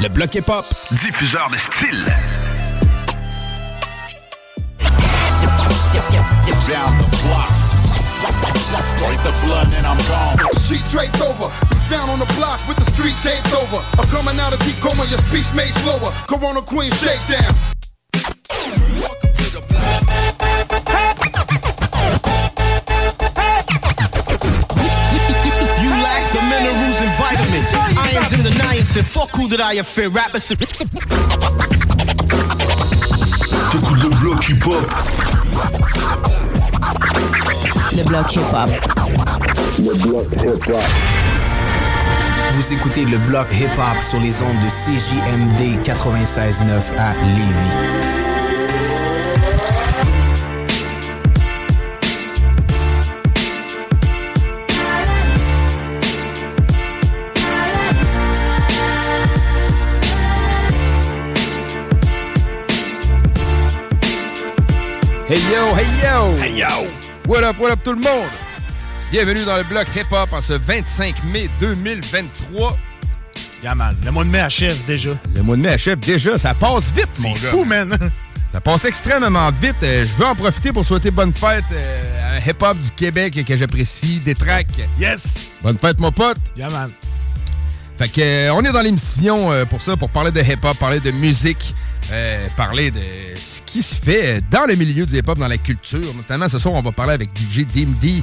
Le bloc hip-hop. Diffuseur de style. Down the block. Break the blood and I'm gone. Sheet draped over. You found on the block with the street taped over. I'm coming out of deep coma, your speech made slower. Corona Queen shakedown. Welcome to the block. Irons in the niacin. Fuck who that I fear. Rappers. T'écoutes le bloc hip-hop. Le bloc hip-hop. Le bloc hip-hop. Vous écoutez le bloc hip-hop sur les ondes de CJMD 96.9 à Lévis. Hey yo, hey yo! Hey yo! What up, what up tout le monde? Bienvenue dans le bloc hip-hop en ce 25 mai 2023. Yeah, man. Le mois de mai achève déjà. Le mois de mai achève déjà, ça passe vite, mon C'est gars. fou, man. Ça passe extrêmement vite. Euh, je veux en profiter pour souhaiter bonne fête euh, à un hip-hop du Québec que j'apprécie, des tracks. Yes! Bonne fête, mon pote! Yeah, man. Fait que, euh, on est dans l'émission pour ça, pour parler de hip-hop, parler de musique, euh, parler de ce qui se fait dans le milieu du hip-hop, dans la culture. Notamment, ce soir, on va parler avec DJ DMD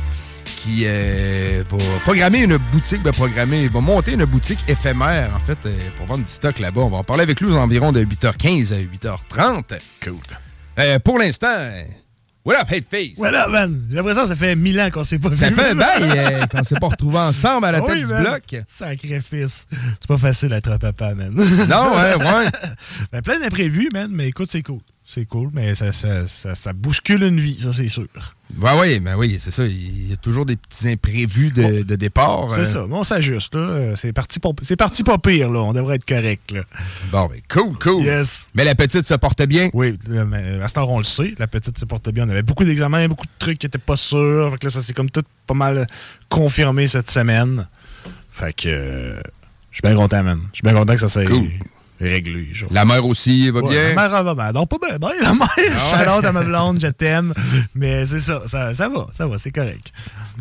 qui euh, va programmer une boutique, va programmer, va monter une boutique éphémère, en fait, euh, pour vendre du stock là-bas. On va en parler avec lui aux environs de 8h15 à 8h30. Cool. Euh, pour l'instant, euh, what up, Hateface? What up, man? J'ai l'impression que ça fait mille ans qu'on s'est pas Ça vu. fait un bail euh, qu'on s'est pas retrouvés ensemble à la tête Oui, du man. bloc. Sacrifice. C'est pas facile d'être un papa, man. Non, ouais, ouais. Ben, plein d'imprévus, man, mais écoute, c'est cool. C'est cool, mais ça, ça, ça, ça bouscule une vie, ça, c'est sûr. Ben oui, ben oui, c'est ça. Il y a toujours des petits imprévus de, de départ. C'est euh. ça. Bon, on s'ajuste, là. C'est parti, pas- c'est parti pas pire, là. On devrait être correct, là. Bon, ben cool, cool. Yes. Mais la petite se porte bien? Oui, mais à ce temps, on le sait. La petite se porte bien. On avait beaucoup d'examens, beaucoup de trucs qui étaient pas sûrs. Fait que là, ça s'est comme tout pas mal confirmé cette semaine. Fait que euh, je suis bien content, man. Je suis bien content que ça s'est Cool. Réglé. genre. La mère aussi va Ouais, bien? La mère elle va bien. Non, pas bien. bien, la mère, Ah ouais. à ma blonde, je t'aime. Mais c'est ça, ça, ça va, ça va, c'est correct.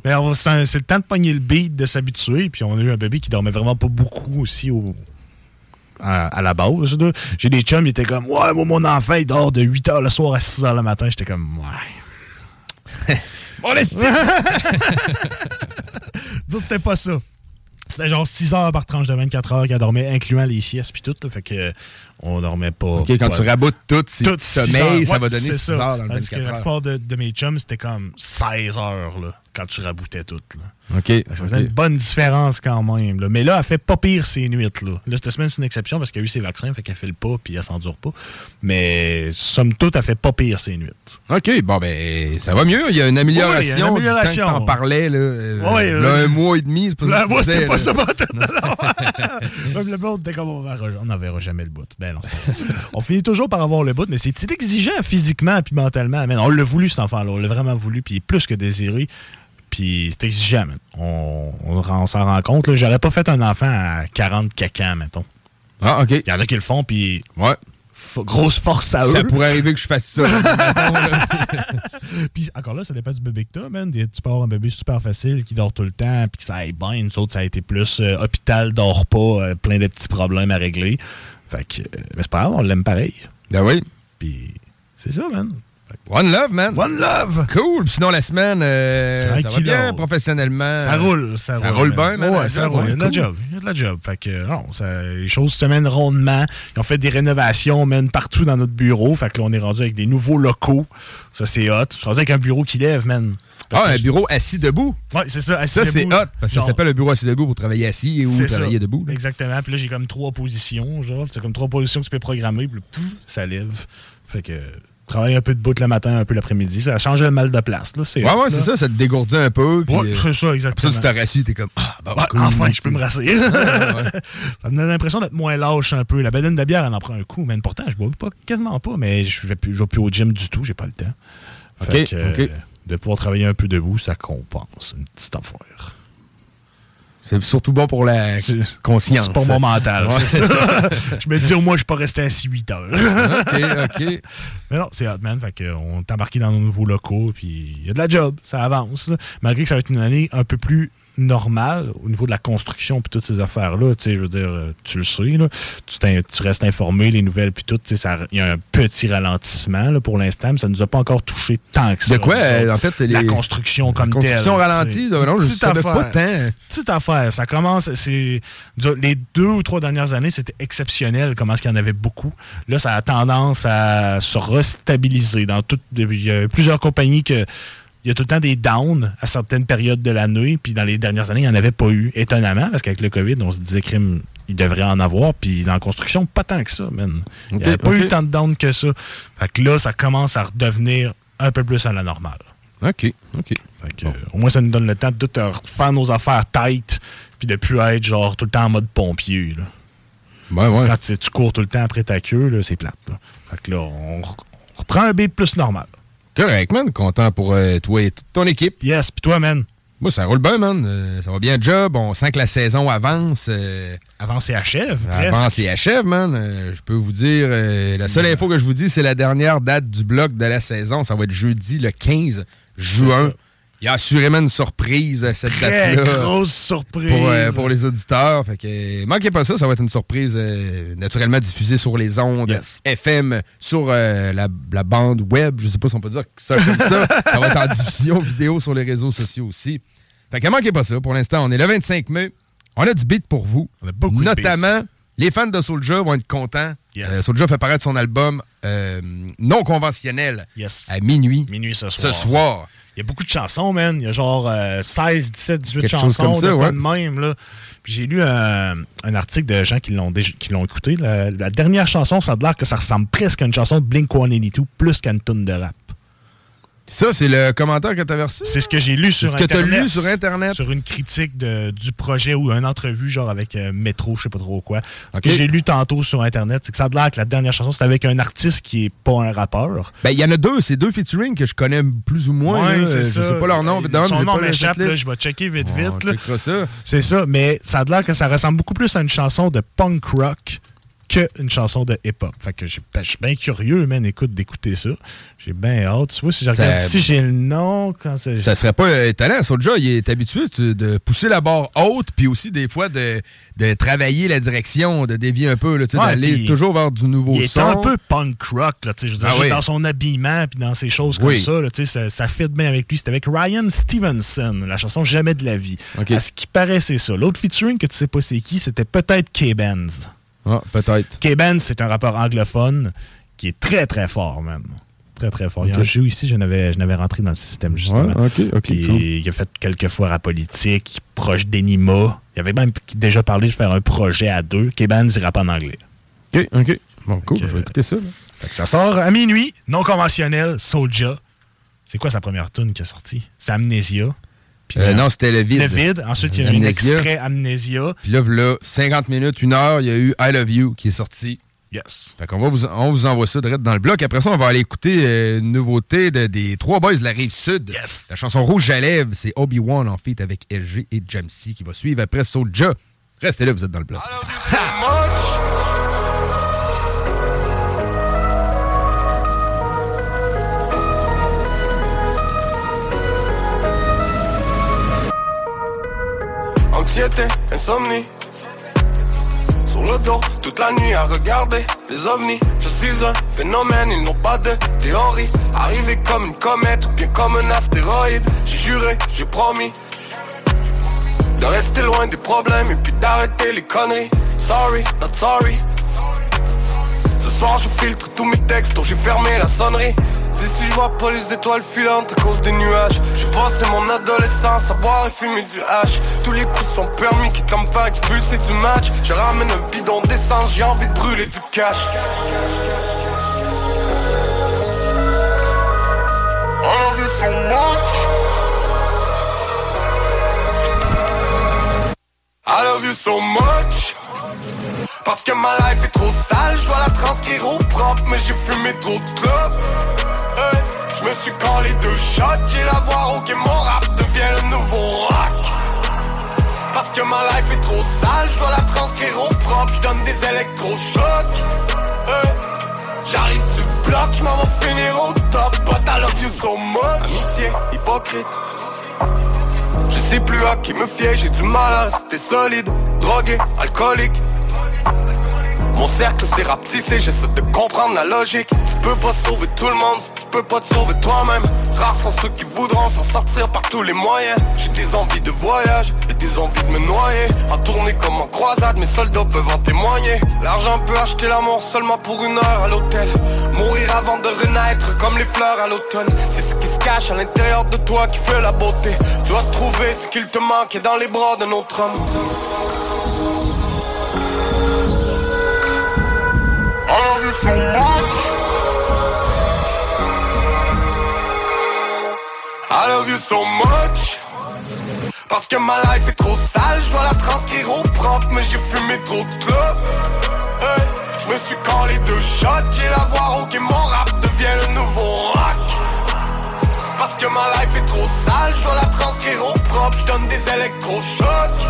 Mais c'est le temps de pogner le beat, de s'habituer. Puis on a eu un bébé qui dormait vraiment pas beaucoup aussi au, à, à la base. J'ai des chums, ils étaient comme Ouais, moi, mon enfant, il dort de 8 h le soir à 6 h le matin. J'étais comme Ouais. Bon, laisse Nous autres, c'était pas ça. C'était genre 6 heures par tranche de 24 heures qu'elle dormait, incluant les siestes puis tout. là. fait que on dormait pas. OK, quand pas- tu raboutes tout, si tout sommeil, ça Ouais, va donner c'est 6 heures dans le Tandis que 24 La plupart de, de mes chums, c'était comme 16 heures. Là. quand tu raboutais tout. Là. OK. Ça faisait une bonne différence quand même. là. Mais là, elle fait pas pire ses nuits. Là, là cette semaine, c'est une exception parce qu'elle a eu ses vaccins, fait qu'elle fait le pas puis elle s'endure pas. Mais somme toute, elle fait pas pire ses nuits. OK, bon, ben, ça va mieux. Il y a une amélioration. Il y a une amélioration. Temps que t'en parlais, là. euh, Ouais, là, euh, un mois et demi, c'est pas ça que moi, tu c'était pas ça, pas Même le monde était comme on verra- on n'en verra jamais le bout. Ben non. On finit toujours par avoir le bout, mais c'est exigeant physiquement puis mentalement. man. On l'a voulu, cet enfant-là. On l'a vraiment voulu, puis il est plus que désiré. Puis c'est exigeant, man. On, on, on s'en rend compte. J'aurais pas fait un enfant à 40 cacans, mettons. Ah, OK. Il y en a qui le font, puis. Ouais. grosse force à eux. Ça pourrait arriver que je fasse ça. Puis encore là, ça dépend du bébé que t'as, man. Tu peux avoir un bébé super facile qui dort tout le temps, puis que ça aille bien. Nous autres, ça a été plus euh, hôpital, dort pas, euh, plein de petits problèmes à régler. Fait que, euh, mais c'est pas grave, on l'aime pareil. Ben oui. Puis c'est ça, man. One love, man. One love. Cool. Sinon, la semaine, euh, ça va bien professionnellement? Ça roule, ça, Ça roule bien, man. Ouais, ça roule. Il y a de la cool. job. Il y a de la job. Fait que, euh, non, ça- les choses se mènent rondement. Ils ont fait des rénovations, man, partout dans notre bureau. Fait que là, on est rendu avec des nouveaux locaux. Ça, c'est hot. Je suis rendu avec un bureau qui lève, man. Ah, un bureau assis debout. Ouais, c'est ça. assis Ça, c'est hot. debout. Parce que ça s'appelle un bureau assis debout pour travailler assis ou C'est ça. travailler debout. là. Exactement. Puis là, j'ai comme trois positions. Genre, c'est comme trois positions que tu peux programmer. Puis pouf, ça lève. Fait que travaille un peu debout le matin, un peu l'après-midi. Ça change le mal de place. Là, Ouais, hot, ouais, c'est ça. Ça te dégourdit un peu. puis, Ouais, euh, c'est ça, exactement. Après ça, tu t'es rassis, t'es comme, ah, bon, Ouais, cool. enfin, je peux me rasser. ouais. ça me donne l'impression d'être moins lâche un peu. La bedaine de bière, elle en prend un coup. Mais pourtant, je bois pas, quasiment pas. Mais je vais plus, je vais plus au gym du tout. J'ai pas le temps. Fait Ok, que, euh, ok. De pouvoir travailler un peu debout, ça compense. Une petite affaire. C'est surtout bon pour la conscience. C'est pour mon mental. Ouais. ça. je me dis, au moins, je suis pas resté assis 8 heures. OK, OK. Mais non, c'est hot, man. Fait que, on est embarqué dans nos nouveaux locaux, puis il y a de la job, ça avance. là. Malgré que ça va être une année un peu plus normale au niveau de la construction puis toutes ces affaires-là. Tu sais, je veux dire, euh, tu le sais, là. Tu, restes informé, les nouvelles puis tout. tu sais, Il y a un petit ralentissement là, pour l'instant, mais ça nous a pas encore touché tant que ça. De quoi, euh, en fait, les- La construction comme La construction telle. ralentie, donc non, je Petite savais pas tant. Petite affaire. Ça commence, c'est. Les deux ou trois dernières années, c'était exceptionnel comment est-ce qu'il y en avait beaucoup. Là, ça a tendance à se restabiliser dans toutes. Il y a plusieurs compagnies que. Il y a tout le temps des downs à certaines périodes de l'année, puis dans les dernières années, il n'y en avait pas eu, étonnamment, parce qu'avec le COVID, on se disait crime, il devrait en avoir, puis dans la construction, pas tant que ça, man. Il n'y avait pas eu tant de downs que ça. Fait que là, ça commence à redevenir un peu plus à la normale. OK, OK. Fait que, euh, Au moins, ça nous donne le temps de tout euh, faire nos affaires tight, puis de plus être genre tout le temps en mode pompier. Là. Ouais, ouais. Quand tu, cours tout le temps après ta queue, c'est plate. Là. Fait que là, on, re- on reprend un beat plus normal. Correct, man. Content pour euh, toi et toute ton équipe. Yes, puis toi, man. Moi, ça roule bien, man. Euh, ça va bien, job. On sent que la saison avance. euh, Avance et achève. avance et achève, man. Euh, je peux vous dire, la seule info que je vous dis, c'est la dernière date du bloc de la saison. Ça va être jeudi, le 15 juin. Il y a assurément une surprise à cette Très date-là. grosse surprise. Pour, euh, pour les auditeurs. Fait que, manquez pas ça, ça va être une surprise euh, naturellement diffusée sur les ondes FM, sur euh, la, la bande web. Je sais pas si on peut dire ça comme ça. ça va être en diffusion vidéo sur les réseaux sociaux aussi. Fait que manquez pas ça. Pour l'instant, on est le 25 mai. On a du beat pour vous. beaucoup de Notamment, les fans de Soulja vont être contents. Soulja fait paraître son album non conventionnel Yes. à minuit. Minuit ce Ce soir. Il y a beaucoup de chansons, man. Il y a genre euh, 16, 17, 18 Quelque chose chansons comme ça, de ouais. même. Là. Puis j'ai lu un, un article de gens qui l'ont qui l'ont écouté. La, la dernière chanson, ça a l'air que ça ressemble presque à une chanson de Blink-182 plus qu'à une tune de rap. Ça, c'est le commentaire que tu avais reçu? C'est ce que j'ai lu sur C'est ce que Internet. lu sur Internet? Sur une critique de- du projet ou une entrevue, genre avec euh, Métro, je sais pas trop quoi. Ce que j'ai lu tantôt sur Internet, c'est que ça a l'air que la dernière chanson, c'est avec un artiste qui est pas un rappeur. Ben, il y en a deux, c'est deux featuring que je connais plus ou moins. Ouais, là. c'est je ça. sais pas leur nom. Euh, D'un, Son nom m'échappe, je vais checker vite, vite. checkera ça. C'est ça, mais ça a l'air que ça ressemble beaucoup plus à une chanson de punk rock qu'une chanson de hip-hop. Fait que j'ai- ben, je suis bien curieux, man, écoute, d'écouter ça. J'ai bien hâte. Tu vois, si je Ça- regarde ici, j'ai le nom. Quand c'est- Ça serait pas euh, étonnant. Soulja, il est habitué tu- de pousser la barre haute, puis aussi des fois de, de travailler la direction, de dévier un peu, Ouais, d'aller toujours vers du nouveau Il est son. un peu punk rock, là, je veux dire, Ah oui. dans son habillement puis dans ses choses Oui. comme ça, là, ça, ça fit bien avec lui. C'était avec Ryan Stevenson, la chanson Jamais de la vie. À ce qui paraît, c'est ça. L'autre featuring que tu sais pas c'est qui, c'était peut-être K-Benz. Ah, peut-être. K-Benz, c'est un rappeur anglophone qui est très très fort, man. Très, très fort. Il y a Ok. un jeu ici, je n'avais, je n'avais rentré dans le système, justement. Ouais, ok, cool. il a fait quelques fois à politique, proche d'Enima. Il avait même déjà parlé de faire un projet à deux. Keban dira pas en anglais. OK, OK. Bon, cool, je vais écouter ça. là. Fait que ça sort à minuit, non conventionnel, Soulja. C'est quoi sa première tune qui est sortie? C'est Amnesia. Puis, Euh, non, c'était le vide. Le vide. Ensuite, il y a eu un extrait Amnesia. Puis là, voilà, 50 minutes, une heure, il y a eu I Love You qui est sorti. Yes. Fait qu'on va vous, on vous envoie ça direct dans le bloc. Après ça, on va aller écouter euh, une nouveauté de- des trois boys de la rive sud. Yes. La chanson Rouge à lèvres, c'est Obi-Wan en feat avec LG et Jamsey qui va suivre après Soulja. Restez là, vous êtes dans le bloc. Anxiété, insomnie. Sur le dos, toute la nuit à regarder les ovnis. Je suis un phénomène, ils n'ont pas de théorie. Arrivé comme une comète ou bien comme un astéroïde. J'ai juré, j'ai promis. De rester loin des problèmes et puis d'arrêter les conneries. Sorry, not sorry. Ce soir je filtre tous mes textes, j'ai fermé la sonnerie. D'ici je vois pas les étoiles filantes à cause des nuages. J'ai passé mon adolescence à boire et fumer du hash. Tous les coups sont permis, à me faire expulser du match. Je ramène un bidon d'essence, j'ai envie de brûler du cash. I love you so much. Parce que ma life est trop sale, je dois la transcrire au propre, mais j'ai fumé trop de clopes. Hey, je me suis collé deux shots, j'ai la voir ok, mon rap devient le nouveau rock. Parce que ma life est trop sale, je dois la transcrire au propre, je donne des électrochocs. Hey, J'arrive du bloc, je m'en vais finir au top, but I love you so much. Amitié, hypocrite. Je sais plus à qui me fier, j'ai du mal à rester solide, drogué, alcoolique. Mon cercle s'est rapetissé, j'essaie de comprendre la logique. Tu peux pas sauver tout le monde, tu peux pas te sauver toi-même. Rares sont ceux qui voudront s'en sortir par tous les moyens. J'ai des envies de voyage et des envies de me noyer. En tournée comme en croisade, mes soldats peuvent en témoigner. L'argent peut acheter l'amour seulement pour une heure à l'hôtel. Mourir avant de renaître comme les fleurs à l'automne. Cache à l'intérieur de toi qui fait la beauté. Tu dois trouver ce qu'il te manque dans les bras d'un autre homme. I love you so much. I love you so much. Parce que ma life est trop sale, je dois la transcrire au propre, mais j'ai fumé trop de clopes. Hey, je me suis collé deux shots, j'ai la voir ok, mon rap devient le nouveau rock. Parce que ma life est trop sale, je dois la transcrire au propre, je donne des électrochocs.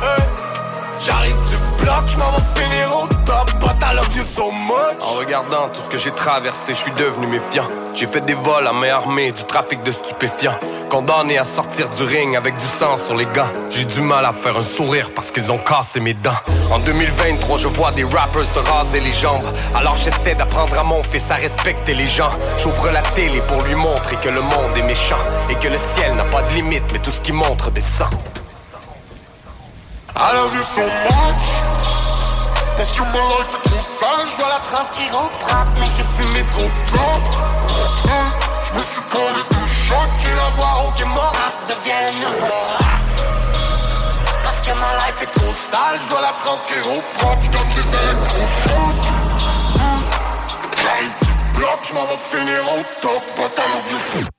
Hey, J'arrive du bloc, je m'en vais finir au top, but I love you so much. En regardant tout ce que j'ai traversé, je suis devenu méfiant. J'ai fait des vols à main armée, du trafic de stupéfiants. Condamné à sortir du ring avec du sang sur les gants. J'ai du mal à faire un sourire parce qu'ils ont cassé mes dents. En 2023, je vois des rappers se raser les jambes. Alors j'essaie d'apprendre à mon fils à respecter les gens. J'ouvre la télé pour lui montrer que le monde est méchant. Et que le ciel n'a pas de limite, mais tout ce qui montre descend. I love you so much Parce que ma life est trop sale Je dois la transcrire au propre Mais j'ai fumé trop de Hein, Je me suis collé deux shots J'ai la voir ok mon rap devient le nouveau rap Parce que ma life est trop sale. Je dois la transcrire au propre Je donne des électrochocs Hein, J'arrive du bloc Je m'en vais finir au top. But I love you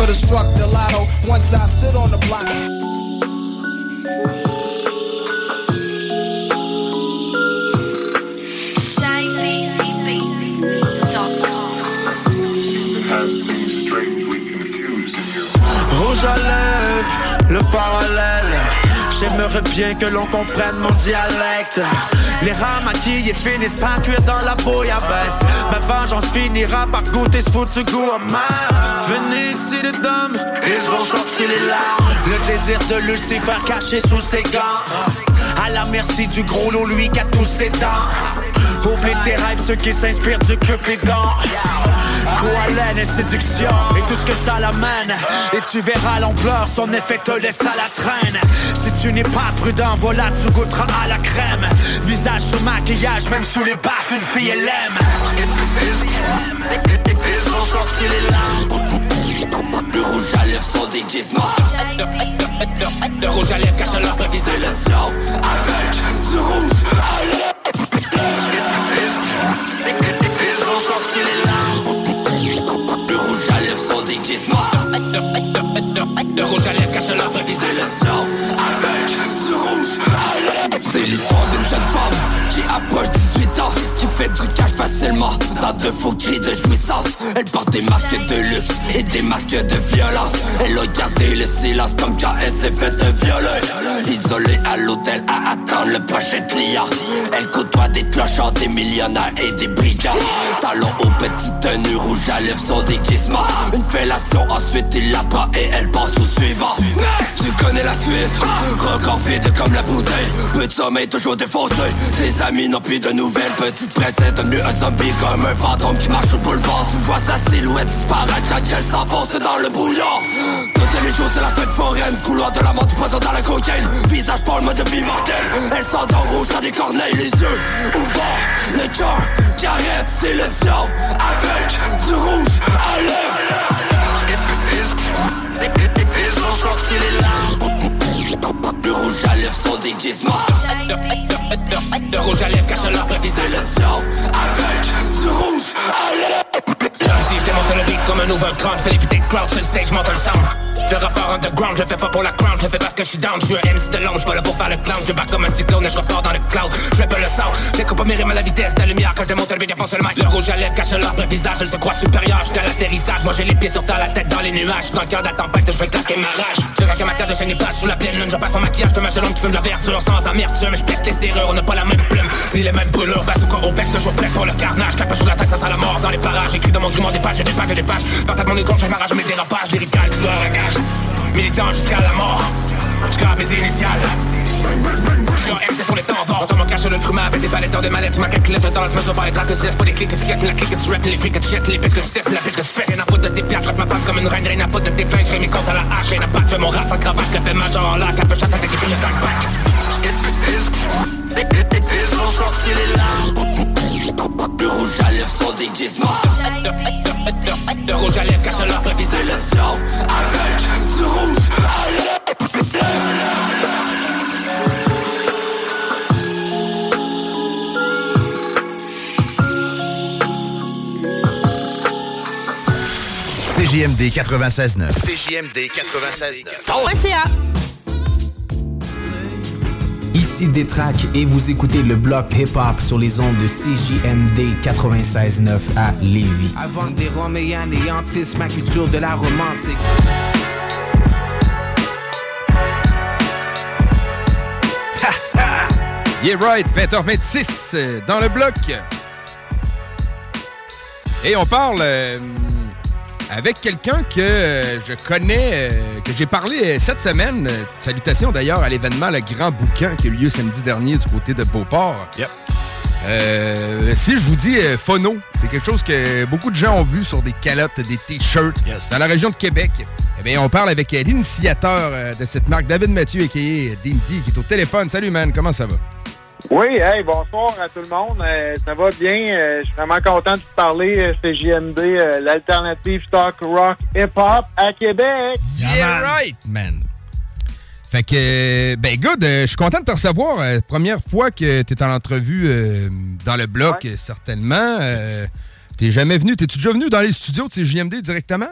so Could have struck the lotto once I stood on the block. Rouge à lèvres, le parallèle. J'aimerais bien que l'on comprenne mon dialecte. Les rats maquillés finissent par cuire dans la bouillabaisse. Ma vengeance finira par goûter ce foutu goût amer. Venez ici les dames, ils vont sortir les larmes. Le désir de Lucifer caché sous ses gants. À la merci du gros lot, lui qui a tous ses dents. Oublie tes rêves, ceux qui s'inspirent du cupidon. Koalen et séduction et tout ce que ça l'amène. Et tu verras l'ampleur, son effet te laisse à la traîne. Si tu n'es pas prudent, voilà, tu goûteras à la crème. Visage sous maquillage, même sous les baffes, une fille elle aime. Ils ont sorti les larmes. Le rouge à lèvres sont déguisements. Le rouge à lèvres cache leur visage. Avec du rouge à lèvres. Le rouge à lèvres. Le rouge à lèvres cache visage. Avec du rouge à lèvres. C'est d'une jeune femme qui approche 18 ans, fait du cash facilement dans de faux cris de jouissance. Elle porte des marques de luxe et des marques de violence. Elle a gardé le silence comme quand elle s'est fait violer. Isolée à l'hôtel à attendre le prochain client. Elle côtoie des clochards, des millionnaires et des brigands. Talons aux petites tenues rouges à lèvres son déguisement. Une fellation, ensuite il la prend et elle passe au suivant. Tu connais la suite, record vide comme la bouteille. Peu de sommeil, toujours défoncé. Ses amis n'ont plus de nouvelles. Petite princesse devenue un zombie comme un fantôme qui marche au boulevard. Tu vois sa silhouette disparaître quand elle s'enfonce dans le brouillard. Toutes les jours, c'est la fête foraine. Couloir de la mort, tu poison dans la cocaïne. Visage pour le mode de vie mortel. Elle sent en rouge, t'as des corneilles, les yeux ouverts. Le cœur qui arrête, c'est le diable. Avec du rouge à lèvres. Ils ont sorti les. Le rouge à lèvres sont. Le rouge à lèvres cache leur visage. Avec du rouge à lèvres. Si je démonte le beat comme un overground, je fais l'éviter de crowd sur le stage, monte le sound. Le rapport underground, je le fais pas pour la crown, je le fais parce que je suis down. Je suis un MC de long, je pas là pour faire le clown. Je barre comme un cyclone et je repars dans le cloud. Je pas le sound, j'écoute mes rimes à la vitesse de la lumière. Quand je démonte le beat, défonce le mic. Le rouge à lèvres cache leur visage, elle se croit supérieur. J'étais à l'atterrissage, moi j'ai les pieds sur terre, la tête dans les nuages. Dans le cœur de la tempête, je vais claquer ma rage. Je claque ma tête, je les pages sous la pleine lune. Je passe en maquillage, je te l'homme qui fume la verdure sans amertume. Je pète les serrures, on n'a pas la même plume, ni les mêmes brûlures. Basse au au bec, toujours prêt pour le carnage. Claque sur la tête, ça sent la mort dans les parages. J'écris dans mon grimoire des pages, j'ai des pages, des pages. Dans ta mon je m'arrache mes dérapages, à gage. Militant jusqu'à la mort, jusqu'à mes initiales. Je suis MC sur les temps forts. Dans mon cache le fruit avec des palettes dans des manettes. Ma calculette dans la mesure par les traces de cesse. Pas des clics que tu gâtes, la clique que tu rappes, les prix que tu jettes, les bêtes que tu testes, la piste que tu fais. Rien à foutre de tes je ma patte comme une reine, rien à foutre de tes flingues. Je mes comptes à la hache, rien à battre. Fais mon rap sans cravache, je fais major en lac. Quatre chatte avec des filles Ils ont sorti les larmes. Le rouge à lèvres sont déguisements. Le rouge à lèvres cache leur visage. Avec du rouge à lèvres. CJMD 96.9. CJMD 96.9. .ca. Ici Détrac et vous écoutez le bloc hip-hop sur les ondes de CJMD 96.9 à Lévis. Avant des Roméens néantissent ma culture de la romantique. Yeah right, 20h26 euh, dans le bloc. Et on parle euh, avec quelqu'un que euh, je connais, euh, que j'ai parlé euh, cette semaine. Salutations d'ailleurs à l'événement Le Grand Bouquin qui a eu lieu samedi dernier du côté de Beauport. Euh, si je vous dis euh, Phono, c'est quelque chose que beaucoup de gens ont vu sur des calottes, des t-shirts dans la région de Québec. Eh bien, on parle avec euh, l'initiateur de cette marque, David Mathieu, a.k.a. DMD, qui est au téléphone. Salut, man, comment ça va? Oui, hey, bonsoir à tout le monde. Euh, ça va bien? Euh, je suis vraiment content de vous parler. Euh, C'est JMD, euh, l'alternative talk rock hip-hop à Québec. Yeah, right, man. Fait que, ben, good, euh, je suis content de te recevoir. Euh, première fois que tu es en entrevue euh, dans le bloc, certainement. Euh, T'es jamais venu. T'es-tu déjà venu dans les studios de CJMD directement?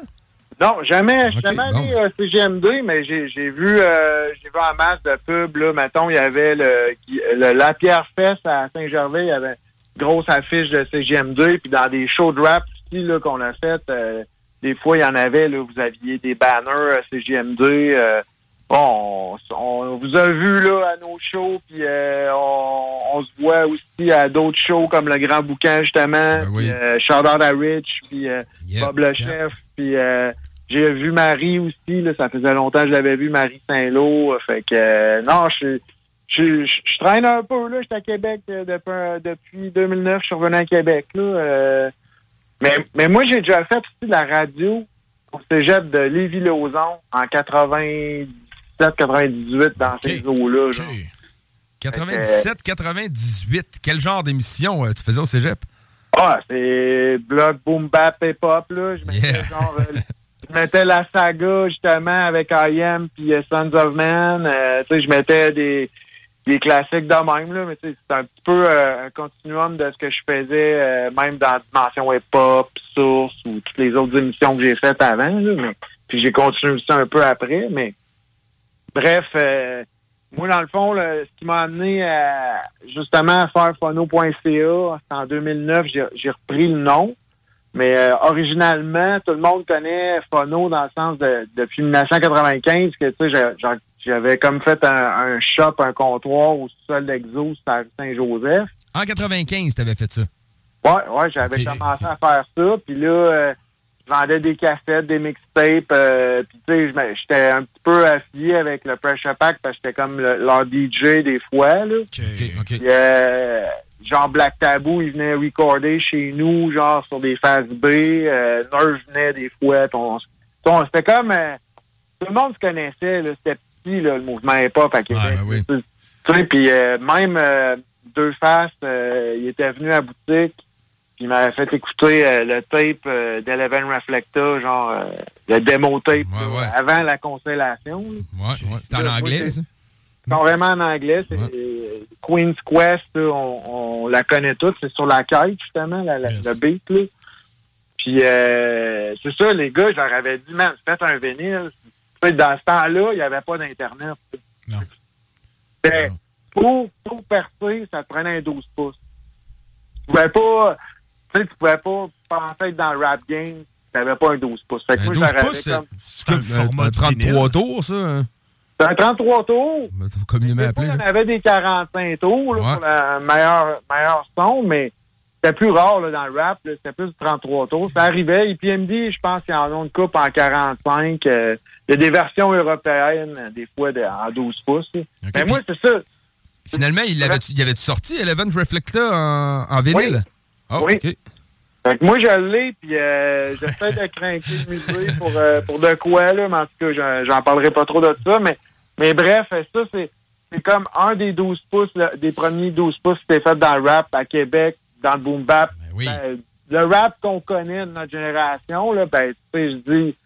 Non, jamais, je jamais bon. allé à CGM2, mais j'ai j'ai vu euh, j'ai vu en masse de pubs. Là, mettons, il y avait le, le La Pierre Fest à Saint-Gervais, il y avait une grosse affiche de CGM2, puis dans des shows de rap aussi là, qu'on a fait, euh, des fois, il y en avait, là, vous aviez des banners à CGM2. euh, bon, on, on vous a vu là à nos shows, puis euh, on, on se voit aussi à d'autres shows comme le Grand Bouquin, justement. puis, euh, Shout out à Rich, puis euh, Bob le Chef, puis euh, j'ai vu Marie aussi, là, ça faisait longtemps que je l'avais vu, Marie Saint-Lô. euh, Fait que euh, non, je je, je- je traîne un peu, là. J'étais à Québec euh, depuis, depuis 2009. Je suis revenu à Québec, là. euh, mais, mais moi, j'ai déjà fait aussi de la radio au cégep de Lévis-Lauzon en 97-98 dans ces eaux-là. genre. 97, 98. Quel genre d'émission euh, tu faisais au cégep? Ah, c'est bloc boom bap hip hop là. Je mettais genre euh, je mettais la saga justement avec IM puis euh, Sons of Man. Euh, tu sais, je mettais des, des classiques de même là, mais c'est un petit peu euh, un continuum de ce que je faisais euh, même dans dimension hip hop, source ou toutes les autres émissions que j'ai faites avant là, mais puis j'ai continué aussi un peu après, mais bref, euh, moi, dans le fond, là, ce qui m'a amené à, justement à faire phono.ca, en 2009, j'ai j'ai repris le nom. Mais euh, originalement, tout le monde connaît Phono dans le sens de depuis 1995 que tu sais, j'avais comme fait un, un shop, un comptoir au sol d'Exo, Saint-Joseph. En 95, tu avais fait ça. Ouais, ouais, j'avais commencé à faire ça. Puis là, euh, je vendais des cassettes, des mixtapes. euh, puis tu sais, j'étais un petit peu affilié avec le Pressure Pack parce que j'étais comme le- leur DJ des fois. Là. Puis, euh, genre Black Taboo, il venait recorder chez nous, genre sur des phases B. Euh, Nerve venait des fois. puis on- on- C'était comme... euh, tout le monde se connaissait. là, C'était petit, là, le mouvement hip-hop à Québec. Tu sais, puis euh, même euh, Deux Faces, euh, il était venu à la boutique, puis il m'avait fait écouter euh, le tape euh, d'Eleven Reflecta, genre euh, le démo tape, avant la constellation. Ouais, ouais. C'était en anglais, ça? Carrément en anglais. C'est Queen's Quest, là, on, on la connaît toutes. C'est sur la quête, justement, la, la- le beat. Là. Puis euh, c'est ça, les gars, je leur avais dit, man, faites un vinyle. Dans ce temps-là, il n'y avait pas d'Internet. C'était- Pour, pour percer, ça te prenait un 12 pouces. Tu pouvais pas, tu pouvais pas penser être dans le rap game, tu n'avais pas un 12 pouces. Fait que Un moi, 12 je leur avais pouces, c'est comme un, un 33 tours, ça? hein? C'est un 33 tours. Fois, appelé. il y en là. avait des 45 tours là, Ouais. pour la meilleure, meilleure son, mais c'était plus rare là, dans le rap. C'était plus de 33 tours. Ça arrivait. Et puis MD, je pense qu'il y en a une coupe en 45. euh, il y a des versions européennes, des fois de- en 12 pouces. Mais moi, c'est ça. Finalement, il avait-tu il avait-tu sorti Eleven Reflecta en, en vinyle? Oui. OK. Fait que moi, je l'ai, puis euh, j'essaie de craquer le musée pour, euh, pour de quoi, là, mais en tout cas, j'en parlerai pas trop de ça, mais, mais bref, ça, c'est c'est comme un des 12 pouces, là, des premiers 12 pouces qui était fait dans le rap à Québec, dans le boom bap. Ben, le rap qu'on connaît de notre génération, là, ben, tu sais, je dis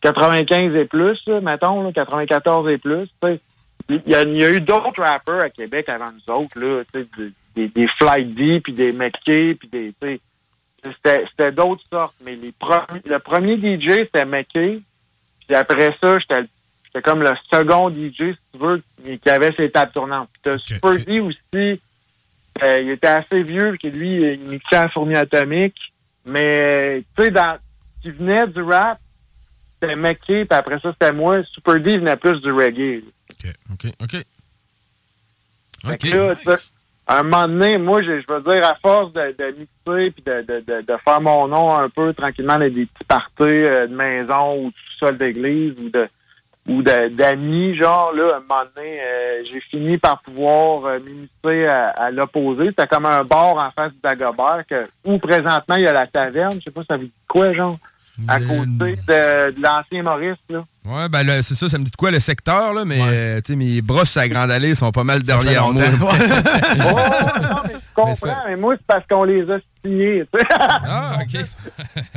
95 et plus, là, mettons, là, 94 et plus, tu sais. Il y, a, il y a eu d'autres rappeurs à Québec avant nous autres, là, des, des, des Flight D, puis des McKay, puis des, c'était c'était d'autres sortes, mais les premiers, le premier DJ, c'était McKay. Puis après ça, j'étais j'étais comme le second DJ, si tu veux, qui avait ses tables tournantes. Puis t'as Super D aussi, euh, il était assez vieux, que lui, il mixait à fourmi atomique. Mais, tu sais, dans, qui venait du rap, c'était McKay, puis après ça, c'était moi. Super D venait plus du reggae. OK, OK. Fait que là, à un moment donné, moi, je, je veux dire, à force de, de mixer puis de, de, de, de faire mon nom un peu tranquillement dans des petits parties euh, de maison ou du sol d'église ou de ou de- d'amis, genre, là, à un moment donné, euh, j'ai fini par pouvoir euh, m'immiscer à, à l'opposé. C'était comme un bar en face du Dagobert, que, où présentement, il y a la taverne. Je sais pas, ça vous dit quoi, genre? À côté de, de l'ancien Maurice, là? Ouais, ben c'est ça, ça me dit de quoi le secteur, là, mais euh, tu sais, mes brosses à Grande Allée sont pas mal derrière moi. longtemps. Je comprends, mais moi, c'est parce qu'on les a signés. tu sais. Ah, OK.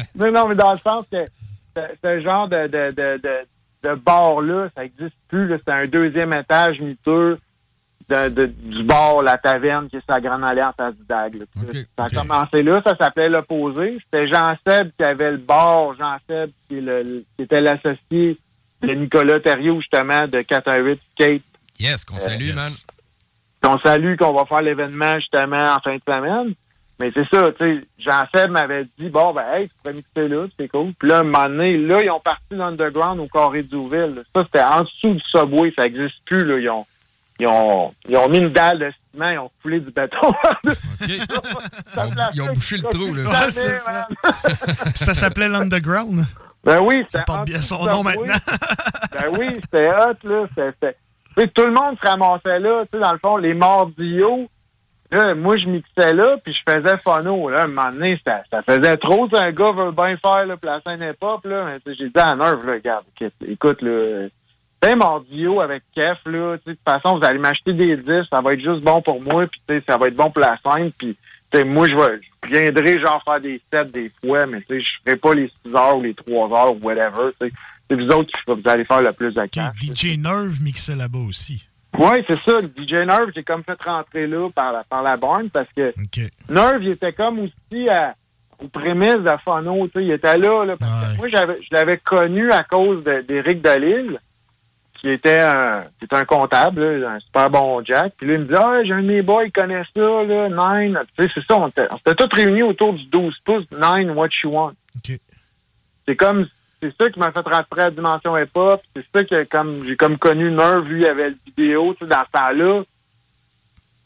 non, non, mais dans le sens que ce, ce genre de, de, de, de bar-là, ça n'existe plus. là. C'est un deuxième étage miteux de, de- du bar, la taverne, qui est sa grande allée en face du DAG. là. ça a commencé là, ça s'appelait l'opposé. C'était Jean Seb qui avait le bar, Jean Seb qui, est le- qui était l'associé de Nicolas Thériault, justement, de 418 Skate. Yes, qu'on salue, man. qu'on salue, qu'on va faire l'événement justement en fin de semaine. Mais c'est ça, tu sais, Jean-Seb m'avait dit, bon, ben, hey, tu pourrais mixer là, c'est cool. Puis là, un moment donné, là, ils ont parti l'underground au Carré d'Ouville. Ça, c'était en dessous du subway, ça n'existe plus, là. Ils ont, ils ont, ils ont mis une dalle de ciment, ils ont coulé du béton. Ils ont bouché le trou, là. Ouais, c'est ça. S'appelait l'Underground? Ben oui, Ça porte bien son nom maintenant. ben oui, c'était hot, là. C'était- c'était- Tu sais, tout le monde se ramassait là, tu sais, dans le fond, les mordiaux. Là, moi, je mixais là, puis je faisais phono. Là, à un moment donné, ça, ça faisait trop. Un gars veut bien faire là, la scène hip-hop. Là, j'ai dit à Nerve, là, regarde, écoute, là, fais mordio avec Kef. Là, de toute façon, vous allez m'acheter des disques, ça va être juste bon pour moi, puis ça va être bon pour la scène. Puis moi, je vais- je viendrai genre faire des sets des fois, mais je ferai pas les 6 heures ou les 3 heures ou whatever. C'est vous autres qui vous allez faire le plus de cash. DJ Nerve mixait là-bas aussi. Oui, c'est ça. Le DJ Nerve, j'ai comme fait rentrer là par la, par la borne parce que Nerve, il était comme aussi à- aux prémices de sais, Il était là. là, parce que moi, j'avais, je l'avais connu à cause de- d'Éric Delisle, qui était un, qui était un comptable, là, un super bon Jack. Puis lui, il me dit Ah, j'ai un de mes boys, il connaît ça, là, Nine. Tu sais, c'est ça, on était, on s'était tous réunis autour du 12 pouces, Nine, What You Want. C'est comme c'est ça qui m'a fait rentrer à la dimension hip-hop. C'est ça que comme j'ai comme connu Nerve, lui, il avait le vidéo, tu sais, dans ce temps-là.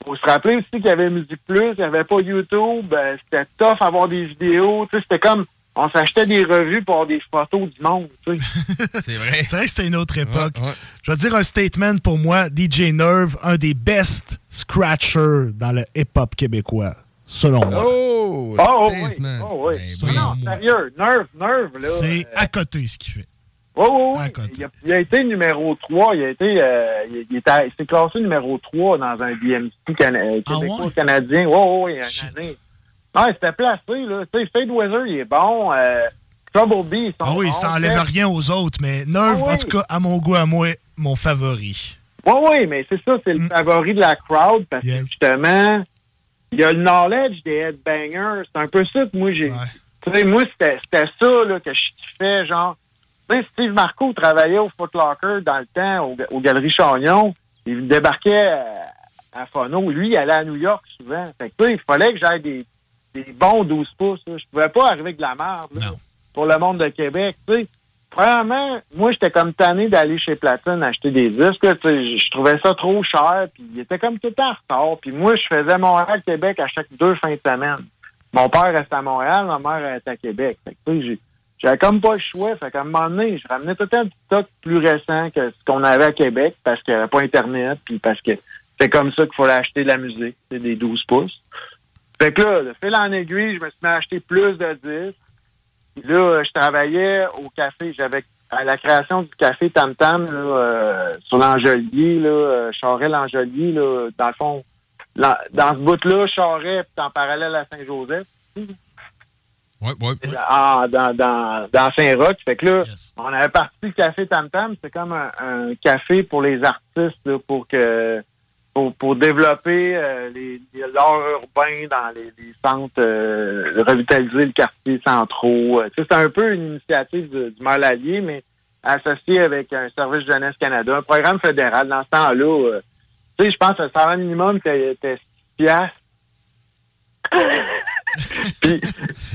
Faut se rappeler aussi qu'il y avait Musique Plus, il n'y avait pas YouTube, euh, c'était tough avoir des vidéos, tu sais, c'était comme on s'achetait des revues pour avoir des photos du monde, tu sais. C'est vrai. C'est vrai que c'était une autre époque. Je vais dire un statement pour moi. DJ Nerve, un des best scratchers dans le hip-hop québécois, selon moi. Oh, Oh, oui. Oh, oui. Ben non, sérieux, Nerve, Nerve, là. C'est euh, à côté ce qu'il fait. Oui, oui, oui. Il a, il a été numéro 3. Il a été, euh, il, il il s'est classé numéro 3 dans un DMC cana- euh, québécois-canadien. Oui, oui, oui, une année. Ouais, c'était placé, là. Tu sais, Fade Weather, il est bon. Euh, Trouble B, ils sont Ah oui, bons. ça enlève rien aux autres, mais Nerve, Ah oui. en tout cas, à mon goût, à moi, mon favori. Oui, oui, mais c'est ça, c'est le favori de la crowd parce que justement, il y a le knowledge des headbangers. C'est un peu ça que moi, j'ai. Tu sais, moi, c'était c'était ça là, que je kiffais, genre. Tu sais, Steve Marco travaillait au Foot Locker dans le temps, au, aux Galeries Chagnon. Il débarquait à, à Phono. Lui, il allait à New York souvent. Fait que, il fallait que j'aille des, des bons 12 pouces. Je pouvais pas arriver avec de la merde pour le monde de Québec. Tu sais, Premièrement, moi, j'étais comme tanné d'aller chez Platine acheter des disques. Je trouvais ça trop cher, puis il était comme tout en retard. Puis moi, je faisais Montréal-Québec à chaque deux fins de semaine. Mon père restait à Montréal, ma mère était à Québec. J'avais comme pas le choix. Fait qu'à un moment donné, je ramenais tout le temps du stock plus récent que ce qu'on avait à Québec parce qu'il n'y avait pas Internet, puis parce que c'est comme ça qu'il fallait acheter de la musique, des 12 pouces. Fait que là, de fil en aiguille, je me suis mis à acheter plus de disques. Puis là, je travaillais au café. J'avais à la création du café Tam Tam là, euh, sur l'Angelier, là, euh, Charest-L'Angelier, là, dans le fond, dans ce bout-là, Charest, puis en parallèle à Saint-Joseph. Ouais, ouais, en- dans, dans, dans Saint-Roch. Fait que là, on avait parti le café Tam Tam. C'est comme un, un café pour les artistes, là, pour que pour, développer euh, l'art urbain dans les, centres, euh, revitaliser le quartier centraux. Euh, C'est un peu une initiative du, du mais associé avec un service Jeunesse Canada, un programme fédéral. Dans ce temps-là, je pense que le salaire minimum était était 6 piastres. Puis,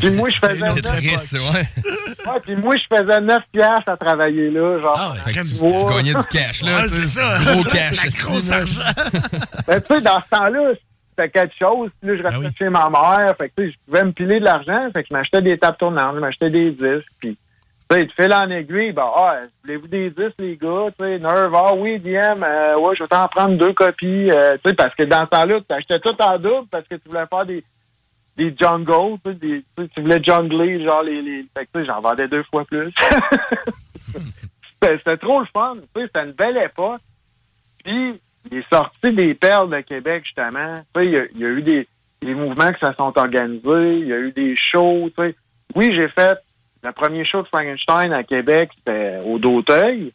puis moi, je faisais... C'est triste, ouais. Ouais, puis moi, je faisais 9 piastres à travailler là, genre. Que tu, gagnais du cash, là. Ouais, c'est ça. du Gros cash. La esti, grosse là. argent. Ben, tu sais, dans ce temps-là, c'était quelque chose. Puis là, je Ben restais chez ma mère. Fait que, tu sais, je pouvais me piler de l'argent. Fait que je m'achetais des tables tournantes, je m'achetais des disques. Puis, tu sais, de fil en aiguille, ben, ah, voulez-vous des disques, les gars? Tu sais, Nerve, ah oui, DM, euh, ouais, je vais t'en prendre deux copies. euh, tu sais, parce que dans ce temps-là, tu achetais tout en double parce que tu voulais faire des, des jungles, tu sais, tu voulais jungler, genre, les, les, fait que, tu sais, j'en vendais deux fois plus. C'était trop le fun, tu sais, c'était une belle époque. Puis, il est sorti des perles de Québec, justement. Tu sais, il y a, eu des, des mouvements qui se sont organisés, il y a eu des shows, tu sais. Oui, j'ai fait le premier show de Frankenstein à Québec, c'était au D'Auteuil.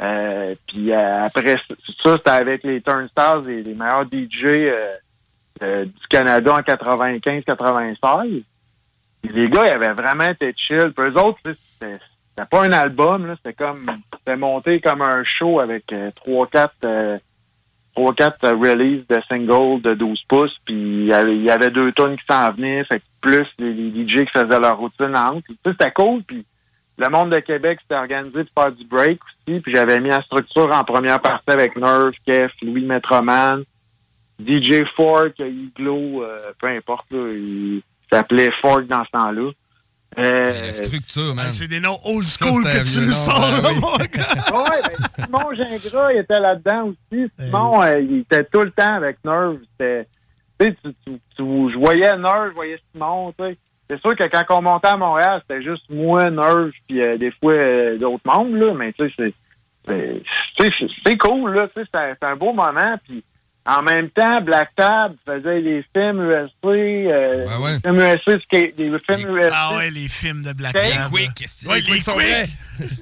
Euh, puis euh, après ça, c'était avec les Turnstiles, les, les meilleurs DJ euh, euh, du Canada en 95-96. Puis Les gars, ils avaient vraiment été chill. Puis eux autres, c'était pas un album, c'était comme c'était monté comme un show avec euh, trois, euh, trois, quatre euh, releases de singles de 12 pouces, puis il y avait, deux tonnes qui s'en venaient, plus les, les DJ qui faisaient leur routine tu sais, c'était cool, puis le monde de Québec s'était organisé pour faire du break aussi, puis j'avais mis la structure en première partie avec Nerve, Kef, Louis Metroman, DJ Fork, Iglo, euh, peu importe, là, il s'appelait Fork dans ce temps-là. Euh, La structure, man. C'est des noms old school que tu nous nom, sors, ben là, oui. mon gars. ouais, ben, Simon Gingras, il était là-dedans aussi. Simon, euh, il était tout le temps avec Nerve. Tu sais, tu- tu- tu- je voyais Nerve, je voyais Simon, tu sais. C'est sûr que quand on montait à Montréal, c'était juste moi, Nerve, puis euh, des fois euh, d'autres membres, là, mais tu sais, c'est, c'est, tu sais, c'est- c'est cool, là, c'est un beau moment, puis en même temps, Black Tab faisait des films USC, euh, des films USC, des films USC. Ah ouais, les films de Black Les Tab. Quick, Ouais, les sont Quick. vrais.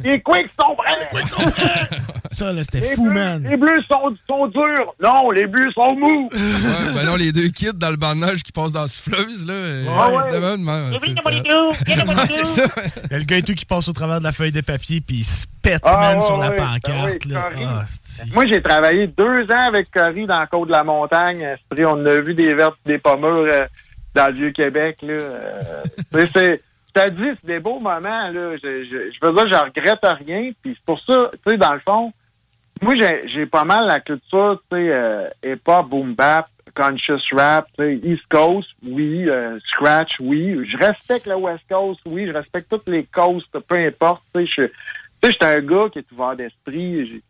Les Quicks sont vrais! Ça, là, c'était Les fou, bleus- man. Les bleus sont, sont durs. Non, les bleus sont mous. Ouais, ben non, les deux kids dans le banc de neige qui passent dans la souffleuse, là. euh, Ah ouais. de même, man, c'est ça. Ouais, ça. Il y a le gars et tout qui passe au travers de la feuille de papier puis il se pète, Ah, man, ouais, sur la ouais, pancarte. oui, là. Ah, Moi, j'ai travaillé deux ans avec Cory dans le côte de la montagne. Esprit, on a vu des vertes, des pommures euh, dans le Vieux-Québec. Euh, c'est- te dis, c'est des beaux moments. Je, je, veux dire, je regrette rien. Puis c'est pour ça, tu sais, dans le fond, moi, j'ai pas mal la culture, tu sais, euh, hip-hop, boom bap, conscious rap, East Coast, oui, euh, scratch, oui. Je respecte la West Coast, oui. Je respecte toutes les coasts, peu importe. Tu sais, je j'étais un gars qui est ouvert d'esprit.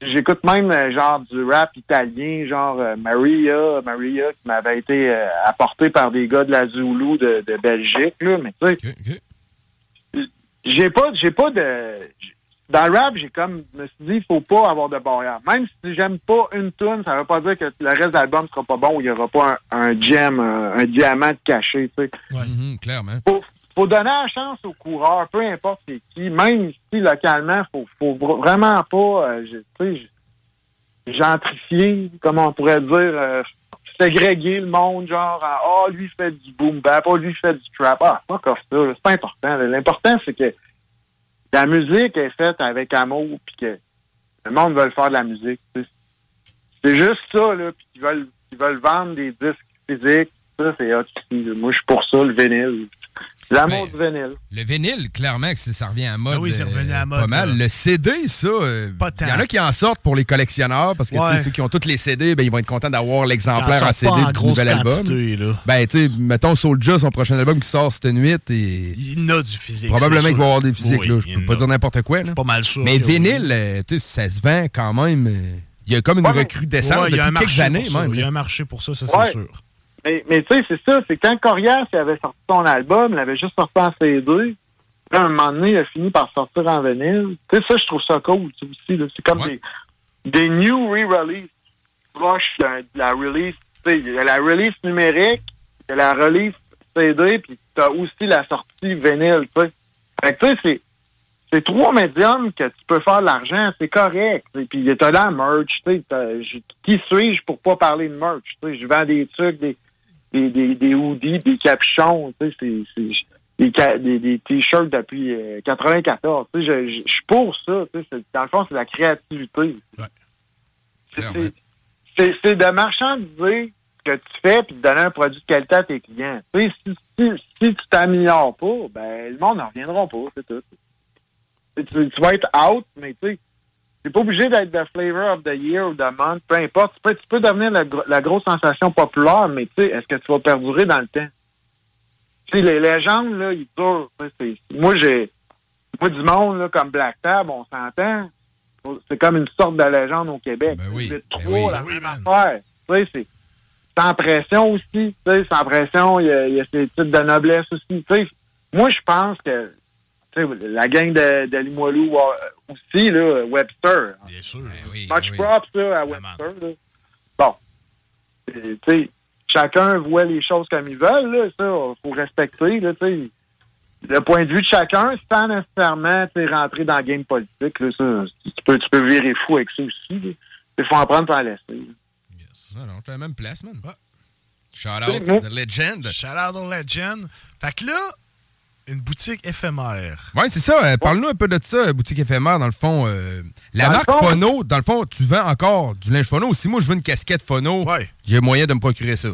J'écoute même euh, genre du rap italien, genre euh, Maria, Maria qui m'avait été euh, apporté par des gars de la Zulu de, de Belgique, là, mais tu sais, j'ai pas, j'ai pas de, dans le rap, j'ai comme, je me suis dit, faut pas avoir de barrière. Même si j'aime pas une tune, ça veut pas dire que le reste de l'album sera pas bon ou il y aura pas un, un gem, un, un diamant caché, tu sais. Mhm, clairement. Faut, faut donner la chance aux coureurs, peu importe c'est qui, même si localement, faut, faut vr- vraiment pas, euh, gentrifier, comment on pourrait dire, euh, ségréguer le monde, genre, ah, oh, lui fait du boom bap, oh, lui fait du trap. Ah, fuck off ça, c'est pas important. L'important, c'est que la musique est faite avec amour, puis que le monde veut faire de la musique. C'est juste ça, là, puis qu'ils veulent, ils veulent vendre des disques physiques. Ça, c'est. Moi, je suis pour ça, le vinyle. L'amour du vinyle. Le vinyle, clairement que ça revient à mode. Ah oui, c'est revenu à euh, mode, Pas mal. là. Le CD, ça, euh, tant. il y en a qui en sortent pour les collectionneurs parce que Ouais. ceux qui ont tous les CD, ben, ils vont être contents d'avoir l'exemplaire en CD pas en du nouvel quantité, album. là. Ben, tu sais, mettons Soulja, son prochain album qui sort cette nuit, et Il y en a du physique. probablement qu'il va avoir des physiques. Oui, là. il y Je peux en pas a. dire n'importe quoi. là. Pas mal sûr. Mais vinyle, euh, tu sais, ça se vend quand même. Il y a comme une Ouais, recrudescence Ouais, il y a un depuis quelques marché années pour ça. même. Il y a un marché pour ça, ça, c'est sûr. Mais, mais tu sais, c'est ça, c'est quand Corias avait sorti son album, il avait juste sorti en CD. Puis à un moment donné, il a fini par sortir en vinyle. Tu sais, ça, je trouve ça cool aussi. C'est comme des, des new re-release proches de la release. Tu sais, il y a la release numérique, il y a la release CD, puis tu as aussi la sortie vinyle. Tu sais. Fait que tu sais, c'est c'est trois médiums que tu peux faire de l'argent, c'est correct. Et puis il y a la merch, tu sais, t'as- qui suis-je pour pas parler de merch? Tu sais, je vends des trucs, des, des, des, des hoodies, des capuchons, tu sais, c'est- c'est des, des, des t-shirts depuis euh, 94. Tu sais, je, je, je suis pour ça. Tu sais, dans le fond, c'est la créativité. C'est- c'est- C'est c'est de marchandiser ce que tu fais puis de donner un produit de qualité à tes clients. Tu sais, si, si, si tu t'améliores pas, ben le monde n'en reviendra pas, c'est tout. Tu- tu vas être out, mais tu sais, t'es pas obligé d'être the flavor of the year ou the month, peu importe. Tu peux, tu peux devenir la, la grosse sensation populaire, mais tu sais, est-ce que tu vas perdurer dans le temps? Tu sais, les légendes, là, ils durent. Moi, j'ai. Moi, du monde, là, comme Black Tab, on s'entend. C'est comme une sorte de légende au Québec. C'est trop la même affaire. Tu sais, c'est sans pression aussi. Tu sais, sans pression, il y, a- il y a ces titres de noblesse aussi. Tu sais, moi, je pense que la gang de, de Limoilou euh, aussi, là, Webster. Bien sûr. Much props là, à Webster. Là. Bon. Tu sais, chacun voit les choses comme ils veulent. Là, ça, faut respecter. Là, tu sais. le point de vue de chacun, sans nécessairement tu rentrer dans le game politique. Là, ça, tu, peux, tu peux virer fou avec ça aussi. Il faut en prendre pour en laisser. là. Non, non, t'as la même place, man. Shout C'est out. The Legend. Shout out au Legend. Fait que là, une boutique éphémère. Oui, c'est ça. Euh, Parle-nous un peu de ça, boutique éphémère, dans le fond. euh, la Dans marque fond- Phono, dans le fond, tu vends encore du linge Phono. Si moi, je veux une casquette Phono, j'ai moyen de me procurer ça.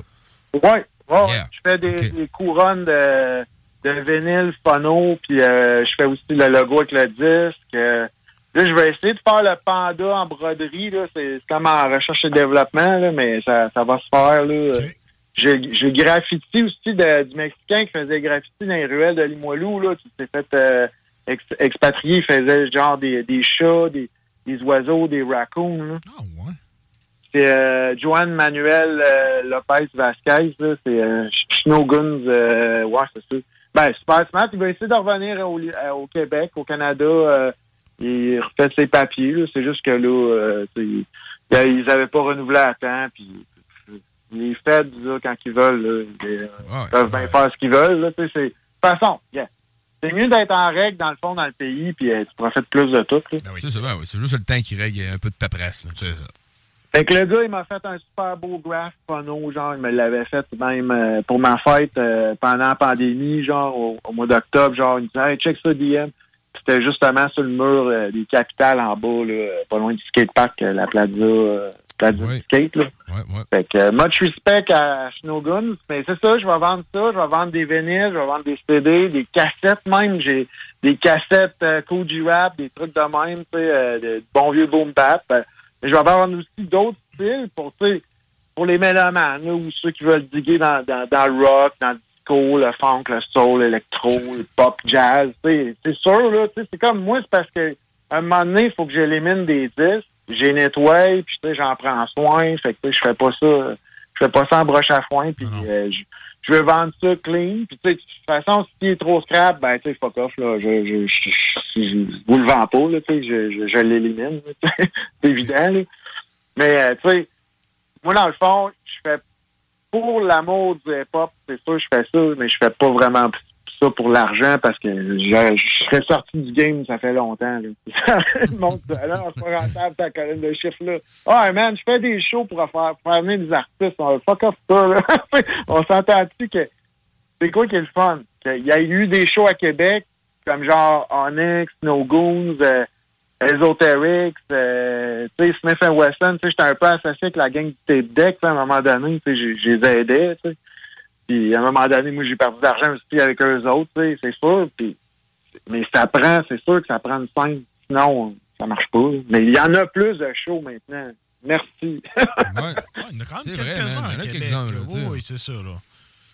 Oui, ouais, Yeah. je fais des, des couronnes de, de vinyle phono, puis euh, je fais aussi le logo avec le disque. euh. là, je vais essayer de faire le panda en broderie. là. C'est c'est comme en recherche et développement, là, mais ça, ça va se faire. Là. J'ai j'ai graffiti aussi de- du Mexicain qui faisait graffiti dans les ruelles de Limoilou, là, qui s'est fait euh, ex- expatrier. Il faisait genre des, des chats, des, des oiseaux, des raccoons. là. C'est euh, Joan Manuel euh, Lopez Vasquez, là, c'est euh, Snowguns, euh, ouais, c'est ça. Ben, super smart. Il va essayer de revenir au, euh, au Québec, au Canada. euh, il refait ses papiers. là. C'est juste que là, euh, sais, ils n'avaient pas renouvelé à temps. Puis les Feds, là, quand ils veulent, là, ils euh, peuvent bien faire ce qu'ils veulent. Là, c'est- de toute façon, yeah. c'est mieux d'être en règle, dans le fond, dans le pays, puis euh, tu profites plus de tout. C'est ça, ben oui, c'est juste le temps qui règle un peu de paperasse. là, C'est ça. Fait que le gars, il m'a fait un super beau graph phono, genre, il me l'avait fait même euh, pour ma fête euh, pendant la pandémie, genre, au, au mois d'octobre, genre, il me disait, hey, check ça, DM. C'était justement sur le mur des capitales en bas, là, pas loin du skatepark, la plaza, plaza du skate, là. Fait que, euh, much respect à Snowguns, mais c'est ça, je vais vendre ça, je vais vendre des vinyles, je vais vendre des CD, des cassettes même, j'ai des cassettes euh, Koji Rap, des trucs de même, tu sais, euh, de bons vieux boom bap. Euh, mais je vais vendre aussi d'autres styles pour, tu sais, pour les mélomanes, là, ou ceux qui veulent diguer dans, dans, dans le rock, dans le disco, le funk, le soul, l'électro, le pop, jazz, tu sais, c'est sûr, là, tu sais, c'est comme moi, c'est parce que à un moment donné, il faut que j'élimine des disques, j'ai nettoyé, puis tu sais, j'en prends soin, fait que tu sais, je fais pas ça, je fais pas ça en broche à foin, puis euh, je, je veux vendre ça clean, puis tu sais, de toute façon, s'il est trop scrap, ben tu sais, fuck off, là, je, je, je, je- je vous le vends pas, là, tu sais, je, je, je l'élimine, c'est évident, là. Mais, euh, tu sais, moi, dans le fond, je fais pour l'amour du hip-hop, c'est sûr, je fais ça, mais je fais pas vraiment ça pour l'argent parce que je, serais sorti du game, ça fait longtemps. Là. Le monde Ah c'est pas rentable ta colonne de chiffres là. Ah, man, je fais des shows pour faire, venir des artistes. On fuck off ça, là. On s'entend-tu que c'est quoi qui est le fun? Il y a eu des shows à Québec, comme genre Onyx, No Goons, euh, Esoterics, euh, Smith Wesson, j'étais un peu associé avec la gang du Tape Deck, à un moment donné, je les aidais, tu sais. Puis à un moment donné, moi, j'ai perdu de l'argent aussi avec eux autres, tu sais, c'est sûr. Puis, mais ça prend, c'est sûr que ça prend une scène, sinon, ça marche pas. Mais il y en a plus de shows maintenant. Merci. C'est vrai, man, il y en a quelques-uns, sais. Oui, c'est ça, là.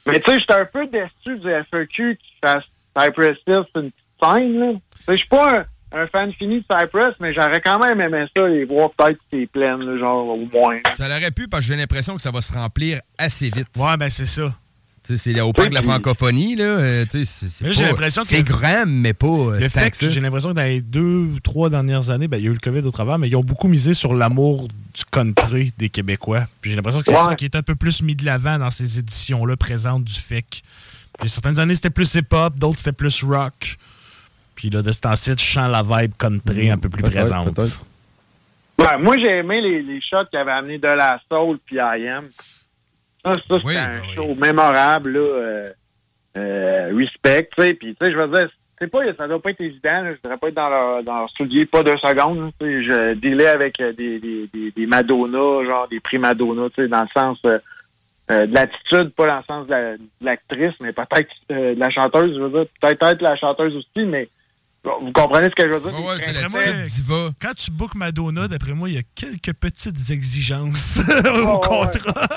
Mais tu sais, j'étais un peu déçu du FEQ qui fasse Cypress Hill, c'est une petite scène, là. Tu sais, Je suis pas un, un fan fini de Cypress, mais j'aurais quand même aimé ça, les voir peut-être c'est pleine, là, genre, au moins. Ça l'aurait pu parce que j'ai l'impression que ça va se remplir assez vite. Ouais, ben c'est ça. Tu c'est au parc de la francophonie, là. euh, tu c'est- grand, mais pas. euh, Le fait que j'ai l'impression que dans les deux ou trois dernières années, ben, il y a eu le COVID au travers, mais ils ont beaucoup misé sur l'amour du country des Québécois. Puis j'ai l'impression que c'est Ouais. ça qui est un peu plus mis de l'avant dans ces éditions-là présentes du FEC. Puis certaines années, c'était plus hip-hop, d'autres, c'était plus rock. Puis là, de ce temps-ci, je sens la vibe country un peu plus présente. Ouais, moi, j'ai aimé les, les shots qui avaient amené de la soul puis I.M. Ça, ça c'était un show mémorable, là. euh, euh, respect, tu sais. Puis, tu sais, je veux dire, c'est pas, ça doit pas être évident, là. Je voudrais pas être dans leur, dans leur soulier, pas deux secondes. Je dealais avec euh, des, des, des, des Madonna, genre des prix Madonna, tu sais, dans le sens euh, de l'attitude, pas dans le sens de la- de l'actrice, mais peut-être euh, de la chanteuse, je veux dire. Peut-être être la chanteuse aussi, mais vous comprenez ce que je veux dire? D'après Des moi, principes. Quand tu bookes Madonna, d'après moi, il y a quelques petites exigences ouais, au ouais. contrat.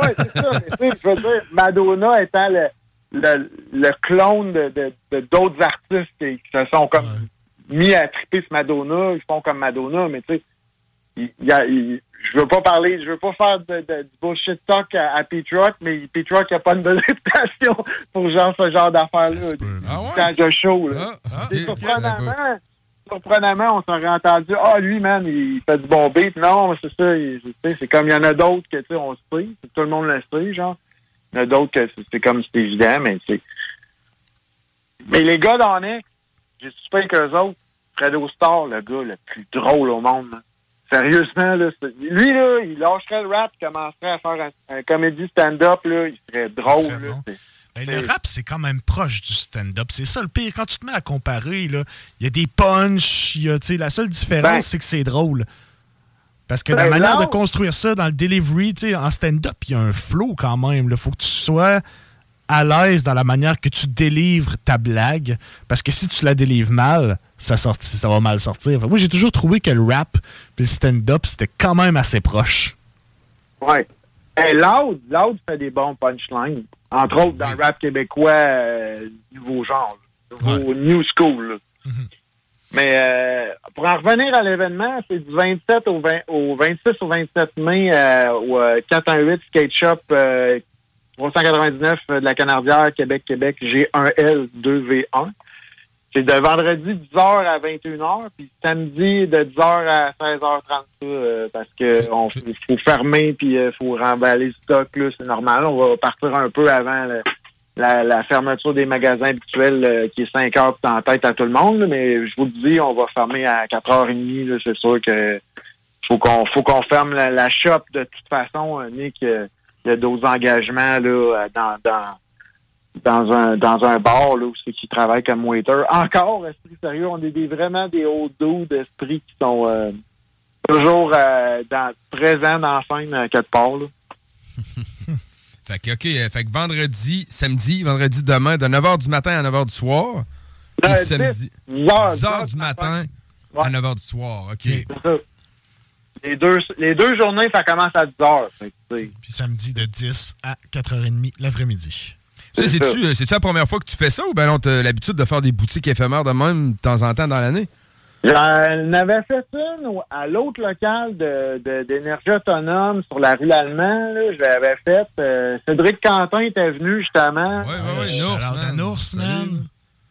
Ouais, c'est ça. Mais, tu sais, je veux dire, Madonna étant le, le, le clone de de- de d'autres artistes qui, qui se sont comme mis à triper ce Madonna, ils font comme Madonna, mais tu sais, il, il y a, il- je veux pas parler, je veux pas faire de, de- du bullshit talk à, à Pete Rock, mais Pete Rock a pas une bonne réputation pour genre ce genre d'affaires-là. Quand de show, là. C'est surprenamment, surprenamment, on s'aurait entendu, ah, lui, man, il fait du bon beat. Non, c'est ça, c'est comme il y en a d'autres que, tu sais, on se sait, tout le monde le sait, genre. Il y en a d'autres que c'est- comme c'est évident, mais c'est. Mais les gars d'Onyx, j'ai super avec eux autres. Fredo Star, le gars le plus drôle au monde. man. Sérieusement, là, lui, là, il lâcherait le rap, il commencerait à faire un, un comédie stand-up, là, il serait drôle, là. Ben, le rap, c'est quand même proche du stand-up. C'est ça le pire. Quand tu te mets à comparer, il y a des punchs. y a, La seule différence, Ben. c'est que c'est drôle. Parce que Ben, la manière non. de construire ça dans le delivery, en stand-up, il y a un flow quand même. Il faut que tu sois à l'aise dans la manière que tu délivres ta blague. Parce que si tu la délivres mal, ça, sorti- ça va mal sortir. Moi, j'ai toujours trouvé que le rap et le stand-up, c'était quand même assez proche. Ouais. Hey, Loud, Loud fait des bons punchlines. Entre autres, dans le rap québécois, euh, nouveau genre, nouveau new school. là. Mais euh, pour en revenir à l'événement, c'est du 27 au, 20 au 26 au 27 mai euh, au euh, 418 Skate Shop euh, 399 de la Canardière, Québec, Québec, G1L2V1. C'est de vendredi 10h à 21h, puis samedi de 10h à 16h30, euh, parce que on faut, faut fermer puis il faut remballer le stock, là, c'est normal. On va partir un peu avant la, la fermeture des magasins habituels euh, qui est 5 heures puis en tête à tout le monde, là, mais je vous le dis, on va fermer à 4h30, là, c'est sûr que faut qu'on faut qu'on ferme la, la shop de toute façon, euh, Nick. Euh, Il y a d'autres engagements là, euh, dans, dans, dans un dans un bar là, où c'est qui travaille comme waiter. Encore, esprit sérieux, on est des, vraiment des hauts dos d'esprit qui sont euh, toujours euh, dans, présents dans la scène à quelque part. Là. Fait que, OK, euh, fait que vendredi, samedi, vendredi demain, de 9h du matin à 9h du soir. Euh, samedi, 10 heures, 10 heures du matin à 9h du soir. OK. Les deux, les deux journées, ça commence à 10 heures. Fait. Puis samedi de 10 à 4h30 l'après-midi. C'est-tu euh, c'est-tu la première fois que tu fais ça ou ben non, t'as l'habitude de faire des boutiques éphémères de même de temps en temps dans l'année? J'en avais fait une à l'autre local de- de- d'énergie autonome sur la rue L'Allemand. là. Je l'avais faite. Euh, Cédric Quentin était venu justement. Oui, oui, oui. Nours, man.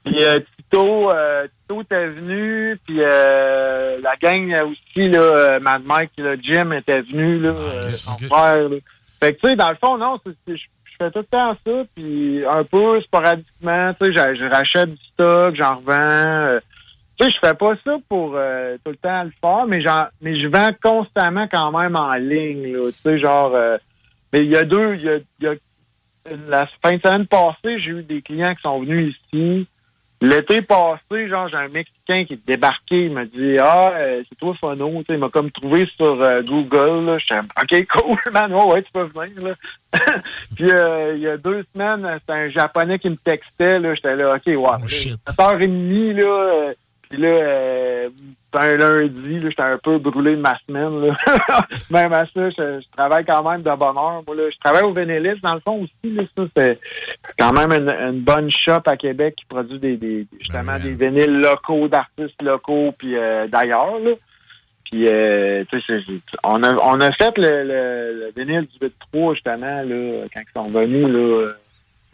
Puis euh, Tito, euh, Tito était venu. Puis euh, la gang aussi, là, euh, Mad Mike, le Jim était venu, là, euh, son frère. là. Fait que tu sais, dans le fond, non, je fais tout le temps ça, puis un peu sporadiquement, tu sais, je, rachète du stock, j'en revends. tu sais, je fais pas ça pour euh, tout le temps le faire, mais j'en, mais je vends constamment quand même en ligne, là, tu sais, genre, mais il y a deux, il y a, il y a la fin de semaine passée, j'ai eu des clients qui sont venus ici. L'été passé, genre, j'ai un Mexicain qui est débarqué. Il m'a dit Ah, euh, c'est toi, sais, il m'a comme trouvé sur euh, Google. Là. J'étais OK, cool, man. Ouais, ouais, tu peux venir. Là. Puis euh, il y a deux semaines, c'était un Japonais qui me textait. Là. J'étais là, OK, là, 7h30, là. puis là, euh, c'était un lundi, j'étais un peu brûlé de ma semaine. Là. même à ça, je, je travaille quand même de bonne heure. Moi, là, je travaille au Vénélis, dans le fond aussi. Là, ça, c'est quand même une, une bonne shop à Québec qui produit des, des justement des vinyles locaux, d'artistes locaux, puis euh, d'ailleurs. Puis, euh, on a, on a fait le, le, le vinyle du 8-3, justement, là, quand ils sont venus, là, euh,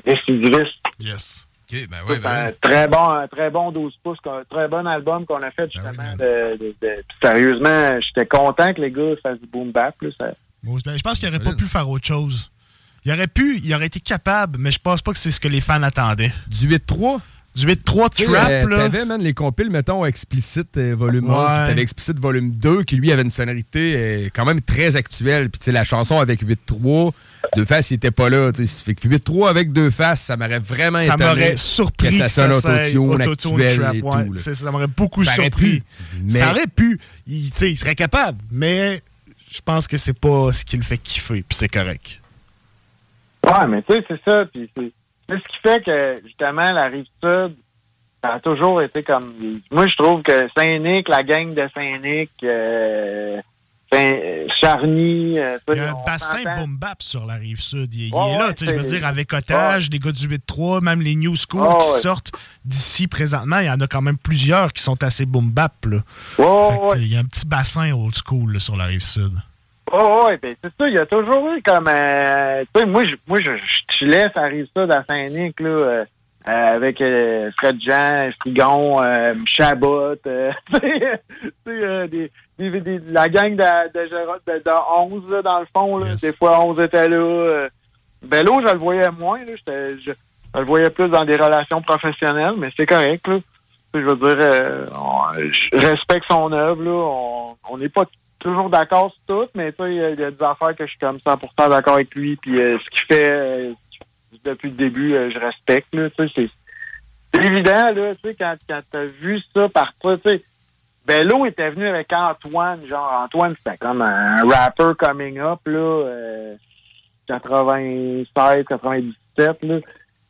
récidivistes. Yes. OK, ben oui, un ben oui. très bon, un très bon 12 pouces, un très bon album qu'on a fait justement. de, de- de- puis sérieusement, j'étais content que les gars fassent du boom bap. Là, ça- ben, je pense qu'il aurait pas pu faire autre chose. Il aurait pu, il aurait été capable, mais je pense pas que c'est ce que les fans attendaient. Du 8-3? Du 8-3 Tu sais, trap, euh, là. T'avais, man, les compiles, mettons, Explicit euh, volume 1, Ouais. puis t'avais Explicit volume 2, qui lui avait une sonorité euh, quand même très actuelle. Puis, tu sais, la chanson avec 8-3, Deux Faces, il était pas là. tu sais. Fait que 8-3 avec Deux Faces, ça m'aurait vraiment Ça étonné m'aurait surpris que ça sonne s'aille autotune, autotune actuel trap, et ouais. tout. là. Ça m'aurait beaucoup Ça surpris. pu, mais- Ça aurait pu. Il, tu sais, il serait capable, mais je pense que c'est pas ce qui le fait kiffer, puis c'est correct. Ouais, mais tu sais, c'est ça. Puis c'est c'est ce qui fait que, justement, la rive sud, ça a toujours été comme. Moi, je trouve que Saint-Nic, la gang de Saint-Nic, euh, euh, Charny, euh, Il y a un bassin boom bap sur la rive sud. Il, il Ouais, est là, ouais, tu sais, je veux dire, avec Otage, les gars du 8-3, même les New School Ouais, qui ouais. sortent d'ici présentement. Il y en a quand même plusieurs qui sont assez boom bap. Là. Ouais, Fait que, ouais. Il y a un petit bassin old school là, sur la rive sud. Oh, ouais, ben c'est ça, il y a toujours eu comme euh, tu sais, moi je moi je, je chillais ça arrive ça à Saint-Nic là euh, euh, avec euh, Fred Jean, Frigon, euh, Chabot, euh, tu sais, tu sais, euh, des, des, des- la gang de, de, de, de 11 là, dans le fond là, des fois 11 étaient là. Euh, Bello, je le voyais moins là, je, je le voyais plus dans des relations professionnelles, mais c'est correct là. Je veux dire, euh, on- je respecte son œuvre là, on on n'est pas toujours d'accord sur tout, mais tu sais, il y a- des affaires que je suis comme 100% d'accord avec lui, puis euh, ce qu'il fait euh, depuis le début, euh, je respecte, tu sais, c'est évident, là, tu sais, quand, quand t'as vu ça partir, tu sais, Bello était venu avec Antoine, genre, Antoine, c'était comme un rapper coming up, là, euh, 96, 97, là.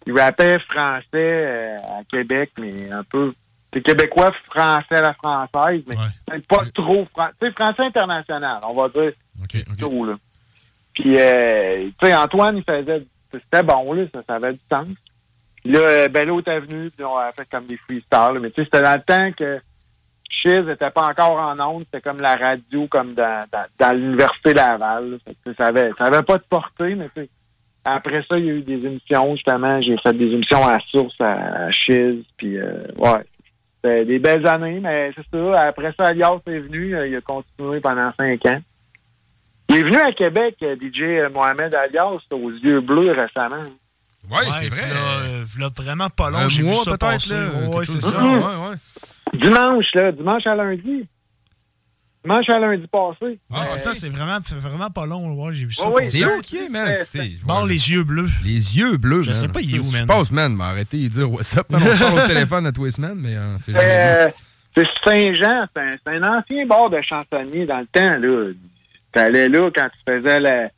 Il rappait français à Québec, mais un peu. C'est québécois français à la française, mais pas trop. fran- Tu sais, français international, on va dire. Plutôt, là. Puis, euh, tu sais, Antoine, il faisait... C'était bon, là, ça, ça avait du sens. Puis là, euh, Bello était venu, puis on a fait comme des freestyles. là. Mais tu sais, c'était dans le temps que Chiz n'était pas encore en ondes. C'était comme la radio, comme dans, dans, dans l'Université Laval. là. Ça, avait, ça avait pas de portée, mais tu sais, après ça, il y a eu des émissions, justement. J'ai fait des émissions à source à, à Chiz, puis euh, ouais. C'était des belles années, mais c'est ça. Après ça, Alias est venu. euh, il a continué pendant cinq ans. Il est venu à Québec, euh, DJ Mohamed Alias, aux yeux bleus récemment. Oui, c'est vrai. Là, là, vraiment pas long, Un j'ai vu mois, ça peut-être, Ouais, quelque c'est ça. ouais. Ouais, ouais. Dimanche, là, dimanche à lundi. Dimanche à lundi passé. Ah, c'est ça, c'est vraiment, c'est vraiment pas long. Ouais, j'ai vu ça. Ouais. C'est est, man? Je les yeux bleus. Les yeux bleus, Je man. sais pas, il est où, Je man? passe, man, m'a arrêté de dire what's up, man. On se parle au téléphone à tous les semaines, mais euh, c'est jamais Euh, c'est Saint-Jean, c'est un, ancien bar de chansonnier dans le temps. là. T'allais là quand tu faisais la,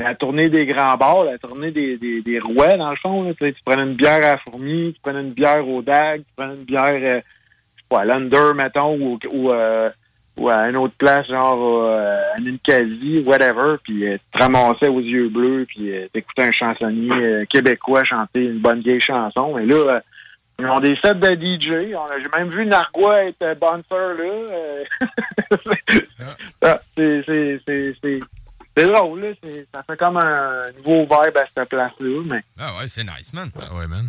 la tournée des grands bars, la tournée des, des, des rouets, dans le fond. là. Tu sais, tu prenais une bière à la fourmi, tu prenais une bière au DAG, tu prenais une bière euh, je sais pas, à l'Under, mettons, ou, ou, euh, ou à une autre place, genre euh, à Ninkasi, whatever, puis euh, te ramassais aux yeux bleus, puis euh, t'écoutais un chansonnier euh, québécois chanter une bonne vieille chanson. Et là, euh, ils ont des sets de DJ. J'ai même vu Nargois être euh, bouncer là. Ah, c'est- drôle, là. Ça fait comme un nouveau vibe à cette place-là. Mais, Ah ouais, c'est nice, man. Ah ouais, man.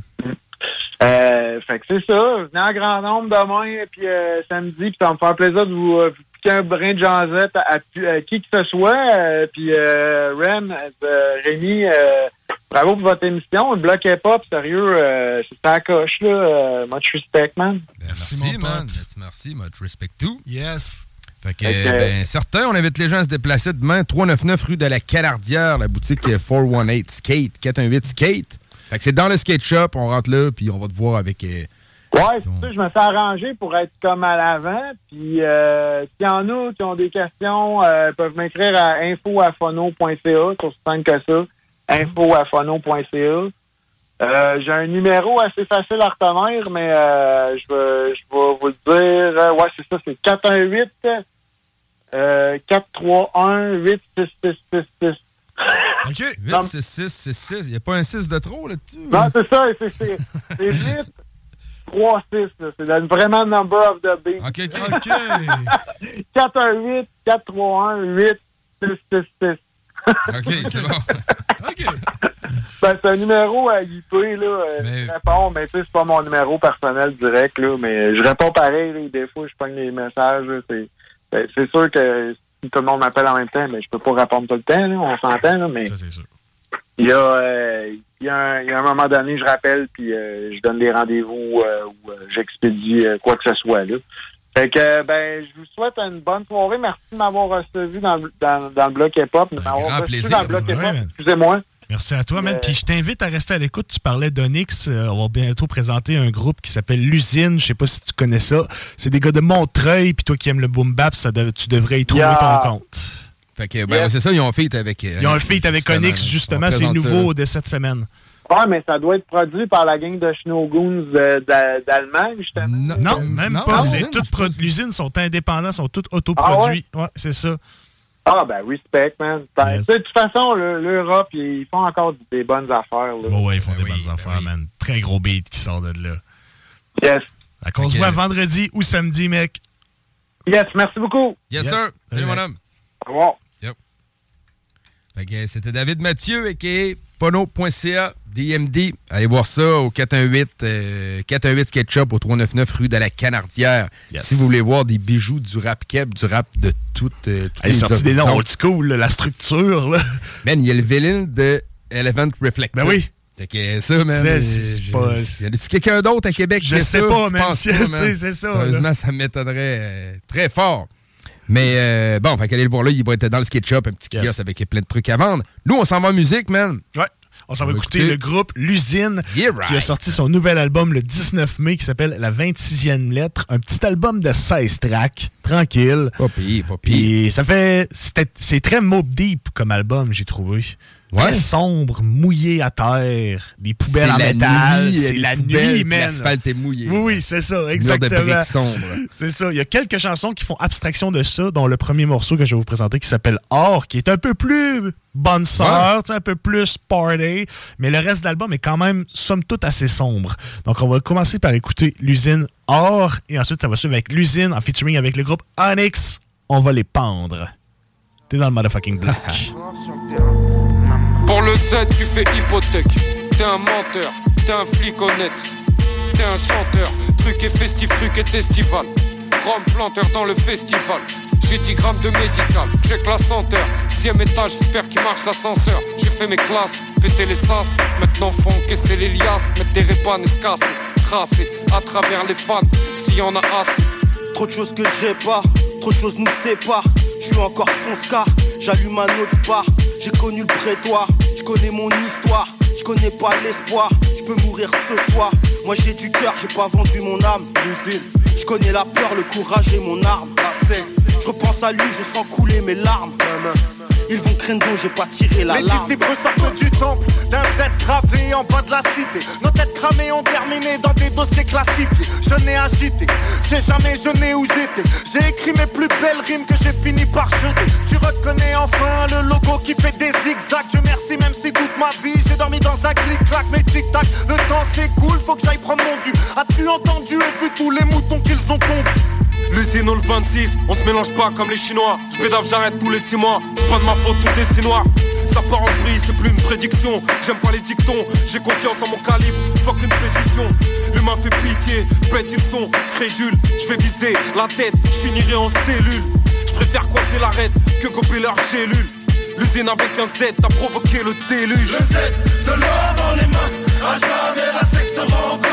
Euh, fait que c'est ça. Venez en grand nombre demain, puis euh, samedi, puis ça va me faire plaisir de vous, euh, vous piquer un brin de jasette à, à- à qui que ce soit. Euh, puis euh, Ren, euh, Rémi, euh, bravo pour votre émission. Le bloc hip-hop, sérieux, euh, c'est ta coche, là. Euh, much respect, man. Merci, man. Merci, much respect too. Yes. Fait que, ben, certains, on invite les gens à se déplacer demain, 399 rue de la Calardière, la boutique euh, 418 Skate, 418 Skate. Fait que c'est dans le skate shop, on rentre là, puis on va te voir avec... euh, Ouais, c'est ça, je me suis arrangé pour être comme à l'avant. Puis, euh, s'il y en a qui ont des questions, euh, peuvent m'écrire à info.fono.ca, sur ce que ça. info.fono.ca. Euh, j'ai un numéro assez facile à retenir, mais euh, je, vais, je vais vous le dire. Euh, ouais, c'est ça, c'est 418 euh, 431 8666. OK. 86666. Il n'y a pas un 6 de trop là-dessus? Non, c'est ça, c'est- c'est c'est 8 3 6, là. c'est vraiment le number of the beat. OK, OK. 418 431 8666. OK, c'est bon. Ben, c'est un numéro à IP, là. euh, Je réponds, mais tu sais, c'est pas mon numéro personnel direct, là. Mais je réponds pareil, là. Des fois, je pogne les messages, C'est ben, c'est sûr que si tout le monde m'appelle en même temps, mais je peux pas répondre tout le temps, là. On s'entend, là. Mais Ça, c'est sûr. il y, a, euh, il y, a un, il y a un moment donné, je rappelle, puis euh, je donne des rendez-vous euh, ou j'expédie quoi que ce soit, là. Fait que, ben, je vous souhaite une bonne soirée. Merci de m'avoir reçu dans, le- dans, dans le bloc hip-hop. de m'avoir grand reçu plaisir. dans le bloc hip-hop. Excusez-moi. Merci à toi, man. Euh, Puis je t'invite à rester à l'écoute. Tu parlais d'Onyx. Euh, on va bientôt présenter un groupe qui s'appelle L'Usine. Je sais pas si tu connais ça. C'est des gars de Montreuil. Puis toi qui aimes le boom bap, ça tu devrais y trouver Yeah. ton compte. Fait que, ben, c'est ça, ils ont un feat avec. euh, Ils ont un feat avec. Onyx, On justement. C'est ça, nouveau de cette semaine. Ouais, mais ça doit être produit par la gang de Schnaugoons euh, d'A- d'Allemagne, justement. Non, même non, pas. l'usine, sont indépendants, sont toutes autoproduits. ouais, c'est ça. Ah, ben, respect, man. Ben, De toute façon, le- l'Europe, ils font encore des bonnes affaires. Là. Ouais, ouais, ils font Ben des bonnes affaires, man. Très gros beat qui sort de là. Yes. Fait qu'on se voit vendredi ou samedi, mec. Yes, merci beaucoup. Yes, Yes. sir. Salut, Salut, mon homme. Au revoir. Yep. Fait que c'était David Mathieu, a.k.a. pono.ca, DMD. Allez voir ça au 418, euh, 418 Sketchup au 399 rue de la Canardière. Si vous voulez voir des bijoux du rap keb, du rap de toutes euh, toutes Elle est les sortie des noms old school, la structure. Là. Man, il y a le villain de Elephant Reflector. Ben oui. Fait que ça, man. C'est- euh, pas- Y a quelqu'un d'autre à Québec Je sais ça? pas, Je man. C'est- ça, Sérieusement, là. ça m'étonnerait euh, très fort. Mais euh, bon, fait qu'allez le voir là, il va être dans le skate shop, un petit kiosque avec plein de trucs à vendre. Nous, on s'en va en musique, man. Ouais. On s'en va écouter écouter. le groupe L'Usine Yeah, right. qui a sorti son nouvel album le 19 mai qui s'appelle La 26e lettre. Un petit album de 16 tracks, tranquille. Pas pire, pas pire. Ça fait. c'était- C'est très Mob Deep comme album, j'ai trouvé. Très sombre, mouillé à terre, des poubelles en la métal. nuit, C'est la nuit, man. l'asphalte est mouillé. Oui, oui, c'est ça, exactement. C'est ça. Il y a quelques chansons qui font abstraction de ça, dont le premier morceau que je vais vous présenter qui s'appelle Or, qui est un peu plus bonne sœur, un peu plus party, mais le reste de l'album est quand même, somme toute, assez sombre. Donc, on va commencer par écouter l'usine Or, et ensuite, ça va suivre avec l'usine en featuring avec le groupe Onyx. On va les pendre. T'es dans le motherfucking block. Pour le Z, tu fais hypothèque. T'es un menteur, t'es un flic honnête. T'es un chanteur, truc et festif, truc et festival. Rome planteur dans le festival. J'ai 10 grammes de médical, check la senteur. Sixième étage, j'espère qu'il marche l'ascenseur. J'ai fait mes classes, pété les sas. Maintenant faut encaisser les liasses, mettre des répanes et se. Tracer à travers les fans, s'il y en a assez. Trop de choses que j'ai pas, trop de choses nous séparent. Je suis encore fonce-car, j'allume un autre bar. J'ai connu le prétoire, je connais mon histoire. Je connais pas l'espoir, je peux mourir ce soir. Moi j'ai du cœur, j'ai pas vendu mon âme. Je connais la peur, le courage et mon arme. La je repense à lui, je sens couler mes larmes. Ils vont craindre dont j'ai pas tiré la Les disciples sortent du temple d'un Z gravé en bas de la cité. Nos têtes cramées ont terminé dans des dossiers classifiés. Je n'ai agité, j'ai jamais jeûné où j'étais. J'ai écrit mes plus belles rimes que j'ai fini par jeter. Tu reconnais enfin le logo qui fait des zigzags. Dieu merci, même si toute ma vie j'ai dormi dans un clic-clac. Mais tic-tac, le temps s'écoule, faut que j'aille prendre mon dû. As-tu entendu et vu tous les moutons qu'ils ont tondus? L'usine au 26, on se mélange pas comme les Chinois. Je pédave, j'arrête tous les 6 mois. C'est pas de ma faute, tout est si noir. Ça part en vrille, c'est plus une prédiction. J'aime pas les dictons, j'ai confiance en mon calibre. Fuck une pétition. L'humain fait pitié, bête ils sont crédules. Je vais viser la tête, je finirai en cellule. Je préfère coincer l'arête que gober leur gélule. L'usine avec un Z a provoqué le déluge. Le Z de la sexe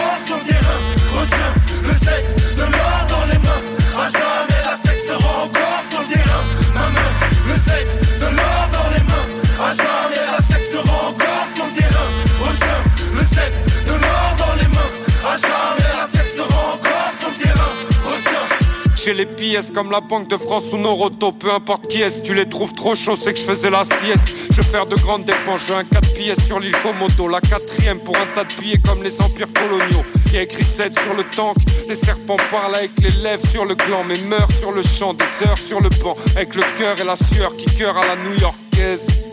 J'ai les pièces comme la Banque de France ou Noroto, peu importe qui est, tu les trouves trop chauds, c'est que je faisais la sieste. Je vais faire de grandes dépenses, j'ai un 4 pièces sur l'île Komodo, la quatrième pour un tas de billets comme les empires coloniaux. Y a écrit 7 sur le tank, les serpents parlent avec les lèvres sur le gland, mais meurent sur le champ, des heures sur le banc, avec le cœur et la sueur qui cœur à la new-yorkaise.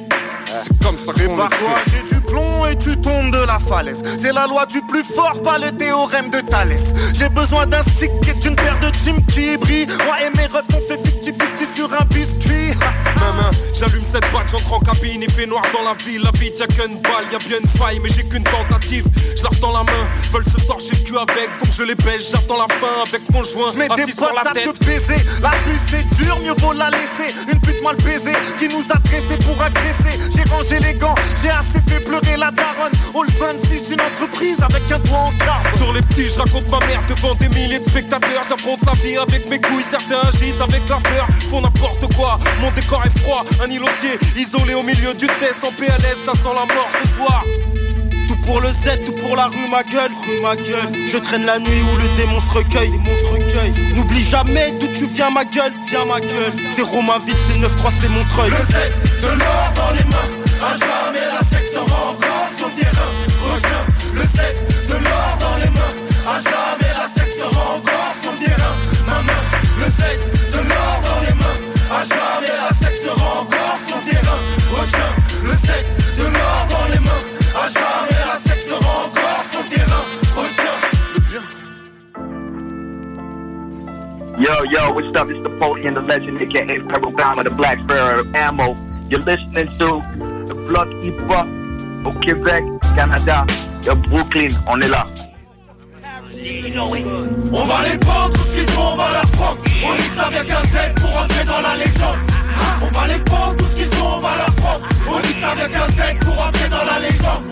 C'est comme ça qu'on fait. j'ai du plomb et tu tombes de la falaise. C'est la loi du plus fort, pas le théorème de Thalès. J'ai besoin d'un stick et d'une paire de jeans qui brillent. Moi et mes refs, on fait 50-50 sur un biscuit. J'allume cette batte, j'entre en cabine, il fait noir dans la ville, la bite y'a qu'une balle, y'a bien une faille, mais j'ai qu'une tentative. Je leur tends la main, veulent se torcher le cul avec, donc je les baisse, j'attends la fin avec mon joint, Je mets des sur la à tête. te baiser. La rue c'est dur, mieux vaut la laisser. Une pute mal baisée qui nous a dressés pour agresser. J'ai rangé les gants, j'ai assez fait pleurer la daronne. All 26, une entreprise avec un doigt en carbone. Sur les petits, je raconte ma mère devant des milliers de spectateurs. J'affronte la vie avec mes couilles, certains agissent avec la peur. Font n'importe quoi, mon décor est Un îlotier isolé au milieu du test en PLS, ça sent la mort ce soir. Tout pour le Z, tout pour la rue ma gueule, rue ma gueule. Je traîne la nuit où le démon se recueille, les monstres recueillent. N'oublie jamais d'où tu viens ma gueule, viens ma gueule. C'est Romainville, c'est 9-3, c'est Montreuil. Le Z de l'or dans les mains, à jamais la sexe sera encore sur terrain. Retiens le Z de l'or dans les mains, à Yo, yo, what's up? It's the Napoleon, the legend, aka Pharaoh Bama, the Black Sparrow Ammo. You're listening to the Block Hip au Québec, Canada, de Brooklyn. On est là. On va les prendre, tout ce qu'ils sont, on va leur prendre. On ça avec un Z pour entrer dans la légende. On va les prendre, tout ce qu'ils sont, on va leur prendre. Avec un Z pour entrer dans la légende.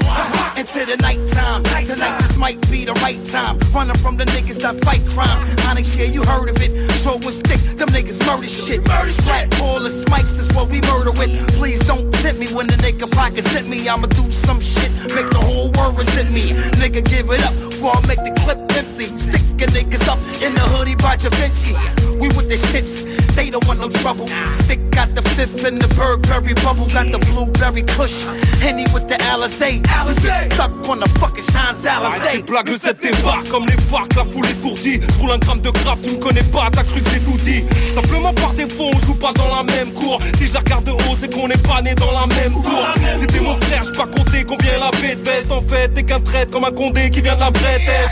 Into the nighttime. Tonight this might be the right time. Running from the niggas that fight crime. Onyx, yeah, you heard of it. Throw a stick, them niggas murder shit. Murder Strap all the smikes is what we murder with. Please don't tip me when the nigga pockets hit me. I'ma do some shit, make the whole world resent me. Nigga, give it up before I make the clip empty. Sticking niggas up in the hoodie by Da Vinci. We with the shits, they don't want no trouble. Stick got the fifth in the Burberry bubble, got the blueberry kush. Henny with the Alizé. Alizé. Stuck on the fucking tes Alizé. blagues, le set débarque comme les farcs, la foule étourdie. Je roule un gramme de grappe, tu me connais pas, t'as cru que j'ai tout dit. Simplement par défaut, on joue pas dans la même cour. Si je la regarde de haut, c'est qu'on n'est pas né dans la même tour. C'était mon frère, j'ai pas compté combien la paix de veste. En fait, t'es qu'un traître comme un condé qui vient de la vraie tête.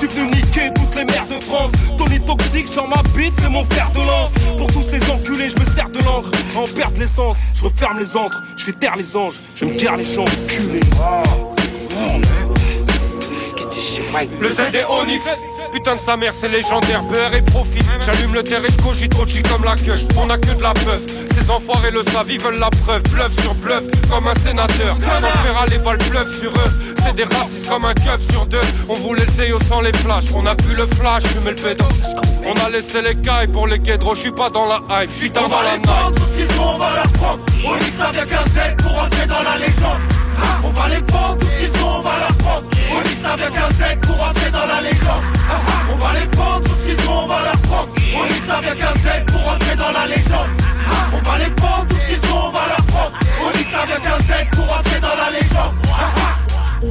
J'ai venu niquer toutes les mères de France. Tony toxique, genre ma c'est mon fer de lance. Pour tous ces enculés, je me sers de l'encre. En perdre l'essence, je referme les encres, je fais taire les anges, je me gare les gens culés. Le Z est onif Putain de sa mère c'est légendaire. Beurre et profit. J'allume le terre et je cogite trop chill comme la queue. On a que de la peuf Ces enfoirés le savent ils veulent la preuve. Bluff sur bluff comme un sénateur. On verra les balles bluff sur eux. C'est des racistes comme un keuf sur deux. On voulait le CEO sans les flashs. On a pu le flash fumer le pédo. On a laissé les cailles pour les guédros. Je suis pas dans la hype Je suis dans, dans la night. Tout ce qu'ils sont, on va leur prendre. On dit ça avec un Z pour entrer dans la légende. On va les prendre, tout ce qu'ils sont, on va leur prendre. On dit ça avec un Z pour entrer dans la légende. On va les prendre, tout ce qu'ils sont, on va leur prendre. Avec un Z pour entrer dans la légende. On va les prendre, tout ce qu'ils sont, on va leur prendre. Avec un Z pour entrer dans la légende.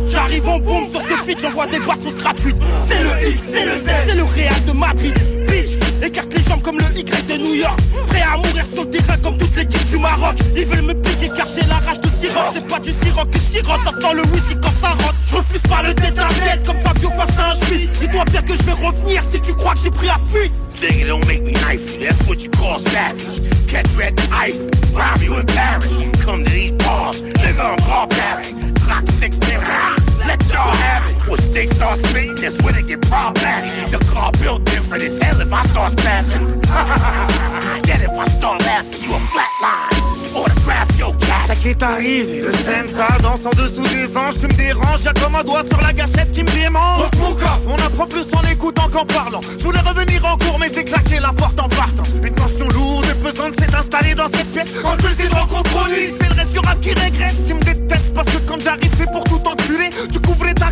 J'arrive en bombe sur ce feat, j'envoie des bastos gratuites. C'est le X, c'est le Z, c'est le Real de Madrid. Bitch, écarte les jambes comme le Y de New York. Prêt à mourir sur le terrain comme toute l'équipe du Maroc. Ils veulent me piquer car j'ai la rage de Siroc. C'est pas du Siroc que sirote, ça sent le whisky quand ça rentre. Je refuse pas le tête à tête comme Fabio face à un Schmitt. Dis-toi bien que je vais revenir si tu crois que j'ai pris la fuite. Nigga, don't make me knife. That's what you call savage. Catch you at the rob you in Paris. Come to these bars, nigga, I'm. Clock 16, ah, let y'all have it. When sticks start spitting, that's when it get problematic. The car built different as hell if I start spazzing. Yet if I start laughing, you a flat line. Autograph your cat. Ça qui est arrivé, le scène ça danse en dessous des anges, tu me déranges, y'a comme un doigt sur la gâchette qui me démange. On apprend plus en écoutant qu'en parlant. Je voulais revenir en cours, mais j'ai claqué la porte en partant. Une tension lourde et pesante s'est installée dans cette pièce. Je les rencontre chronique, c'est le reste du rap qui régresse. Tu j'arrive, c'est pour tout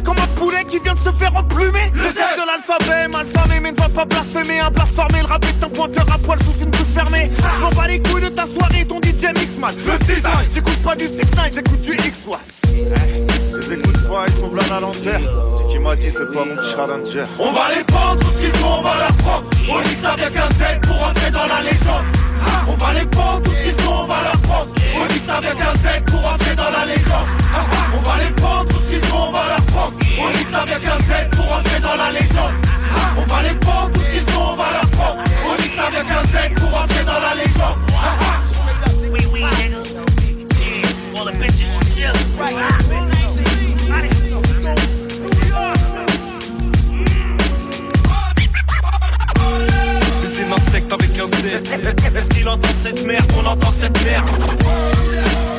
comme un poulet qui vient de se faire emplumer. Le test de l'alphabet, malfamé, mais ne va pas blasphémer. Un blasphémé, le rap est un pointeur à poil sous une bouche fermée. M'en bats les couilles de ta soirée, ton DJ Mixman. Le design, j'écoute pas du 6 9 j'écoute du X1. Les écoute pas, ils sont blancs à l'envers. C'est qui m'a dit, c'est pas mon petit challenger. On va les prendre, tout ce qu'ils sont, on va leur prendre. On ça avec un Z pour entrer dans la légende. Ah, On va les prendre, tout ce qu'ils sont, on va leur prendre. On ça avec un Z pour entrer dans la légende. Ah, ah, On va les prendre, tout ce qu'ils sont, on va leur prendre. On ça avec un Z pour entrer dans la légende. On va les prendre, tout ce qu'ils sont, on va leur prendre. On ça avec un Z pour entrer dans la légende. Oui, oui. All the bitches chill. Avec un Z Est-ce qu'il entend cette merde? On entend cette merde.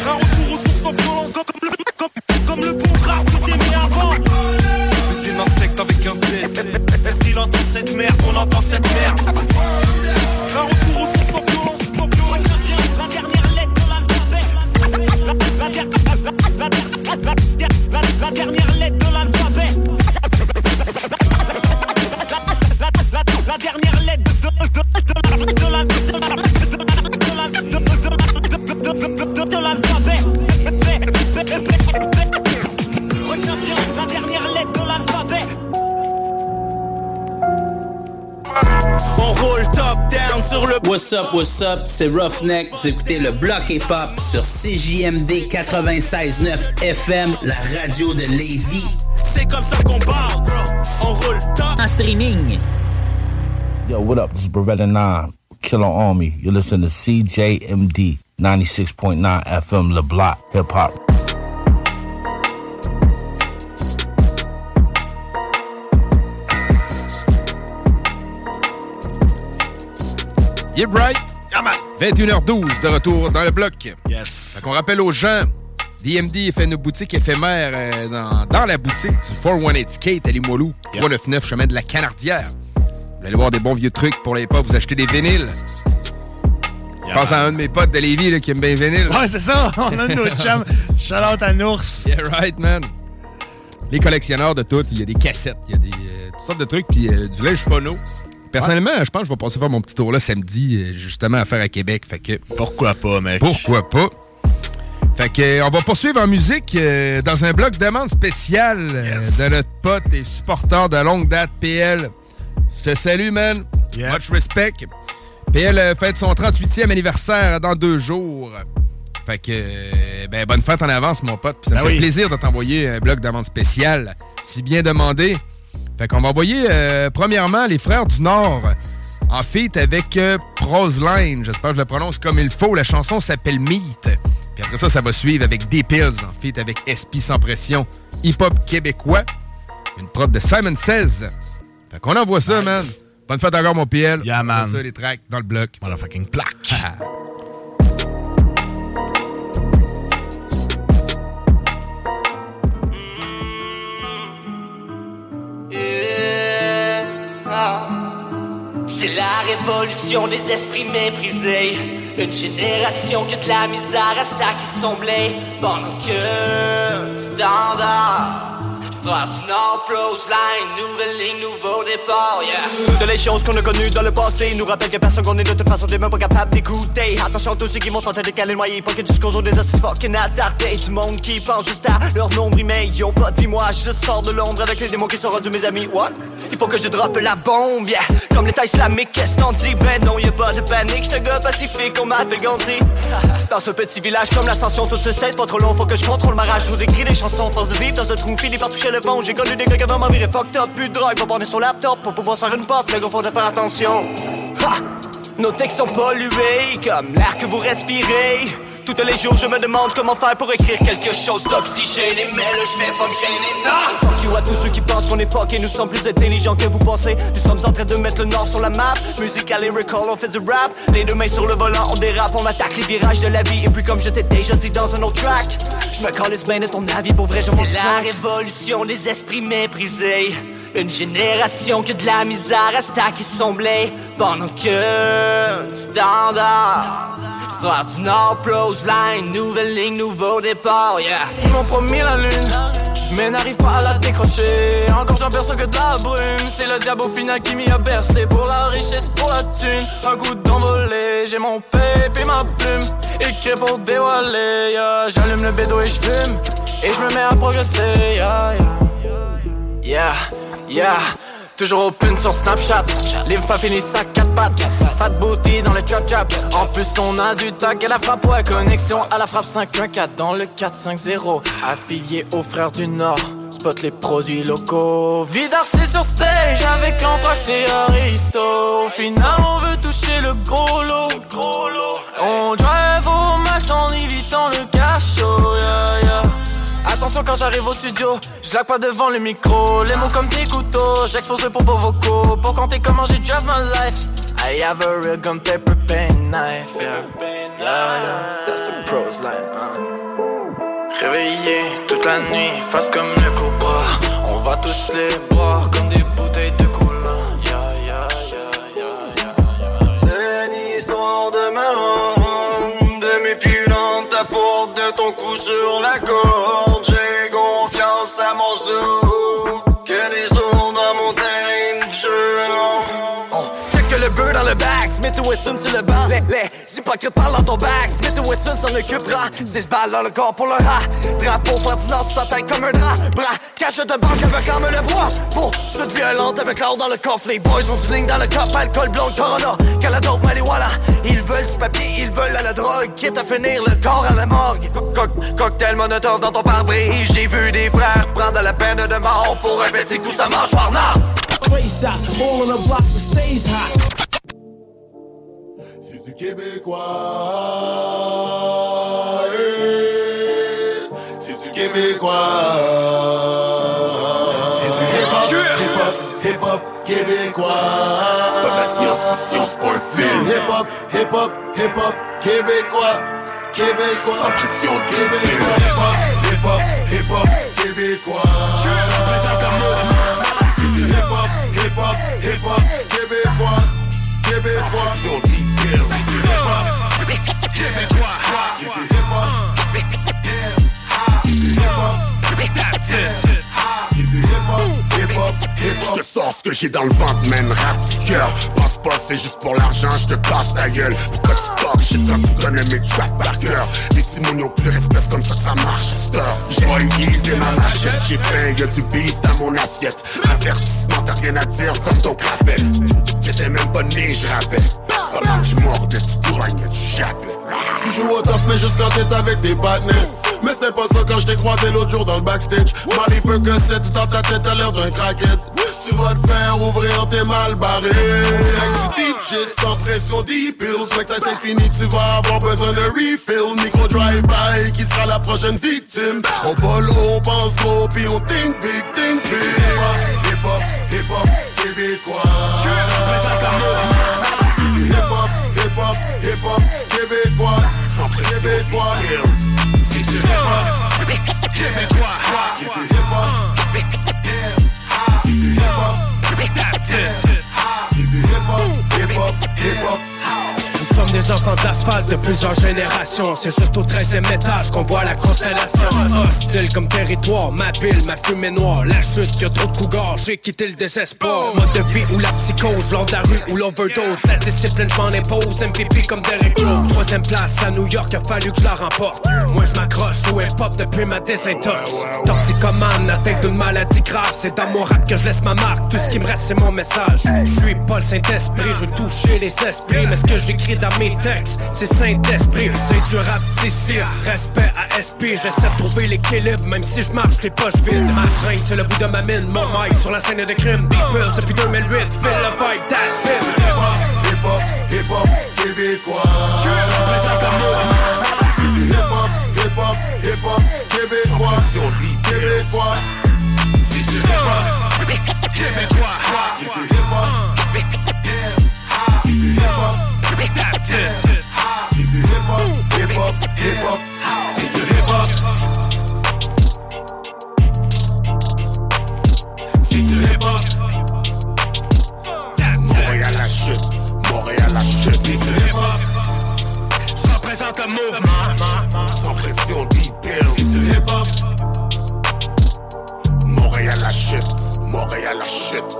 Un retour aux sources en violence comme le, comme, comme le qu'on entend cette merde. Un retour aux sources en violence, non violence. La dernière lettre de la l'alphabet. La dernière lettre de la l'alphabet. La dernière lettre de l'alphabet. Top down sur le What's up, what's up, c'est Roughneck. Vous écoutez le bloc hip-hop sur CJMD 96.9 FM, la radio de Lévis. C'est comme ça qu'on parle. On roule top. En streaming. Yo, what up? This is Beretta 9, Killer Army. You're listening to CJMD 96.9 FM, Le Block, Hip Hop. Yeah, right. 21h12 de retour dans le bloc. Yes. Fait qu'on rappelle aux gens, DMD fait une boutique éphémère euh, dans, dans la boutique du 418 Skate à Limoilou, 399 chemin de la Canardière. Vous allez voir des bons vieux trucs pour les pas, vous achetez des vinyles. Je pense à un de mes potes de Lévis là, qui aime bien les vinyles. Ouais, c'est ça. On a notre chum. Shout out à Nours. Yeah, right, man. Les collectionneurs de tout, il y a des cassettes, il y a des, euh, toutes sortes de trucs, puis euh, du linge phono. Personnellement, je pense que je vais passer faire mon petit tour là samedi, euh, justement à faire à Québec. Fait que. Pourquoi pas, mec? Pourquoi pas? Fait que, euh, on va poursuivre en musique euh, dans un bloc demande spéciale euh, de notre pote et supporter de longue date, PL. Je te salue, man. Much respect. PL fête son 38e anniversaire dans deux jours. Fait que, ben, bonne fête en avance, mon pote. Puis ça Ben me fait oui. plaisir de t'envoyer un bloc d'amende spéciale, si bien demandé. Fait qu'on va envoyer, euh, premièrement, les Frères du Nord en feat avec euh, Proseline. J'espère que je le prononce comme il faut. La chanson s'appelle Meat. Puis après ça, ça va suivre avec Des Pills en feat avec SP sans pression. Hip-hop québécois. Une prod de Simon 16. Fait qu'on envoie ça, man. Bonne fête encore, mon PL. Yeah, man. On ça, les tracks dans le bloc. Motherfucking plaque. C'est la révolution des esprits méprisés. Une génération que de la misère à son blé. Pendant que standard. Faire du Nord Pros Line, nouvelle ligne, nouveau départ, yeah. Toutes les choses qu'on a connues dans le passé nous rappellent que personne qu'on est de toute façon des même pas capable d'écouter. Attention à tous ceux qui vont tenter de caler le noyer, pas que discours des astuces fucking attardés. Du monde qui pense juste à leur nombre mais ils ont pas de vie. Moi, je sors de l'ombre avec les démons qui sont rendus mes amis. What? Il faut que je droppe la bombe, yeah. Comme l'état islamique, qu'est-ce qu'on dit? Ben non, y'a pas de panique, j'te gars pacifique, on m'appelle Gandhi. Dans ce petit village, comme l'ascension, tout se cesse, pas trop long, faut que je contrôle ma rage. Je vous écris des chansons, force de vivre dans ce trou, fini par toucher fond. J'ai connu des gars qui avaient vraiment viré fucked up, plus de drogue, pour prendre son laptop pour pouvoir faire une puff, le gars, faut faire attention. Ha! Nos textes sont pollués, comme l'air que vous respirez. Tous les jours, je me demande comment faire pour écrire quelque chose d'oxygéné. Mais là, je vais pas me gêner, non! Fuck you à tous ceux qui pensent qu'on est fuck et nous sommes plus intelligents que vous pensez. Nous sommes en train de mettre le nord sur la map. Musical et recall, on fait du rap. Les deux mains sur le volant, on dérape, on attaque les virages de la vie. Et puis, comme je t'ai déjà dit dans un autre track, je me calisse bien de ton avis, pour vrai, je m'en C'est la révolution des esprits méprisés. Une génération que de la misère à son blé. Pendant que du standard. Faire du Nord Pros Line, nouvelle ligne, nouveau départ, yeah. Ils m'ont promis la lune, mais n'arrive pas à la décrocher. Encore j'en perçois que de la brume. C'est le diable au final qui m'y a bercé. Pour la richesse, pour la thune, un coup d'envolée. J'ai mon et ma plume, écrit pour dévoiler. yeah. J'allume le bédo et je fume, et je me mets à progresser. Yeah, yeah. Yeah, yeah. Toujours open sur Snapchat. Les femmes finissent à quatre pattes. Fat booty dans le trap trap. En plus, on a du tac à la frappe. Ouais, connexion à la frappe 514 dans le 450. Affilié aux frères du Nord. Spot les produits locaux. Vie d'artiste sur stage avec l'anthrax et Aristo. Au final, on veut toucher le gros lot. On drive au max en évitant le cachot. Attention quand j'arrive au studio, je pas devant le micro. Les mots comme des couteaux, j'expose les propos vocaux. Pour compter comment j'ai drive my life. I have a real gun, paper, pen, knife. Yeah. That's the pros line. huh. Réveillé toute la nuit, face comme le cobra. On va tous les boire comme des bouteilles de Wesson sur le banc. Les, les hypocrites parlent dans ton back, Smith Wesson s'en occupera. 6 balles dans le corps pour le rat. Drapeau Nord sur ta tête comme un drap. Bras, cache de banque avec arme le bois. Pour suite violente avec l'or dans le coffre. Les boys ont du ligne dans le cop, alcool blond, corona. Canada, voilà. Ils veulent du papier, ils veulent à la drogue. Quitte à finir le corps à la morgue. Co- cocktail monotone dans ton pare-brise. J'ai vu des frères prendre la peine de mort pour un petit coup, ça marche par là. Race out, all on the block stays hot. Québécois. eh. C'est du Québécois. C'est du hip-hop, hip-hop, hip-hop québécois. C'est pas la science, pour le film. Hip-hop, hip-hop, hip-hop québécois. Québécois. Sans pression Québécois. Hip-hop, hip-hop, hip-hop québécois. C'est du hip-hop, hip-hop, hip-hop Je te sens ce que Pied dans le ventre, man, rap du cœur. Pense pas c'est juste pour l'argent, je te casse ta gueule. Pourquoi tu talk shit quand tu connais mes tracks par cœur? Les timonios plus respect comme ça que ça marche, star. J'vois easy ma machette, j'ai faim, y'a du beef dans mon assiette. Avertissement, t'as rien à dire, ferme ton clapet. J'étais même pas né, je rappelle. Pendant que je mordais, tu couragnais, tu jappais. Tu joues au tough mais juste quand t'es avec tes partenaires. Mais c'était pas ça quand je t'ai croisé l'autre jour dans le backstage. Mali peu que c'est dans ta tête à l'air d'un craquette. Tu vas te faire ouvrir tes mal barrés. Avec du deep shit sans pression deep pills que ça c'est fini tu vas avoir besoin de refill. Micro drive-by qui sera la prochaine victime. On vole on pense gros on think big things Hip hop, hip hop, québécois Hip hop, hip hop, hip hop, québécois Québécois tu hip hop, québécois tu hip hop, Si tu hip hop, tu hip hop, hip hop, hip hop sommes des enfants d'asphalte de plusieurs générations. C'est juste au 13e étage qu'on voit la constellation. Hostile comme territoire, ma ville, ma fumée noire. La chute, y a trop de cougars, j'ai quitté le désespoir. Mode de vie ou la psychose, lors de la rue ou l'overdose. La discipline, je m'en impose, MVP comme Derrick Rose. Troisième place à New York, a fallu que je la remporte. Moi, je m'accroche au hip-hop depuis ma désintox. Toxicomane, atteinte d'une maladie grave. C'est dans mon rap que je laisse ma marque. Tout ce qui me reste, c'est mon message. Je suis pas le Saint-Esprit, je veux toucher les esprits. Mais ce que j'écris dans mes textes, c'est Saint-Esprit. C'est du rap d'ici, respect à SP. J'essaie de trouver l'équilibre, même si je marche les poches vides. Ma seringue, c'est le bout de ma mine. Mon mic sur la scène de crime. Deep depuis 2008. Feel the vibe, that's it. Hip hop, hip hop, hip hop, québécois hip hop, hip hop, hip hop, québécois Québécois Si tu hip hop, québécois Si tu hip hop, Si tu hip hop, that's it Si tu hip hop, hip hop, hip hop Si tu hip hop Si tu hip hop Montréal la chute, Montréal la chute Si tu hip hop Je représente le mouvement. Sans pression deep Si tu hip hop Montréal la chute, Montréal la chute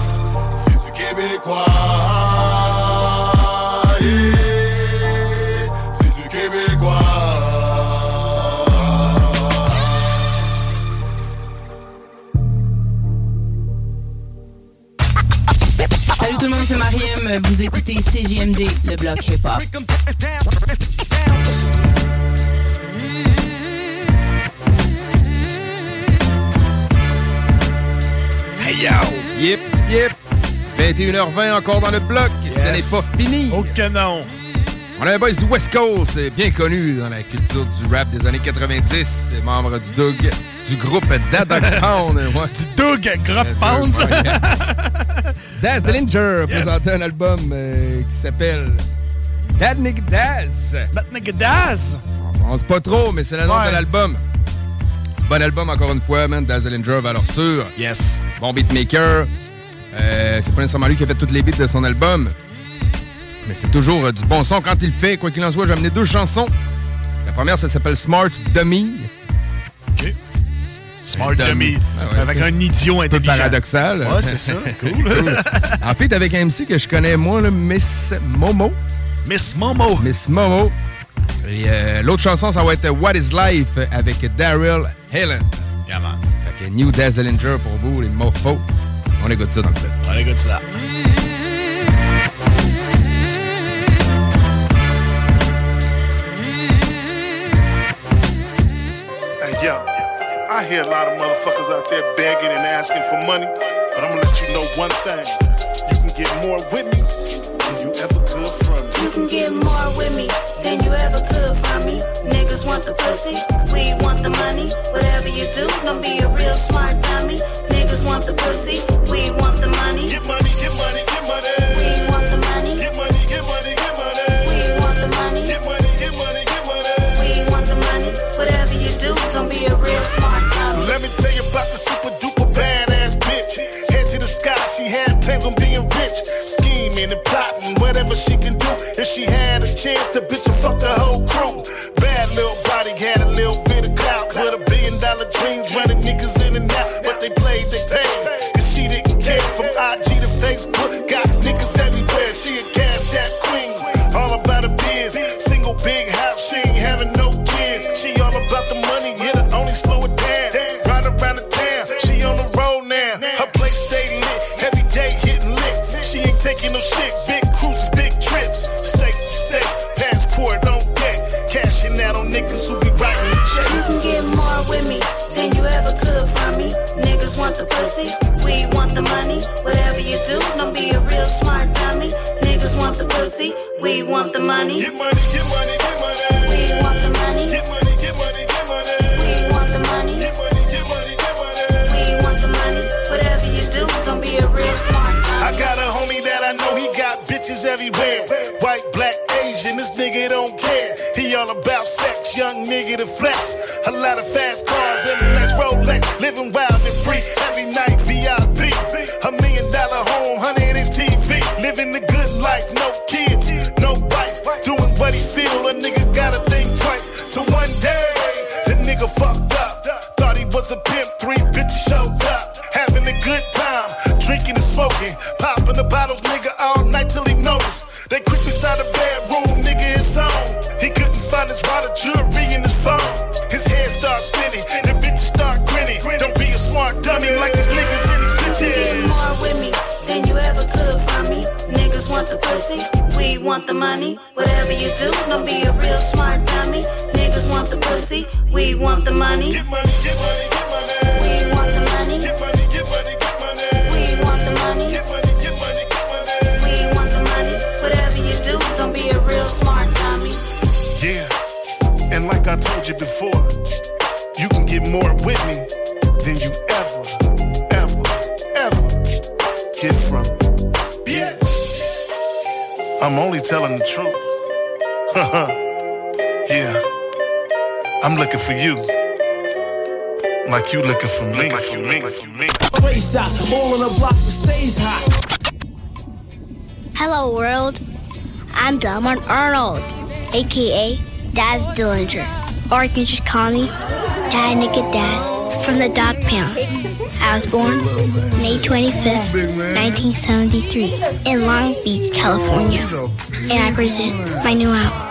C'est du québécois le monde, c'est Mariem. Vous écoutez CJMD, le bloc hip-hop. Hey yo! Yep, yep! 21h20 encore dans le bloc. Ce n'est pas fini. Au canon. On a un boys du West Coast, euh, bien connu dans la culture du rap des années 90, euh, membre du Doug, du groupe Dada Pound. ouais. Du Doug Grub Pound. Daz Dillinger a présenté un album euh, qui s'appelle Dad Nigga Daz. Dad Nigga Daz. On pense pas trop, mais c'est le nom Ouais. de l'album. Bon album encore une fois, man. Daz Dillinger, valeur sûre. Yes. Bon beatmaker. Euh, c'est pas nécessairement lui qui a fait toutes les beats de son album. Mais c'est toujours euh, du bon son quand il le fait. Quoi qu'il en soit, j'ai amené deux chansons. La première, ça s'appelle Smart Dummy. Smart Dummy. Dummy. Ah ouais, avec un idiot Un peu intelligent. paradoxal. Ouais, c'est ça. Cool. en fait, avec un MC que je connais, moi, là, Miss Momo. Miss Momo. Miss Momo. Et euh, l'autre chanson, ça va être What is Life avec Daryl Helen. Yeah, man. Fait que New Daz Dillinger pour vous, les mofos. On écoute ça dans le set. On écoute ça. Hey, I hear a lot of motherfuckers out there begging and asking for money, but I'm gonna let you know one thing. You can get more with me than you ever could from me. You can get more with me than you ever could from me. Niggas want the pussy, we want the money. Whatever you do, don't be a real smart dummy. Niggas want the pussy, we want the money. Get money, get money, get money. We plans on being rich, scheming and plotting, whatever she can do. If she had a chance, the bitch would fuck the whole crew. Bad little body had a Whatever you do, don't be a real smart dummy. Niggas want the pussy, we want the money. Get money, get money, get money. We want the money. Get money, get money, get money. We want the money. Get money, get money, get money. We want the money. Whatever you do, don't be a real smart dummy. I got a homie that I know he got bitches everywhere. White, black, Asian, this nigga don't care. He all about sex, young nigga to flex. A lot of fast cars and a nice Rolex. Living wild and free, every night smoking. Popping the bottles, nigga, all night till he noticed. They creep inside the bedroom, nigga, it's on. He couldn't find his wallet, jewelry, in his phone. His head starts spinning, the bitches start grinning. Don't be a smart dummy like these niggas in these can get bitches. more with me than you ever could from me. Niggas want the pussy, we want the money. Whatever you do, don't be a real smart dummy. Niggas want the pussy, we want the money, get money, I told you before, you can get more with me than you ever, ever, ever get from me. Yeah, I'm only telling the truth. yeah, I'm looking for you, like you looking for me. Like you, me, like you, me. Race out, all on the block that stays hot. Hello, world. I'm Delmont Arnold, aka Daz Dillinger. Or you can just call me Dad Nigga from the Dog Pound. I was born May 25th, 1973, in Long Beach, California. And I present my new album.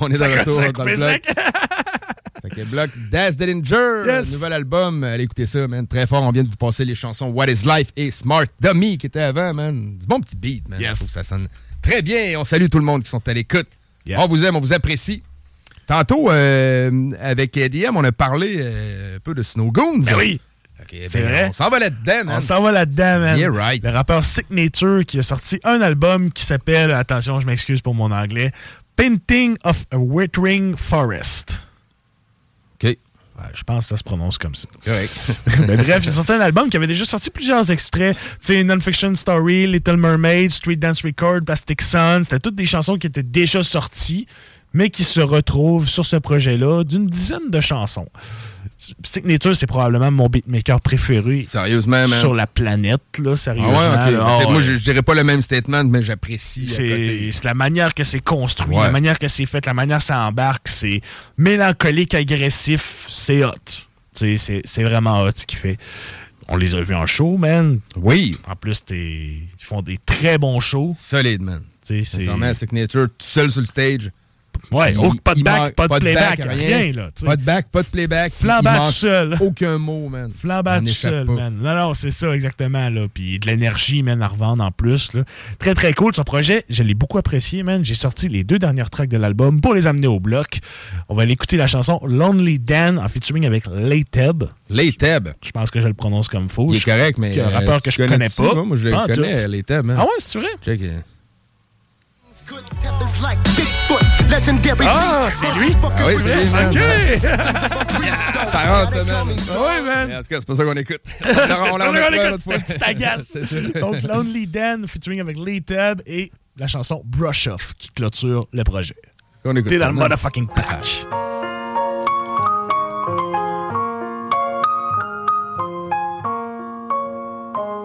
On est Ça de retour dans le bloc. fait que bloc Das Dillinger, Yes. nouvel album. Allez écouter ça, man. Très fort. On vient de vous passer les chansons What is Life et Smart Dummy qui étaient avant, man. Du bon petit beat, man. Je trouve que ça sonne très bien. On salue tout le monde qui sont à l'écoute. On vous aime, on vous apprécie. Tantôt, euh, avec DM, on a parlé euh, un peu de Snow Goons. Ben oui. Ok, C'est ben, vrai. On s'en va là-dedans, man. On s'en va là-dedans, man. Yeah, right. Le rappeur Signature qui a sorti un album qui s'appelle, attention, je m'excuse pour mon anglais, Painting of a Withering Forest. OK. je pense que ça se prononce comme ça. Correct. Mais bref, il a sorti un album qui avait déjà sorti plusieurs extraits. Tu sais, Non-Fiction Story, Little Mermaid, Street Dance Record, Plastic Sun. C'était toutes des chansons qui étaient déjà sorties, mais qui se retrouvent sur ce projet-là d'une dizaine de chansons. Signature, c'est probablement mon beatmaker préféré. Sérieusement, man. Sur la planète, là, Ah sérieusement. ouais, là. Sais, Ah Moi, je, je dirais pas le même statement, mais j'apprécie. à. C'est la manière que c'est construit, Ouais. la manière que c'est fait, la manière que ça embarque, c'est mélancolique, agressif, c'est hot. C'est vraiment hot ce qu'il fait. On les a vus en show, man. Oui. En plus, t'es- ils font des très bons shows. Solide, man. C'est- Sincèrement, Signature, tout seul sur le stage. Ouais, Il- oh, pas de il back, pas de playback, rien, là. Pas de back, pas de playback. Flambant Il tout manque seul. Aucun mot, man. Flambant On tout n'échappe seul, pas. man. Non, non, c'est ça, exactement. Là. Puis de l'énergie, man, à revendre en plus. Là. Très, très cool. Son projet, je l'ai beaucoup apprécié, man. J'ai sorti les deux dernières tracks de l'album pour les amener au bloc. On va aller écouter la chanson Lonely Dan en featuring avec Layteb. Layteb. Je pense que je le prononce comme faux. Il est correct, mais. Un euh, rappeur que je connais pas. Moi, moi, je le connais. Layteb, man. Ah ouais, c'est vrai? Check. Euh. Ah, c'est lui? Ah oui, c'est. OK. Ça rentre, man. Ah ouais, man. En tout cas, c'est pas ça qu'on écoute. C'est on pas ça qu'on écoute, c'est agace. Donc, Lonely Dan featuring avec Lee Tab et la chanson Brush Off qui clôture le projet. On écoute T'es dans le motherfucking patch.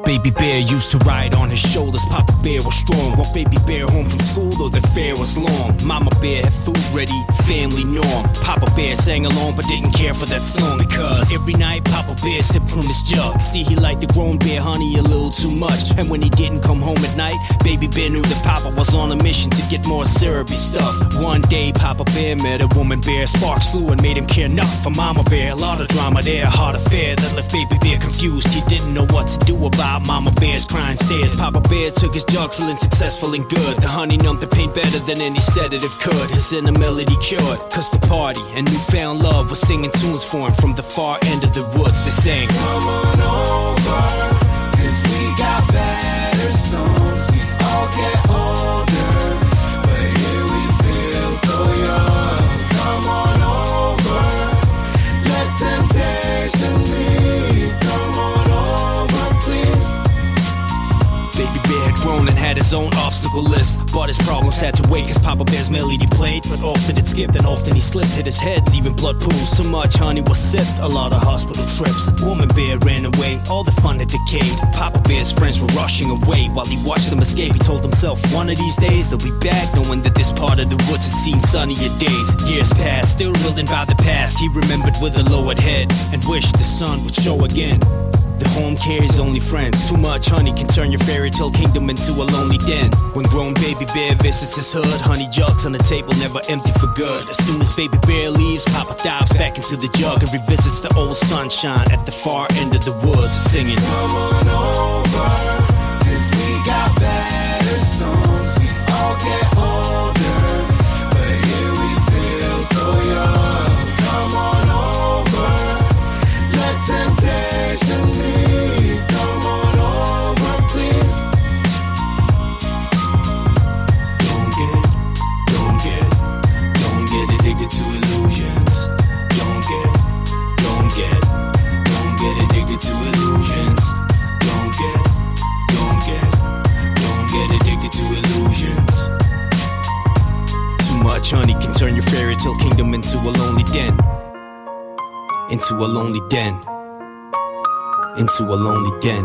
Baby Bear used to ride on his shoulders. Papa Bear was strong. Brought Baby Bear home from school, though the fare was long. Mama Bear had food ready, family norm. Papa Bear sang along, but didn't care for that song because every night Papa Bear sipped from his jug. See, he liked the grown bear honey a little too much. And when he didn't come home at night, Baby Bear knew that Papa was on a mission to get more syrupy stuff. One day, Papa Bear met a woman bear. Sparks flew and made him care enough for Mama Bear. A lot of drama there, hard affair that left Baby Bear confused. He didn't know what to do about Mama Bear's crying stares. Papa Bear took his jug, feeling successful and good. The honey numbed the pain better than any sedative could. His inner melody cured, cause the party and newfound love was singing tunes for him from the far end of the woods. They sang, Come on over, cause we got better songs. We all get older, had his own obstacle list. But his problems had to wait cause Papa Bear's melody played. But often it skipped and often he slipped, hit his head, leaving blood pools. Too much honey was sipped, a lot of hospital trips. Woman Bear ran away, all the fun had decayed. Papa Bear's friends were rushing away while he watched them escape. He told himself, one of these days they'll be back, knowing that this part of the woods had seen sunnier days. Years passed, still reeling by the past. He remembered with a lowered head and wished the sun would show again. The home carries only friends. Too much honey can turn your fairy tale kingdom into a lonely den. When grown baby bear visits his hood, honey jugs on the table never empty for good. As soon as baby bear leaves, Papa dives back into the jug and revisits the old sunshine at the far end of the woods, singing. Come on over, cause we got better songs. We all get older, kingdom into a lonely den. Into a lonely den. Into a lonely den.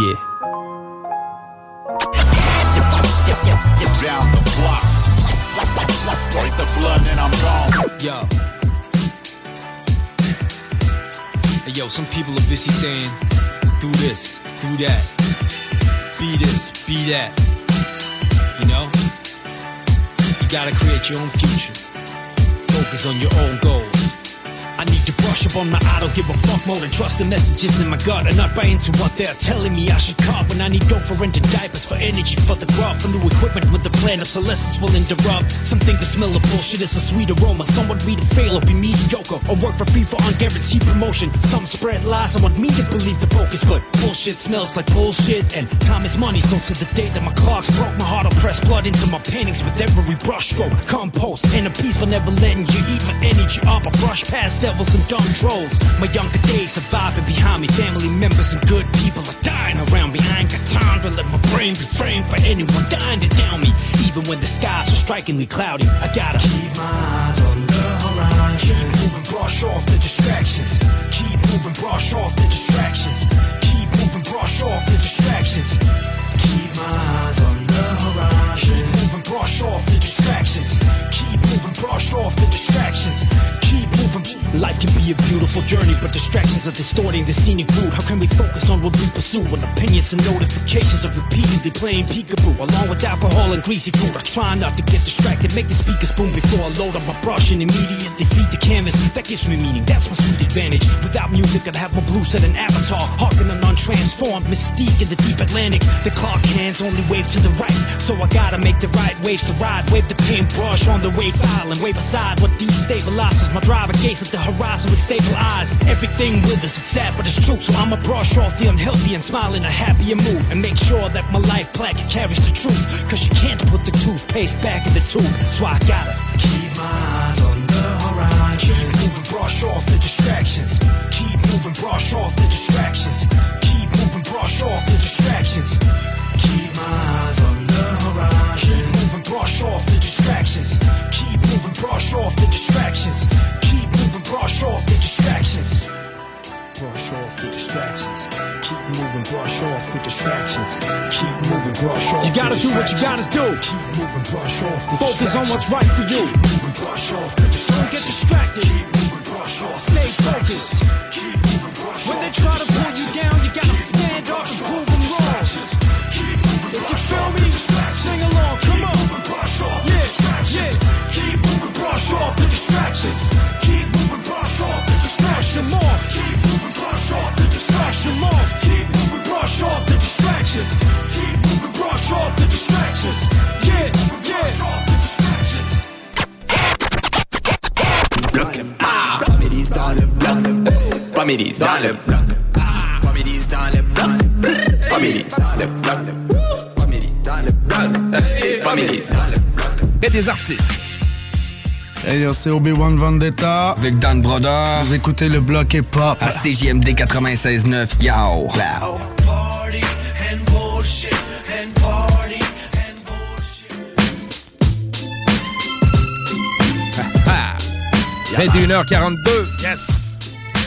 Yeah. Down the block. Break the blood and I'm gone. Yo. Hey, yo, some people are busy saying, do this, do that, be this, be that. You know? Gotta create your own future. Focus on your own goals. I need to brush up on my I don't give a fuck more than trust the messages in my gut. And not buy into what they're telling me. I should cop when I need dough for renting diapers for energy for the crop for new equipment with the plan of obsolescence will interrupt. Some think the smell of bullshit is a sweet aroma. Some want me to fail or be mediocre. Or work for free for unguaranteed promotion. Some spread lies. I want me to believe the focus but bullshit smells like bullshit. And time is money so to the day that my clocks broke my heart will press blood into my paintings with every brushstroke compost and a piece for never letting you eat my energy up. I brush past devils and dumb trolls. My younger days surviving behind me. Family members and good people are dying around me. I ain't got time to let my brain be framed by anyone dying to down me. Even when the skies are strikingly cloudy, I gotta keep my eyes on the horizon. Keep moving, brush off the distractions. Keep moving, brush off the distractions. Keep moving, brush off the distractions. Keep my eyes on the horizon. Keep moving, brush off the distractions. Keep moving, brush off the distractions. Life can be a beautiful journey, but distractions are distorting the scenic route. How can we focus on what we pursue when opinions and notifications are repeatedly playing peekaboo? Along with alcohol and greasy food, I try not to get distracted. Make the speakers boom before I load up my brush and immediately feed the canvas. That gives me meaning, that's my sweet advantage. Without music, I'd have my blue set an avatar. Harking an untransformed mystique in the deep Atlantic. The clock hands only wave to the right, so I gotta make the right waves to ride. Wave the paintbrush on the wave file and wave aside what destabilizes my driver gaze at the horizon with stable eyes. Everything withers, it's sad, but it's true. So I'ma brush off the unhealthy and smile in a happier mood. And make sure that my life plaque carries the truth. Cause you can't put the toothpaste back in the tube. So I gotta keep my eyes on the horizon. Keep moving, brush off the distractions. Keep moving, brush off the distractions. Keep moving, brush off the distractions. Keep my eyes on the horizon. Keep moving, brush off the distractions. Keep moving, brush off the distractions. Brush off the distractions. Brush off the distractions. Keep moving, brush off the distractions. Keep moving, brush off. You gotta do what you gotta do. Keep moving, brush off the Focus on what's right for you. Keep moving, brush off the distractions. Don't get distracted. Keep moving, brush off. Stay focused. Keep moving, brush When they try to pull you down, you gotta stand up and prove them wrong. If you feel me, sing along. Come on. Yeah, yeah. Keep moving, brush off the distractions. Comédies dans le bloc. Comédies dans le bloc. Comédies dans le bloc. Comédies dans le bloc. Comédies dans le bloc. Et des artistes. Hey yo, c'est Obi-Wan Vendetta. Avec Dan Broder. Vous écoutez le bloc hip-hop. À CJMD 96.9, yo. Wow. Party and bullshit and party. 21h42. Yes.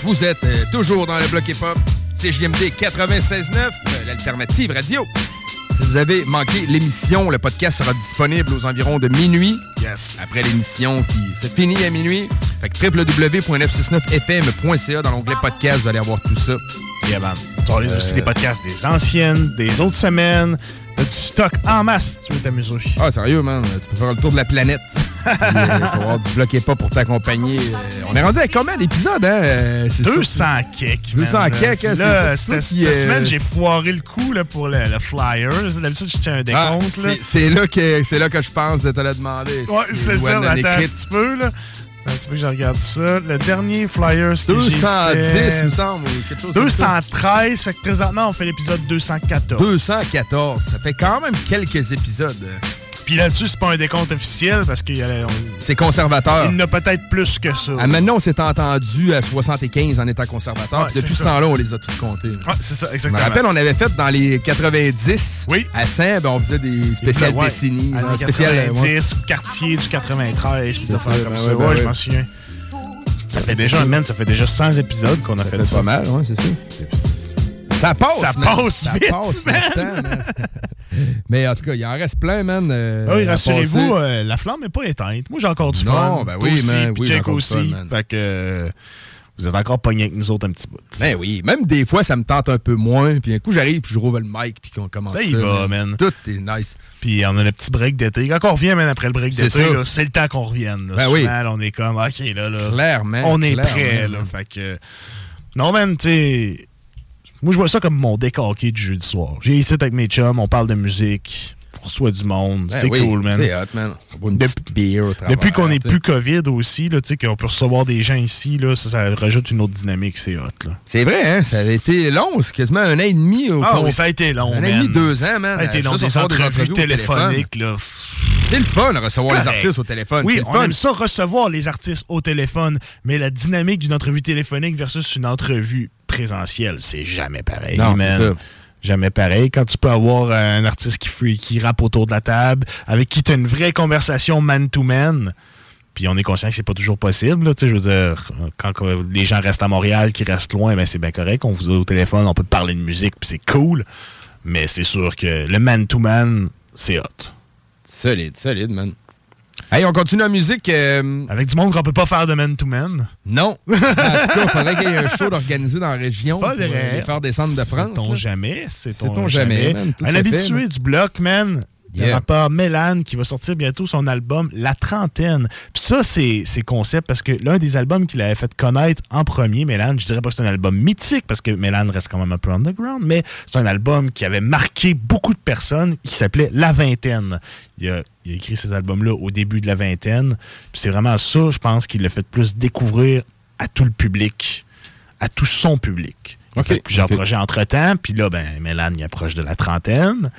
Vous êtes euh, toujours dans le bloc hip-hop. CJMD 96.9, euh, l'alternative radio. Si vous avez manqué l'émission, le podcast sera disponible aux environs de minuit. Yes. Après l'émission qui se finit à minuit. Fait que www.969fm.ca dans l'onglet podcast, vous allez avoir tout ça. Yeah, man. Auras aussi Euh, des podcasts des anciennes, des autres semaines. T'as du stock en masse si tu veux t'amuser. Ah, sérieux, man. Tu peux faire le tour de la planète. Puis, euh, tu vas avoir du bloc pas pour t'accompagner. Euh, on est rendu à combien d'épisodes, hein? Euh, c'est 200 kek. 200 man. kek, hein, Là, c'est ça. cette, euh, semaine, j'ai foiré le coup là, pour le, le flyer. D'habitude, je tiens un Ah, décompte. c'est- là, là que je pense de te le demander. Ouais, c'est ça. Attends un petit peu, là. Un petit peu que je regarde ça. Le dernier flyer, ce que j'ai 210, fait- il me semble, ou quelque chose comme ça. 213. Fait que présentement, on fait l'épisode 214. 214. Ça fait quand même quelques épisodes. Puis là-dessus, c'est pas un décompte officiel parce qu'il y a... C'est conservateur. Il en a peut-être plus que ça. Ah, maintenant, on s'est entendu à 75 en étant conservateur. Ouais, Puis depuis ce ça. temps-là, on les a tous comptés. Ouais, c'est ça, Je me exactement. rappelle, on avait fait dans les 90 à Saint, ben, on faisait des spéciales Ouais, décennies. spéciales, euh, 90, ouais. quartier du 93, puis des ça, affaires comme ben ça. ouais, ben je m'en souviens. Ça fait déjà, man, ça fait déjà 100 épisodes qu'on a fait, fait ça. pas mal, ouais, c'est ça. Ça passe, Ça man. passe Ça vite, passe man. le temps, man. Mais en tout cas, il en reste plein, man. euh, oui, rassurez-vous, euh, la flamme n'est pas éteinte. Moi, j'ai encore du Non, fun. ben Toi oui, aussi, man, oui, Jake aussi. fun, man. fait que euh, vous êtes encore pogné avec nous autres un petit bout. Ben oui, même des fois, ça me tente un peu moins. Puis un coup, j'arrive, puis je rouvre le mic, puis qu'on commence Ça y va, man. Tout est nice. Puis on a le petit break d'été. Quand on revient, même après le break d'été, c'est le temps qu'on revienne. là. Ben oui. Là, on est comme, OK, là, là Clairement, on est prêt. Là, fait que, non, man, tu sais, moi, je vois ça comme mon décorqué du jeudi soir. J'ai ici avec mes chums, on parle de musique, on reçoit du monde. Ben c'est oui, cool, man. C'est hot, man. Une bière travers, Depuis qu'on n'est plus COVID aussi, là, tu sais, qu'on peut recevoir des gens ici, là, ça, ça rajoute une autre dynamique, c'est hot. Là. C'est vrai, hein? Ça avait été long. C'est quasiment un an et demi. Au Ah oui, ça a été long, Un an et demi, deux ans, man. Ça a été long, Juste des entrevues téléphoniques, là. C'est le fun de recevoir les artistes au téléphone. Oui, on fun. aime ça recevoir les artistes au téléphone, mais la dynamique d'une entrevue téléphonique versus une entrevue présentielle, c'est jamais pareil. Non, c'est ça. Jamais pareil. Quand tu peux avoir un artiste qui, free, qui rappe autour de la table, avec qui tu as une vraie conversation man-to-man, puis on est conscient que c'est pas toujours possible. Là, je veux dire, quand euh, les gens restent à Montréal, qui restent loin, ben c'est bien correct. On vous a au téléphone, on peut parler de musique, puis c'est cool. Mais c'est sûr que le man-to-man, c'est hot. Solide, solide, man. Hey, on continue la musique. euh, Avec du monde qu'on peut pas faire de man-to-man. Non. en tout cas, il faudrait qu'il y ait un show organisé dans la région pour Faudrait. les faire descendre de France. Sait-on là. jamais. C'est Sait-on jamais, man, tout Un habitué fait, du bloc, man. Le Yeah. rappeur Mélan qui va sortir bientôt son album La Trentaine. Puis ça, c'est c'est concept parce que l'un des albums qu'il avait fait connaître en premier, Mélan, je dirais pas que c'est un album mythique parce que Mélan reste quand même un peu underground, mais c'est un album qui avait marqué beaucoup de personnes qui s'appelait La Vingtaine. Il a, il a écrit cet album-là au début de la vingtaine. Puis c'est vraiment ça, je pense, qui l'a fait plus découvrir à tout le public, à tout son public. Il a Ok, fait plusieurs projets entre-temps, puis là, ben, Mélan, il approche de la trentaine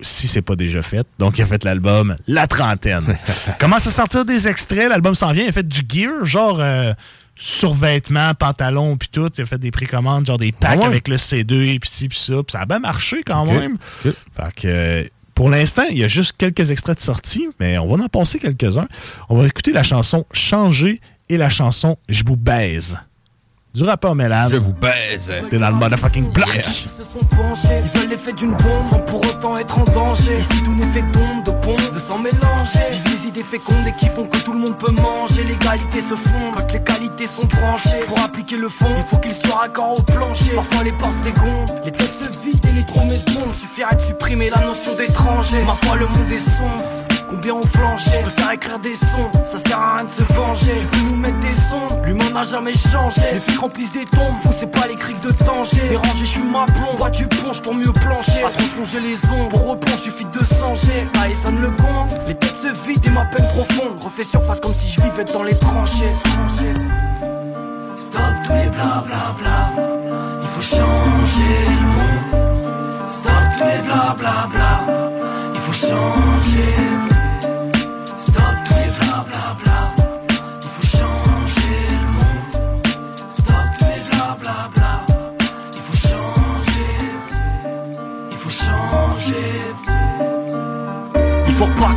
si c'est pas déjà fait. Donc, il a fait l'album La Trentaine. Commence à sortir des extraits? L'album s'en vient. Il a fait du gear, genre euh, survêtements, pantalons, puis tout. Il a fait des précommandes, genre des packs Ah ouais? avec le C2, puis ci, puis ça. Ça a bien marché quand même. Fait que, euh, pour l'instant, il y a juste quelques extraits de sortie, mais on va en passer quelques-uns. On va écouter la chanson Changer et la chanson Je vous baise. Du rappeur. Je vous baise. T'es dans le motherfucking block. Ils se sont penchés, ils veulent l'effet d'une bombe sans pour autant être en danger. Ici tout n'est fait tombe, de pompe, de s'en mélanger. Vivent les idées fécondes et qui font que tout le monde peut manger. L'égalité se fond quand les qualités sont branchées. Pour appliquer le fond, il faut qu'il soit raccord au plancher. Parfois les portes dégondent, les têtes se vident et les promesses tombent. Suffirait de supprimer la notion d'étranger. Parfois le monde est sombre. Combien ont flanché Préfère écrire des sons, ça sert à rien de se venger. Tu peux nous mettre des sons, l'humain n'a jamais changé. Les flics remplissent des tombes, vous c'est pas les criques de danger. Dérangé, je suis ma plomb, bois du plonge pour mieux plancher. Pas trop plonger les ombres, pour replonge suffit de changer Ça y sonne le gong, les têtes se vident et ma peine profonde. Refais surface comme si je vivais dans les tranchées. Stop tous les blablabla Il faut changer le monde. Stop tous les blablabla Il faut changer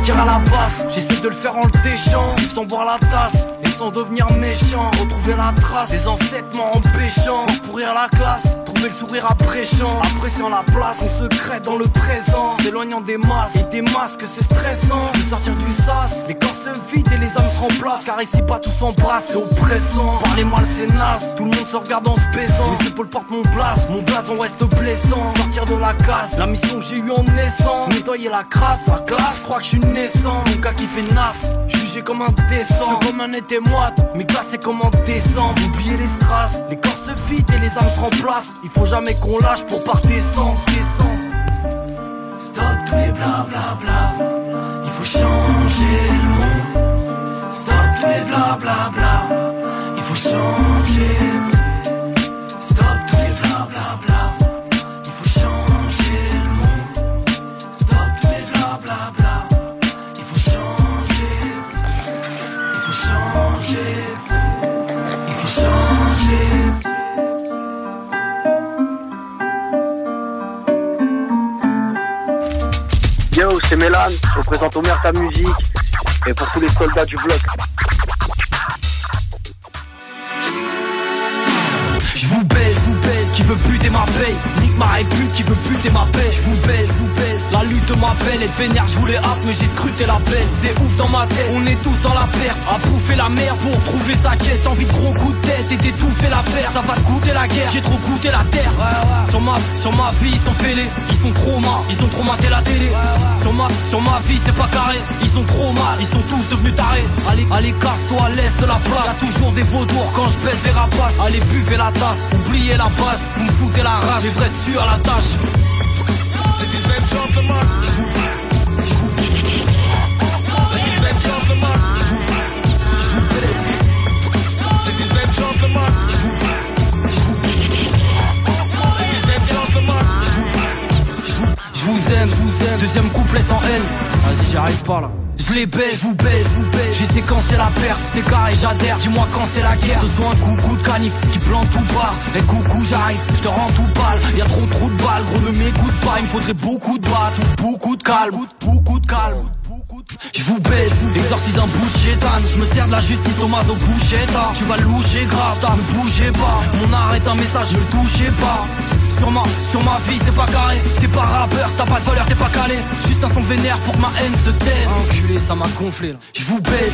repartir à la base, j'essaie de le faire en le déchant Sans voir la tasse sans devenir méchant Retrouver la trace des ancêtres empêchant Pourrir la classe, trouver le sourire appréciant Appréciant la place, on secret dans le présent S'éloignant des masses et des masques c'est stressant. Sortir du sas, les corps se vident et les âmes se remplacent. Car ici pas tous s'embrassent, c'est oppressant. Parlez-moi le c'est naze, tout le monde se regarde en se baisant. Les épaules portent mon place, mon blason reste blessant. Sortir de la casse, la mission que j'ai eue en naissant. Nettoyer la crasse, la classe, crois que je suis naissant. Mon gars qui fait nasse, jugé comme un décent Comme un été moite, mais glacé comme en décembre Oubliez les strass, les corps se vident et les âmes se remplacent. Il faut jamais qu'on lâche pour pas descendre, descendre Stop tous les blablabla Il faut changer le monde. Stop tous les blablabla Il faut changer Mélan, je représente Omer ta musique et pour tous les soldats du bloc. Je baise, veut buter ma paye Nique ma répute, qui veut buter ma paix. Je vous baise, vous baise, la te m'appelle et vénère, je voulais hâte mais j'ai scruté la baisse. C'est ouf dans ma tête, on est tous dans la perte. À bouffer la mer pour trouver sa caisse. Envie de gros coups de tête et d'étouffer l'affaire Ça va te goûter la guerre, j'ai trop goûté la terre. Sur ma, sur ma vie ils sont fêlés Ils sont trop mal, ils ont trop maté la télé. Sur ma, sur ma vie c'est pas carré. Ils sont trop mal, ils sont tous devenus tarés. Allez, allez casse-toi à l'est de la place. Y'a toujours des vautours quand je baisse les rapaces Allez buvez la tasse, oubliez la base Vous me foutez la rage, la tâche. Je vous aime, je vous aime. Deuxième couplet sans haine. Vas-y, j'y arrive pas là. Je les baise, vous baise, vous baise. J'ai séquencé la perte, c'est carré, j'adhère. Dis-moi quand c'est la guerre. Ce soit un coucou de canif qui plante tout bas. Et coucou, j'arrive, je te rends tout pâle. Y'a trop trop de balles, gros, ne m'écoute pas. Il me faudrait beaucoup de battes, ou beaucoup de calme, beaucoup de calme. Je vous baise, exorcise un bout de Je me sers de la justice au mazo bouchetta Tu vas loucher grave, t'as ne bougez pas. Mon art est un message, ne touchez pas. Sur ma, sur ma vie, c'est pas carré. T'es pas rappeur, t'as pas de valeur, t'es pas calé. Juste un son vénère pour que ma haine se taise. Enculé, ça m'a gonflé là. Je vous baise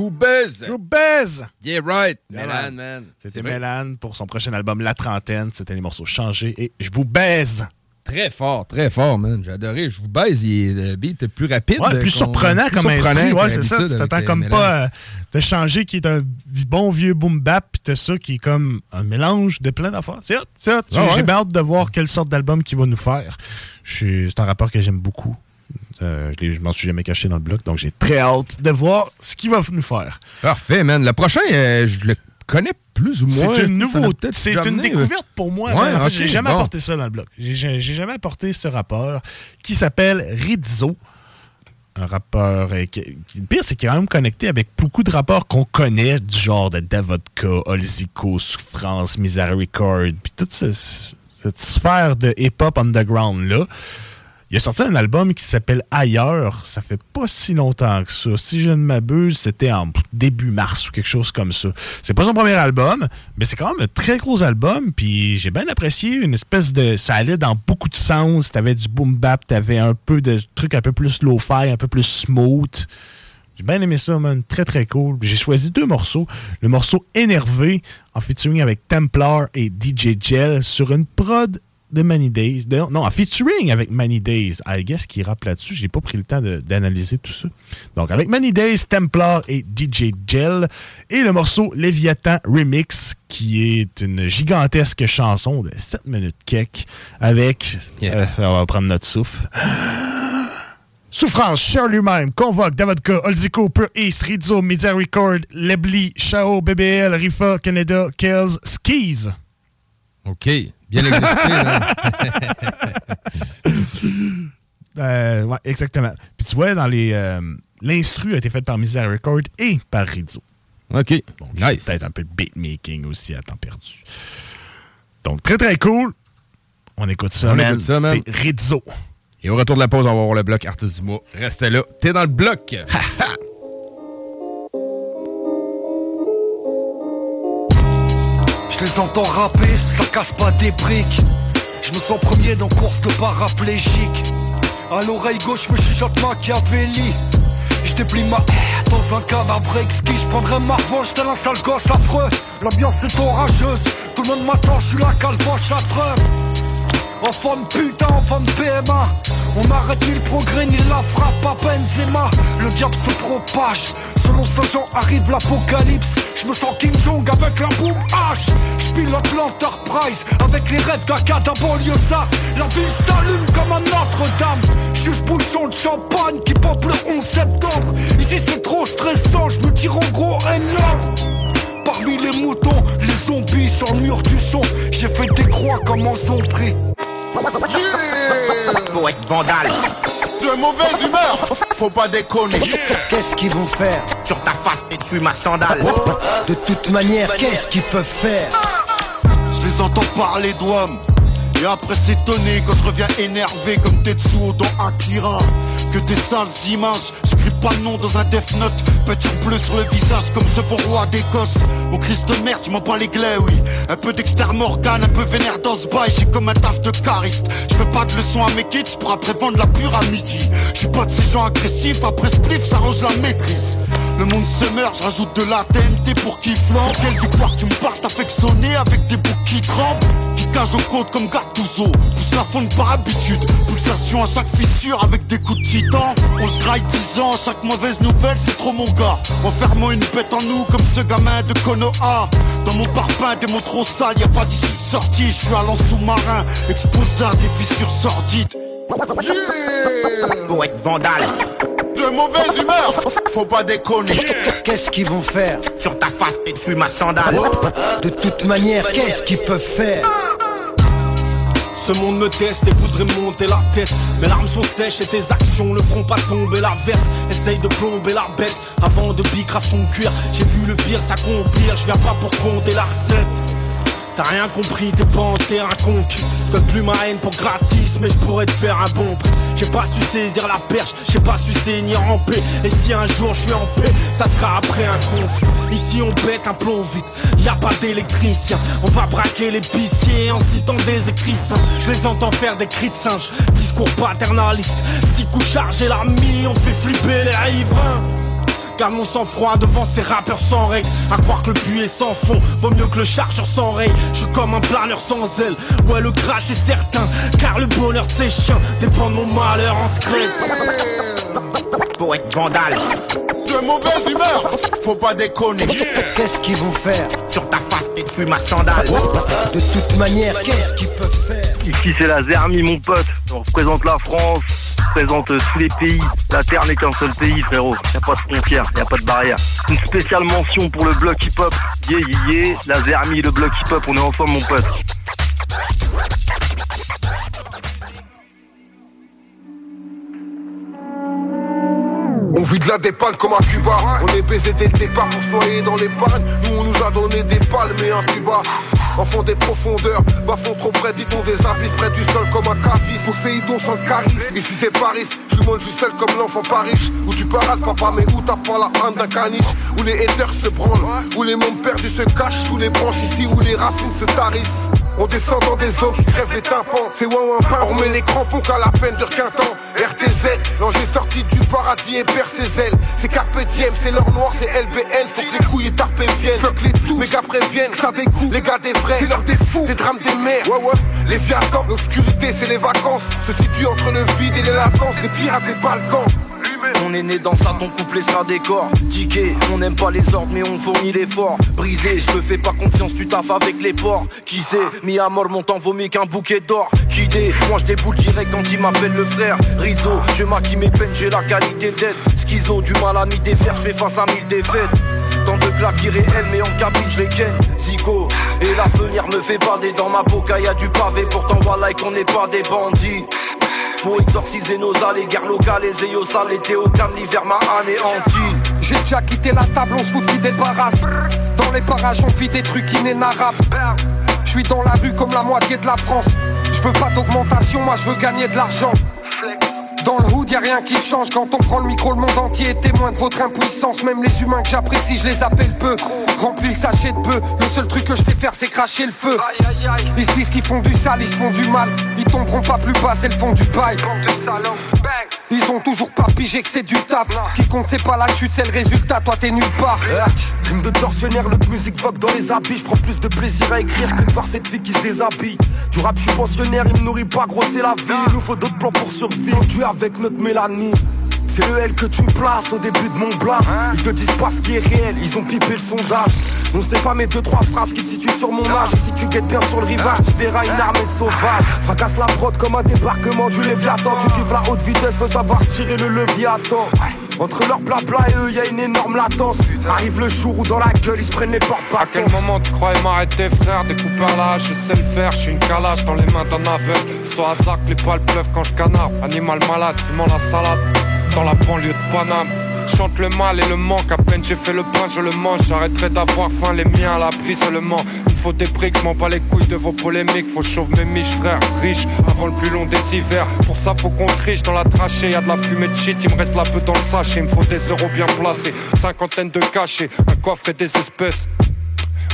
vous baise. Je vous baise. Yeah, right. Mélan, Mélan, man. C'était. Mélan pour son prochain album La Trentaine. C'était les morceaux changés et je vous baise. Très fort, très fort, man. J'ai adoré. Je vous baise. Il est, le beat est plus rapide. Ouais, plus surprenant plus comme surprenant instru. Ouais, c'est ça. Tu t'attends avec, comme euh, pas euh, de changer qui est un bon vieux boom bap, puis t'as ça qui est comme un mélange de plein d'affaires. C'est hot, c'est hot. J'ai Ah ouais. j'ai hâte de voir quelle sorte d'album qu'il va nous faire. Je suis- C'est un rapport que j'aime beaucoup. Euh, je m'en suis jamais caché dans le bloc, donc j'ai très hâte de voir ce qu'il va nous faire. Parfait, man. Le prochain, euh, je le connais plus ou moins. C'est une nouveauté, c'est une amené, découverte pour moi. Ouais, en fait, j'ai jamais bon. apporté ça dans le bloc. J'ai- jamais apporté ce rappeur qui s'appelle Rizzo. Un rappeur. euh, qui- le pire, c'est qu'il est quand même connecté avec beaucoup de rappeurs qu'on connaît, du genre de Davodka, Olzico, Souffrance, Miséricorde, puis toute ce- cette sphère de hip-hop underground-là. Il a sorti un album qui s'appelle Ailleurs. Ça fait pas si longtemps que ça. Si je ne m'abuse, c'était en début mars ou quelque chose comme ça. C'est pas son premier album, mais c'est quand même un très gros album. Puis j'ai bien apprécié une espèce de. Ça allait dans beaucoup de sens. T'avais du boom bap, t'avais un peu de trucs un peu plus low-fi, un peu plus smooth. J'ai bien aimé ça, man. Très, très cool. J'ai choisi deux morceaux. Le morceau Énervé, en featuring avec Templar et DJ Gel, sur une prod de Many Days. De- non, en featuring avec Many Days. I guess qui rappe là-dessus. J'ai pas pris le temps d'analyser tout ça. Donc, avec Many Days, Templar et DJ Gel. Et le morceau Léviathan Remix, qui est une gigantesque chanson de 7 minutes cake avec... euh, on va prendre notre souffle. Souffrance, Cher lui-même, Convoque, Davodka, Olzico, Pure East, Rizzo, Media Record, Lebly, Chao, BBL, Rifa, Canada, Kells, Skis. OK. Bien exécuté, là. Euh, ouais, exactement. Puis tu vois, dans les. euh, L'instru a été fait par Media Record et par Rizzo. OK. nice. Peut-être un peu de beatmaking aussi à temps perdu. Donc, très très cool. On écoute ça, On man. écoute ça, man. C'est Rizzo. Et au retour de la pause, on va voir le bloc artiste du mois. Restez là. T'es dans le bloc. Je les entends rapper, ça casse pas des briques. Je me sens premier dans course de paraplégique. À l'oreille gauche, me chuchote Machiavelli. Je déplie ma haie dans un cadavre exquis. Je prendrai ma revanche tel un sale gosse affreux. L'ambiance est orageuse. Tout le monde m'attend, je suis la calvoche à Enfant de putain, enfant de PMA On n'arrête ni le progrès ni la frappe à Benzema Le diable se propage. Selon ce Jean arrive l'apocalypse. Je me sens King Jong avec la boum H. Je l'Enterprise Avec les rêves d'Akada banlieusard La ville s'allume comme un Notre-Dame. Juste bouchon de champagne qui pop le 11 septembre. Ici c'est trop stressant, je me tire en gros énorme Parmi les moutons, les zombies sur le mur du son. J'ai fait des croix comme en zombie Poète vandale. De mauvaise humeur, faut pas déconner. Qu'est-ce qu'ils vont faire? Sur ta face, et dessus ma sandale. De toute manière, qu'est-ce qu'ils peuvent faire? Je les entends parler d'hommes Et après s'étonner quand je reviens énervé comme Tetsuo dans Akira. Que tes sales images, pas le nom dans un death note. Peinture bleue sur le visage comme ce beau roi d'Écosse. Au Christ de merde, je m'en bats les glais, oui. Un peu d'externe Morgane, un peu vénère dans ce bail. J'ai comme un taf de chariste Je fais pas de leçons à mes kids pour après vendre la pure à midi Je suis pas de ces gens agressifs, après spliff ça range la maîtrise. Le monde se meurt, je rajoute de la TNT pour qu'il flambe Quelle victoire tu me parles affectionné avec des boucs qui tremblent Qui casent aux côtes comme Gattuso. Pousse la fonte par habitude. Pulsation à chaque fissure avec des coups de titan. On se graille 10 ans, chaque mauvaise nouvelle c'est trop mon gars. Enfermons une bête en nous comme ce gamin de Konoha. Dans mon parpaing des mots trop sales, y a pas d'issue de sortie. Je suis allant sous-marin, exposé à des fissures sordides. Pour être vandale. De mauvaise humeur. Faut pas déconner. Qu'est-ce qu'ils vont faire? Sur ta face et dessus ma sandale. De toute manière, qu'est-ce qu'ils peuvent faire? Ce monde me teste et voudrait monter la tête. Mes larmes sont sèches et tes actions ne feront pas tomber la verse. Essaye de plomber la bête avant de piquer son cuir J'ai vu le pire s'accomplir, je viens pas pour compter la recette T'as rien compris, t'es pas en terrain conquis donne plus ma haine pour gratis, mais je pourrais te faire un bon prix. J'ai pas su saisir la perche, j'ai pas su saigner en paix. Et si un jour je suis en paix, ça sera après un conflit. Ici on bête un plomb vite, y a pas d'électricien. On va braquer l'épicier en citant des écrits saints Je les entends faire des cris de singe, discours paternaliste. Six coups chargés l'ami, on fait flipper les riverains Garde mon sang-froid devant ces rappeurs sans règles. À croire que le puits est sans fond Vaut mieux que le chargeur s'enraye. Je suis comme un planeur sans aile. Ouais le crash est certain Car le bonheur de ces chiens Dépend de mon malheur en secret. Pour être vandale. De mauvaise humeur. Faut pas déconner. Qu'est-ce qu'ils vont faire? Sur ta face et dessus ma sandale. De toute manière, qu'est-ce qu'ils peuvent faire? Ici c'est la Zermi mon pote, on représente la France, représente tous les pays. La Terre n'est qu'un seul pays frérot, y a pas de frontières, y a pas de barrière. Une spéciale mention pour le bloc hip-hop. Yeah yeah yeah, la Zermi, le bloc hip-hop, on est ensemble mon pote. On vit de la dépanne comme à Cuba On est baisé dès le départ pour se noyer dans les pannes Nous on nous a donné des palmes et un tuba Enfant des profondeurs, bas-fond trop près, dit-on des habits frais du sol comme un cavis Poséidon sans le charisme, ici c'est Paris Je suis je suis seul comme l'enfant pas riche. Où tu parades papa mais où t'as pas la haine d'un caniche? Où les haters se branlent, où les mondes perdus se cachent Sous les branches ici où les racines se tarissent on descend dans des zones qui crèvent les tympans. C'est wow un pain, on met les crampons qu'à la peine de temps RTZ, l'ange est sorti du paradis et perd ses ailes. C'est Carpe Diem, c'est l'or noir, c'est LBL Faut que les couilles et tarpes viennent. Fuck les tous, méga préviennent, ça des coups Les gars des vrais, c'est l'heure des fous, des drames des mers Ouais ouais, les viatants, l'obscurité c'est les vacances. Se situe entre le vide et les latences. Les pirates des Balkans on est né dans ça, ton couplet sera décor. Ticket, on n'aime pas les ordres, mais on fournit l'effort. Brisé, je te fais pas confiance, tu taffes avec les porcs. Qui sait, mis à mort, mon temps mieux qu'un bouquet d'or. Qui moi je direct quand il m'appelle le frère. Rizzo, je maquille mes peines, j'ai la qualité d'être. Schizo, du mal à m'y défaire, je fais face à mille défaites. Tant de claques irréelles, mais en cabine, je les ken. Zico, et l'avenir me fait bader dans ma boca, y a du pavé. Pourtant, voilà qu'on n'est pas des bandits. Faut exorciser nos allées, guerre locale, les ayos sales, l'été l'hiver m'a anéanti. J'ai déjà quitté la table, on se fout qui débarrasse. Dans les parages, on vit des trucs inénarrables. Je suis dans la rue comme la moitié de la France. Je veux pas d'augmentation, moi je veux gagner de l'argent. Dans le hood, y a rien qui change quand on prend le micro, le monde entier est témoin de votre impuissance. Même les humains que j'apprécie, je les appelle peu. Remplis le sachet de peu, le seul truc que je sais faire, c'est cracher le feu. Ils se disent qu'ils font du sale, ils se font du mal. Ils tomberont pas plus bas, c'est le fond du bail. Ils ont toujours pas pigé que c'est du taf. Ce qui compte, c'est pas la chute, c'est le résultat. Toi, t'es nulle part. Rime de tortionnaire, notre musique vogue dans les habits. Je prends plus de plaisir à écrire que de voir cette fille qui se déshabille. Du rap, je suis pensionnaire, il me nourrit pas, gros, c'est la vie. Il nous faut d'autres plans pour survivre. Tu es avec notre Mélanie. C'est le L que tu places au début de mon blast. Ils te disent pas ce qui est réel, ils ont pipé le sondage. On sait pas mes deux trois phrases qui te situent sur mon âge. Si tu guettes bien sur le rivage, tu verras une armée de sauvages. Fracasse la prod comme un débarquement du Léviathan. Tu kiffes la haute vitesse, faut savoir tirer le levier à temps entre leur blabla et eux, y a une énorme latence. Arrive le jour où dans la gueule ils se prennent les portes À quel moment tu croyais m'arrêter, frère? Des coupeurs là, je sais le faire. Je suis une calage dans les mains d'un aveugle. Soit à zac, les poils pleuvent quand je canarde. Animal malade, fumant la salade dans la banlieue de Paname. Chante le mal et le manque, à peine j'ai fait le pain, je le mange. J'arrêterai d'avoir faim, les miens à l'abri seulement. Il faut des briques, m'en pas les couilles de vos polémiques. Faut chauffer mes miches, frère, riche, avant le plus long des hivers. Pour ça, faut qu'on triche dans la trachée. Y'a de la fumée de shit, il me reste la peu dans le sachet. Il me faut des euros bien placés, cinquantaine de cachets, un coffre et des espèces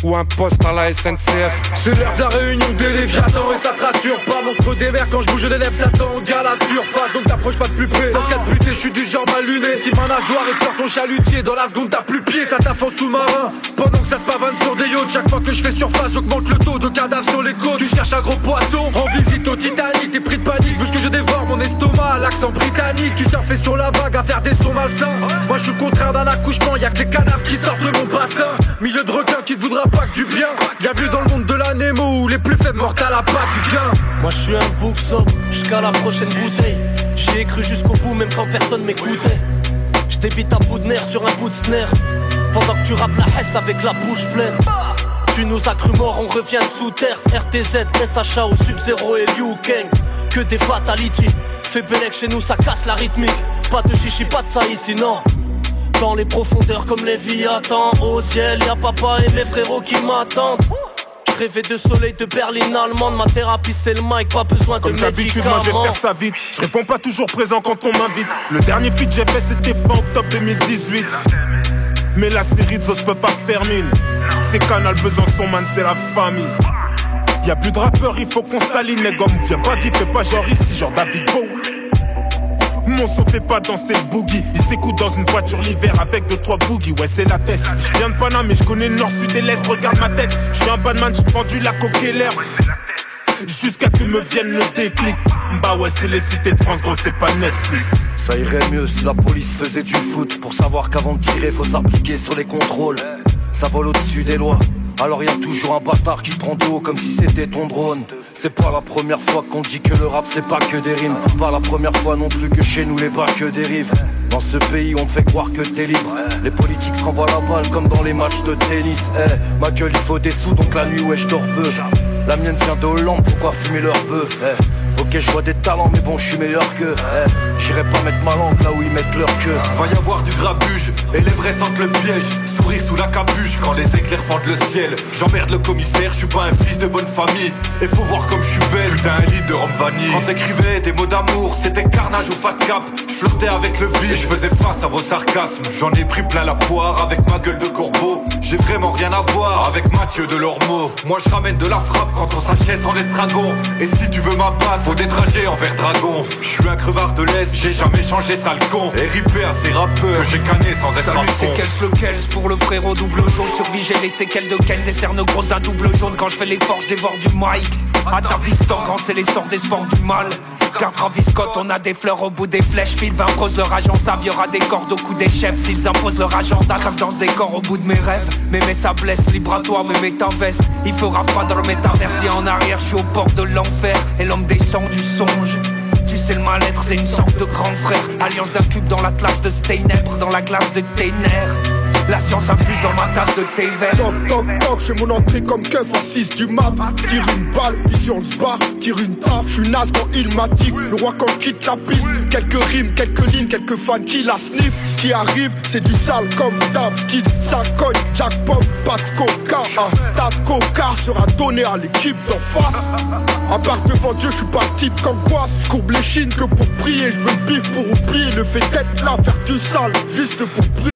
ou un poste à la SNCF. C'est l'heure de la réunion des Léviathans et ça te rassure pas. Monstre des verres quand je bouge les lèvres, au gars à la surface. Donc t'approches pas de plus près. Dans ce cas de putain, je suis du genre mal luné. Si ma nageoire est fort ton chalutier, dans la seconde t'as plus pied, ça taffe en sous-marin. Pendant que ça se pavane sur des yachts, chaque fois que je fais surface, j'augmente le taux de cadavres sur les côtes. Tu cherches un gros poisson, rends visite au Titanic, t'es pris de panique, vu ce que je dévore mon estomac, l'accent britannique. Tu surfais sur la vague à faire des sons malsains. Moi je suis contraire d'un accouchement, y'a que les cadavres qui sortent de mon bassin. Milieu de requin qui voudra pas que du bien. Y'a vu dans le monde de la Nemo où les plus faibles mortent à la passe du gain. Moi je suis un bouc jusqu'à la prochaine bouteille. J'y ai cru jusqu'au bout même quand personne m'écoutait. Je à bout de nerf sur un bout de snare. Pendant que tu rappes la hesse avec la bouche pleine. Tu nous as cru mort, on revient sous terre. RTZ, SHA au Sub-Zero et Liu Kang. Que des fatalities. Fais Bellec chez nous, ça casse la rythmique. Pas de chichi, pas de ça ici, non. Dans les profondeurs comme les viatans Au ciel y'a papa et mes frérots qui m'attendent rêvais de soleil de berline allemande Ma thérapie c'est le mic, pas besoin de Comme d'habitude, moi je vais faire ça vite. Je réponds pas toujours présent quand on m'invite. Le dernier feat j'ai fait c'était fin octobre 2018. Mais la série de je peux pas faire mine. C'est Canal Besançon, man, c'est la famille. Y'a plus de rappeurs, il faut qu'on s'aligne, les gommes. Viens pas dit, fais pas genre ici, genre David Bowie. Mon son fait pas danser le boogie. Il s'écoute dans une voiture l'hiver avec deux trois boogies. Ouais, c'est la tête. Je viens de Paname, mais je connais le nord, sud et l'est. Regarde ma tête. Je suis un badman, j'ai vendu la coque et l'herbe. Jusqu'à que me vienne le déclic. Bah ouais, c'est les cités de France, gros, c'est pas Netflix. Ça irait mieux si la police faisait du foot Pour savoir qu'avant de tirer faut s'appliquer sur les contrôles Ça vole au-dessus des lois Alors y a toujours un bâtard qui prend de haut comme si c'était ton drone. C'est pas la première fois qu'on dit que le rap c'est pas que des rimes. Pas la première fois non plus que chez nous les que dérivent Dans ce pays on fait croire que t'es libre. Les politiques se renvoient la balle comme dans les matchs de tennis. Eh, Ma gueule il faut des sous donc la nuit ouais je dors peu. La mienne vient de Hollande pourquoi fumer leur bœuf Eh, Ok, je vois des talents, mais bon, je suis meilleur que. Eh, J'irai pas mettre ma langue là où ils mettent leur queue. Va y avoir du grabuge et les vrais sentent le piège. Sous la capuche quand les éclairs fendent le ciel. J'emmerde le commissaire, je suis pas un fils de bonne famille. Et faut voir comme je suis belle, putain, un lit de rhum vanille. Quand t'écrivais des mots d'amour, c'était carnage au fat cap. Je flirtais avec le vide, je faisais face à vos sarcasmes. J'en ai pris plein la poire avec ma gueule de corbeau. J'ai vraiment rien à voir avec Mathieu de l'Ormeau. Moi je ramène de la frappe quand on s'achète en estragon. Et si tu veux ma patte, faut des trajets envers dragon. Je suis un crevard de l'Est, j'ai jamais changé sale con. Et ripé à ces rappeurs que j'ai canné sans être Salut, fond. c'est quel lequel pour le frérot double jaune Survie j'ai les séquelles de quel Des cernes grosses d'un double jaune. Quand je fais les forges, je dévore du mic. À ta vista, grand c'est l'essor des sports du mal. Car Travis Scott, on a des fleurs au bout des flèches. Fil 20 pros leur agence, aviera des cordes au cou des chefs. S'ils imposent leur agenda, rêve dans ce décor au bout de mes rêves. Mais mais ça blesse, libre à toi, mais mets ta veste Il fera froid dans le métaverse, viens en arrière, je suis au port de l'enfer. Et l'homme descend du songe. Tu sais le mal-être c'est une sorte de grand frère. Alliance d'un cube dans l'atlas de Steinèbre Dans la glace de nerfs La science infuse dans ma tasse de thé vert. Toc toc toc, je mon entrée comme keuf à 6 du mat. Tire une balle, puis sur le bar, tire une taf. Je suis naze quand il m'attique, le roi quand quitte la piste. Quelques rimes, quelques lignes, quelques fans qui la sniff Ce qui arrive, c'est du sale comme d'hab. Skis, ça cogne, jackpot, pas de coca. Ah, Tas coca sera donné à l'équipe d'en face. À part devant Dieu, je suis pas type qu'angoisse. Je courbe les chines que pour prier Je veux bif pour oublier. Le fait d'être là Faire du sale, juste pour briller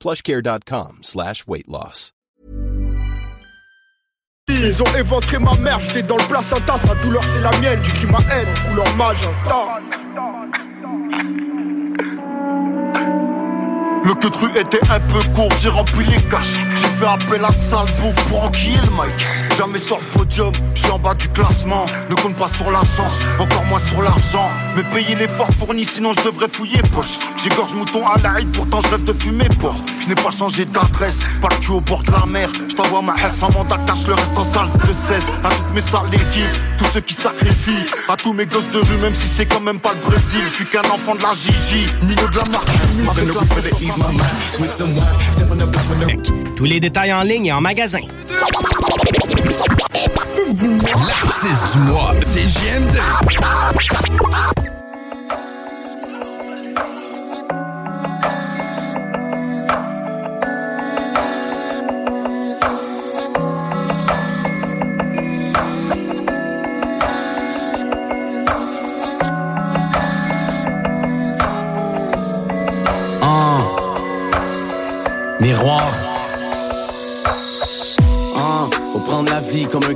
plushcare.com slash weight loss. Ils ont éventré ma mère, j'étais dans le placenta, sa douleur c'est la mienne, du qui ma haine, couleur magenta. Le que tru était un peu court, j'ai rempli les caches. J'ai fait appel à Salbo pour enquiller le mic. Jamais sur le podium, je en bas du classement. Ne compte pas sur la chance, encore moins sur l'argent. Me payer l'effort fourni, sinon je devrais fouiller poche. J'égorge mouton à la haine, pourtant je rêve de fumer pour. Je n'ai pas changé d'adresse, pas le cul au bord de la mer. Je t'envoie ma haine sans mandat, le reste en salle de 16. À toutes mes salles d'équipe, tous ceux qui sacrifient. À tous mes gosses de rue, même si c'est quand même pas le Brésil. Je suis qu'un enfant de la Gigi, milieu de la marque. Tous les détails en ligne et en magasin. L'artiste du mois, c'est JM2.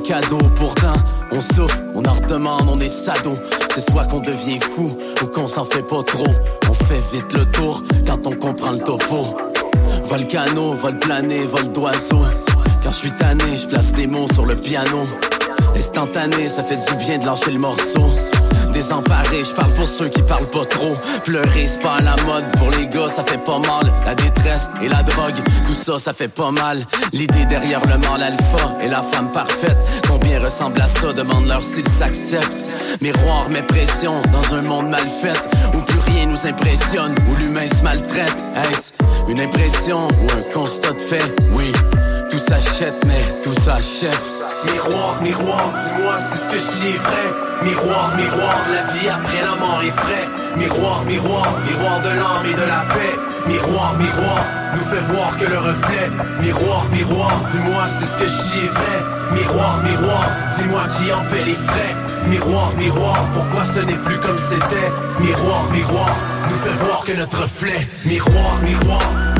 Cadeau. Pourtant, on souffre, on en redemande, on est sado. C'est soit qu'on devient fou ou qu'on s'en fait pas trop. On fait vite le tour quand on comprend le topo. Volcano, vol plané, vol d'oiseau. Quand je suis tanné, je place des mots sur le piano. Instantané, ça fait du bien de lâcher le morceau. Je parle pour ceux qui parlent pas trop. Pleurer, c'est pas la mode. Pour les gars, ça fait pas mal. La détresse et la drogue, tout ça, ça fait pas mal. L'idée derrière le mal alpha et la femme parfaite. Combien ressemble à ça, demande-leur s'ils s'acceptent. Miroir, mes pressions dans un monde mal fait. Où plus rien nous impressionne, où l'humain se maltraite. Est-ce une impression ou un constat de fait? Oui, tout s'achète, mais tout s'achève. Miroir, miroir, dis-moi si ce que je dis vrai. Miroir, miroir, la vie après la mort est vraie. Miroir, miroir, miroir de l'âme et de la paix. Miroir, miroir, nous fait voir que le reflet. Miroir, miroir, dis-moi si ce que je dis vrai. Miroir, miroir, dis-moi qui en paie les frais. Miroir, miroir, pourquoi ce n'est plus comme c'était. Miroir, miroir, nous fait voir que notre reflet. Miroir. Miroir,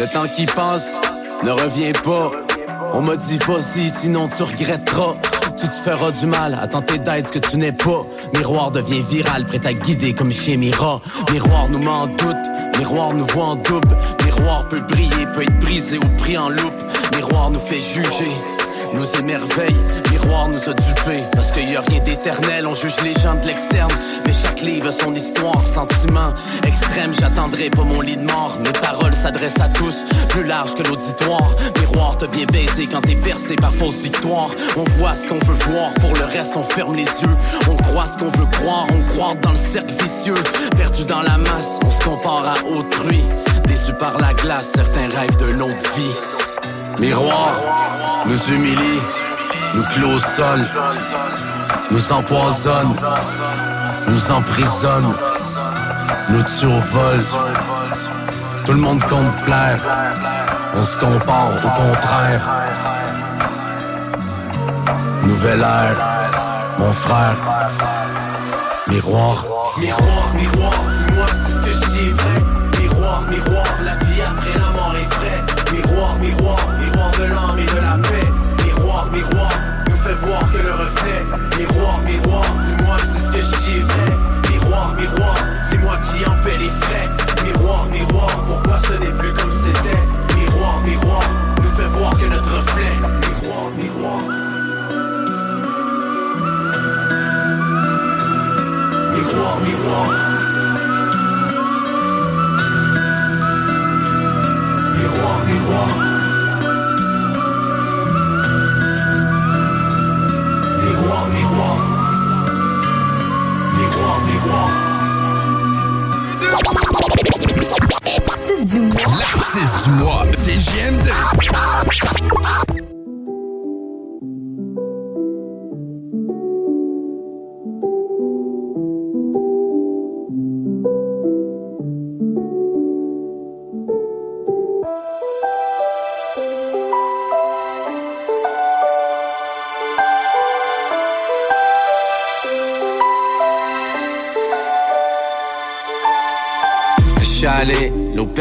Le temps qui passe ne revient pas. On m'a dit vas-y, sinon tu regretteras. Tu te feras du mal à tenter d'être ce que tu n'es pas. Miroir devient viral, prêt à guider comme chien Mira. Miroir nous met en doute, miroir nous voit en double. Miroir peut briller, peut être brisé ou pris en loupe. Miroir nous fait juger, nous émerveille. Miroir nous a dupés, parce qu'il y a rien d'éternel. On juge les gens de l'externe, mais chaque livre a son histoire, sentiment extrême. J'attendrai pas mon lit de mort. Mes paroles s'adressent à tous, plus large que l'auditoire. Miroir te bien baisé quand t'es bercé par fausse victoire. On voit ce qu'on veut voir, pour le reste on ferme les yeux. On croit ce qu'on veut croire, on croit dans le cercle vicieux. Perdu dans la masse, on se compare à autrui. Déçu par la glace, certains rêvent de l'autre vie. Miroir nous humilie, nous clôt au sol, nous empoisonne, nous emprisonne, nous tue. Tout le monde compte plaire, on se compare au contraire. Nouvelle ère, mon frère. Miroir. Miroir, miroir, L'artiste du mois, c'est JM2.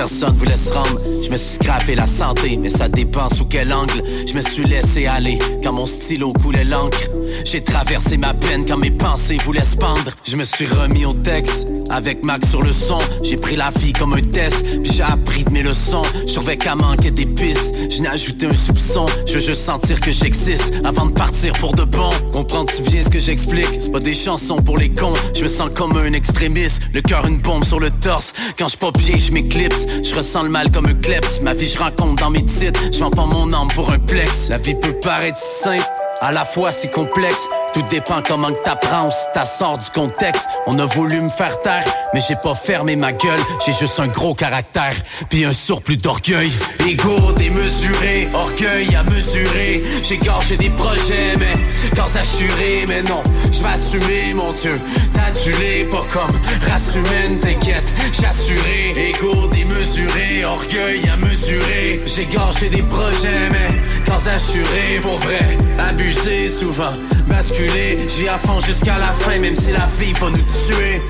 Je suis allé nos personnes voulaient se rendre. Je me suis scrappé la santé, mais ça dépend sous quel angle. Je me suis laissé aller quand mon stylo coulait l'encre. J'ai traversé ma peine quand mes pensées voulaient se pendre. Je me suis remis au texte avec Max sur le son. J'ai pris la vie comme un test, puis j'ai appris de mes leçons. Je trouvais qu'à manquer d'épices, je n'ai ajouté un soupçon. Je veux juste sentir que j'existe avant de partir pour de bon. Comprends-tu bien ce que j'explique? C'est pas des chansons pour les cons. Je me sens comme un extrémiste, le cœur une bombe sur le torse. Quand je pas bien, je m'éclipse. Je ressens le mal comme un kleps. Ma vie, je rencontre dans mes titres. Je pas mon âme pour un plex. La vie peut paraître simple. À la fois c'est complexe, tout dépend comment que t'apprends si t'as sort du contexte. On a voulu me faire taire, mais j'ai pas fermé ma gueule. J'ai juste un gros caractère, puis un surplus d'orgueil. Ego démesuré, orgueil à mesurer. J'ai gorgé des projets, mais quand assuré, mais non, je vais assumer mon Dieu. T'adulé, pas comme race humaine, t'inquiète, j'ai assuré. Ego démesuré, orgueil à mesurer. J'ai gorgé des projets, mais quand assuré, pour vrai, abusé souvent, J'y à fond jusqu'à la fin, même si la vie va nous tuer.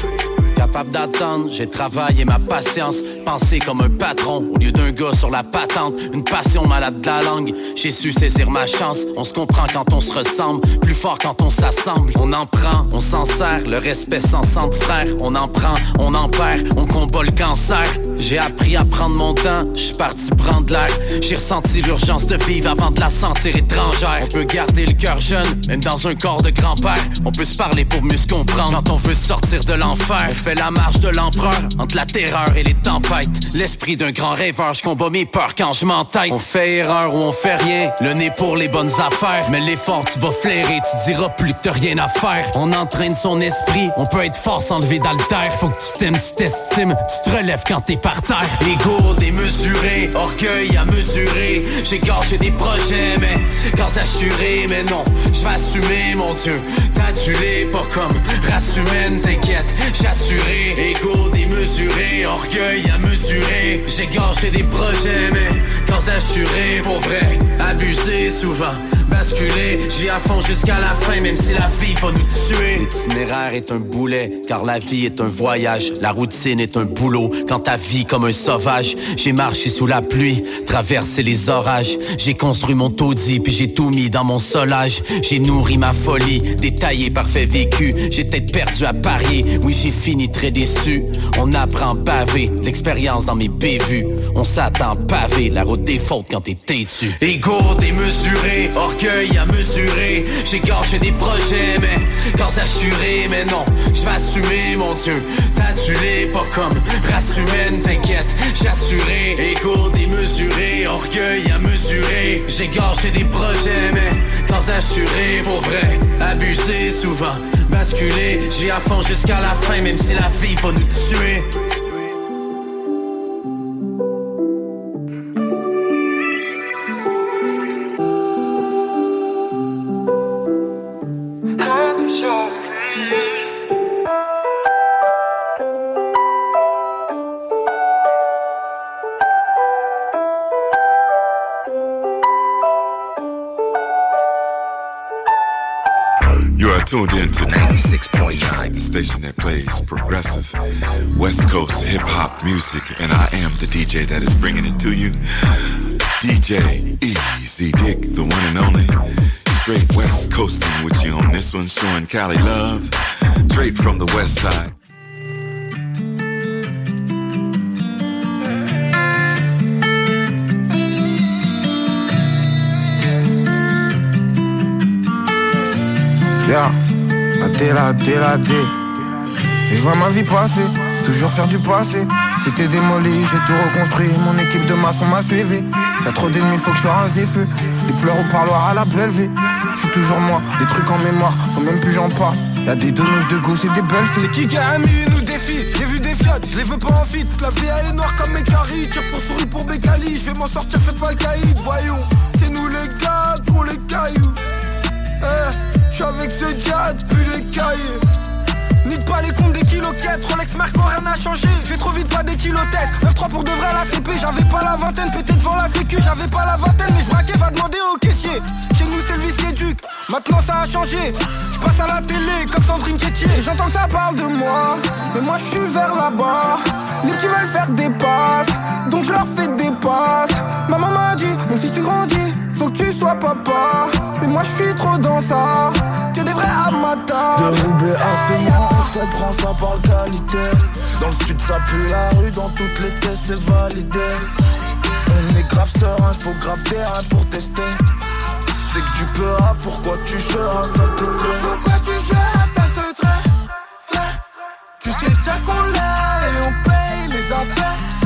Capable d'attendre, j'ai travaillé ma patience Penser comme un patron au lieu d'un gars sur la patente Une passion malade de la langue. J'ai su saisir ma chance On se comprend quand on se ressemble Plus fort quand on s'assemble. On en prend, on s'en sert Le respect sans centre frère. On en prend, on en perd On combat le cancer. J'ai appris à prendre mon temps Je parti prendre l'air. J'ai ressenti l'urgence de vivre avant de la sentir étrangère. On peut garder le cœur jeune Même dans un corps de grand-père. On peut se parler pour mieux se comprendre. Quand on veut sortir de l'enfer fait la marche de l'empereur Entre la terreur et les tempêtes L'esprit d'un grand rêveur Je combat mes peurs quand je m'entête. On fait erreur ou on fait rien Le nez pour les bonnes affaires. Mais l'effort tu vas flairer Tu diras plus que t'as rien à faire. On entraîne son esprit On peut être fort sans lever d'altère. Faut que tu t'aimes, tu t'estimes Tu te relèves quand t'es par terre. Ego démesuré Orgueil à mesurer. J'ai gâché des projets Mais quand assuré. Mais non, je vais assumer mon Dieu. T'adulé, pas comme race humaine T'inquiète, assuré Ego démesuré Orgueil à mesurer. J'ai gâché des projets Mais quand assuré pour vrai. Abusé souvent basculer J'y à fond jusqu'à la fin Même si la vie va nous tuer. L'itinéraire est un boulet Car la vie est un voyage. La routine est un boulot Quand ta vie comme un sauvage. J'ai marché sous la pluie Traversé les orages. J'ai construit mon taudis Puis j'ai tout mis dans mon solage. J'ai nourri ma folie Détaillé par fait vécu. Peut-être perdu à parier. Oui j'ai fini très déçu. On apprend pavé L'expérience dans mes bévues. On s'attend pavé La route des fautes quand t'es têtu. Ego démesuré Orgueil à mesurer. J'ai gâché des projets mais quand assuré. Mais non, je vais assumer mon Dieu. T'adulé, pas comme race humaine T'inquiète, j'ai assuré Ego démesuré, orgueil à mesurer. J'ai gâché des projets mais quand assuré. Pour vrai, abusé souvent Basculé, j'y à fond jusqu'à la fin Même si la vie va nous tuer tuned in to 96.9, the station that plays progressive West Coast hip hop music, and I am the DJ that is bringing it to you. DJ Easy Dick, the one and only. Straight West Coasting with you on this one, showing Cali love. Straight from the West Side. Yeah, la D, la D, la. Et je vois ma vie passer, toujours faire du passé. C'était démoli, j'ai tout reconstruit. Mon équipe de maçons m'a suivi. Y'a trop d'ennemis, faut que je sois un ziffu. Des pleurs au parloir à la belle vie. Je suis toujours moi, des trucs en mémoire, faut même plus j'en parle. Y'a des donneuses de gauche et des belles filles. C'est qui qui a mis nous défie J'ai vu des fiat, je les veux pas en fit La vie elle est noire comme mes caries Tire pour souris pour mes calis Je vais m'en sortir, fais pas le caïd Voyons, c'est nous les gars pour les cailloux eh, suis avec ce diade, puis les cahiers Nique pas les comptes des kiloquettes, Rolex Marco, rien n'a changé. J'ai trop vite pas des kilotestes. 9-3 pour de vrai la CP, j'avais pas la vingtaine, peut-être devant la sécu, j'avais pas la vingtaine, mais je braquais, va demander au caissier. Chez nous c'est le vice qui éduque. Maintenant ça a changé. Je passe à la télé comme Sandrine Quétier. J'entends que ça parle de moi. Mais moi je suis vers là-bas. Les petits veulent faire des passes. Donc je leur fais des passes. Maman m'a dit, mon fils tu grandis. Faut que tu sois papa. Mais moi je suis trop dans ça. Que des vrais amateurs. De Roubaix à Fillon, on se prend ça par qualité. Dans le sud, ça pue la rue, dans toutes les tests, c'est validé. On est grave serein, faut grave terrain pour tester. C'est que tu peux, ah, pourquoi tu seras, ça te traîne. Pourquoi tu gères, ça te traîne Tu sais déjà qu'on l'a et on paye les affaires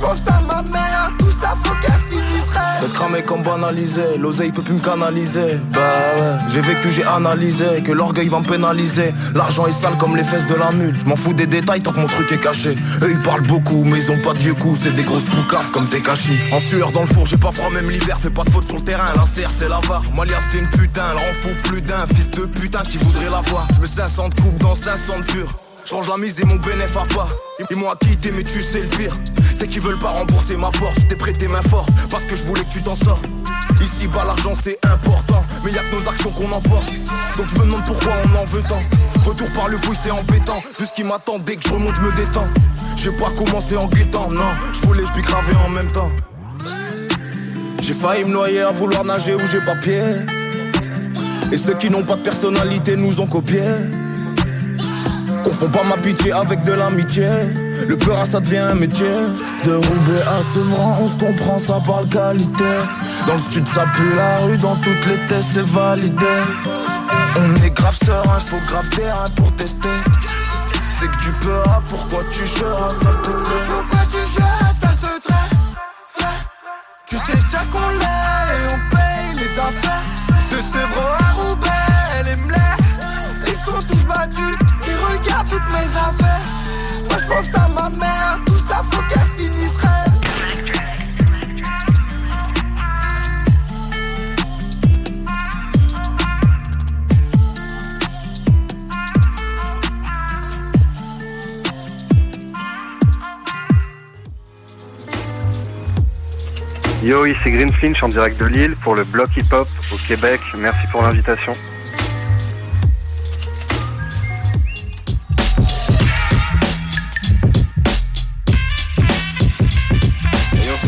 pense à ma mère, tout ça faut qu'elle sinistrait D'être cramé comme banalisé, l'oseille peut plus me canaliser. Bah ouais, j'ai vécu, j'ai analysé, que l'orgueil va me pénaliser. L'argent est sale comme les fesses de la mule. Je m'en fous des détails tant que mon truc est caché. Eux ils parlent beaucoup, mais ils ont pas de vieux coups, c'est des grosses poucaves comme des cachis. En sueur dans le four, j'ai pas froid même l'hiver, fais pas de faute sur le terrain. La serre c'est la barre, Malia c'est une putain, elle rend fou plus d'un fils de putain qui voudrait la voir. Je mets 500 de coupe dans 500 de. Change la mise et mon bénéf à pas. Ils m'ont quitté, mais tu sais le pire. C'est qu'ils veulent pas rembourser ma porte. T'es prêté main forte parce que je voulais que tu t'en sortes. Ici bas l'argent c'est important, mais y'a que nos actions qu'on emporte. Donc je me demande pourquoi on en veut tant. Retour par le bruit c'est embêtant. Vu ce qui m'attend dès que je remonte, je me détends. J'ai pas commencé en guettant, non. Je voulais, je puis craver en même temps. J'ai failli me noyer à vouloir nager où j'ai pas pied. Et ceux qui n'ont pas de personnalité nous ont copié. Confonds pas ma pitié avec de l'amitié. Le peur ça devient un métier. De Roubaix à Sevran, on se comprend, ça parle qualité. Dans le sud, ça pue la rue, dans toutes les tests, c'est validé. On est grave serein, faut grave terrain pour tester. C'est que tu peux, ah, pourquoi tu seras, ça te plaît. Pourquoi tu gères, ça te Frère, tu sais déjà qu'on l'est et on paye les affaires Yo, ici Green Flinch en direct de Lille pour le bloc hip-hop au Québec. Merci pour l'invitation.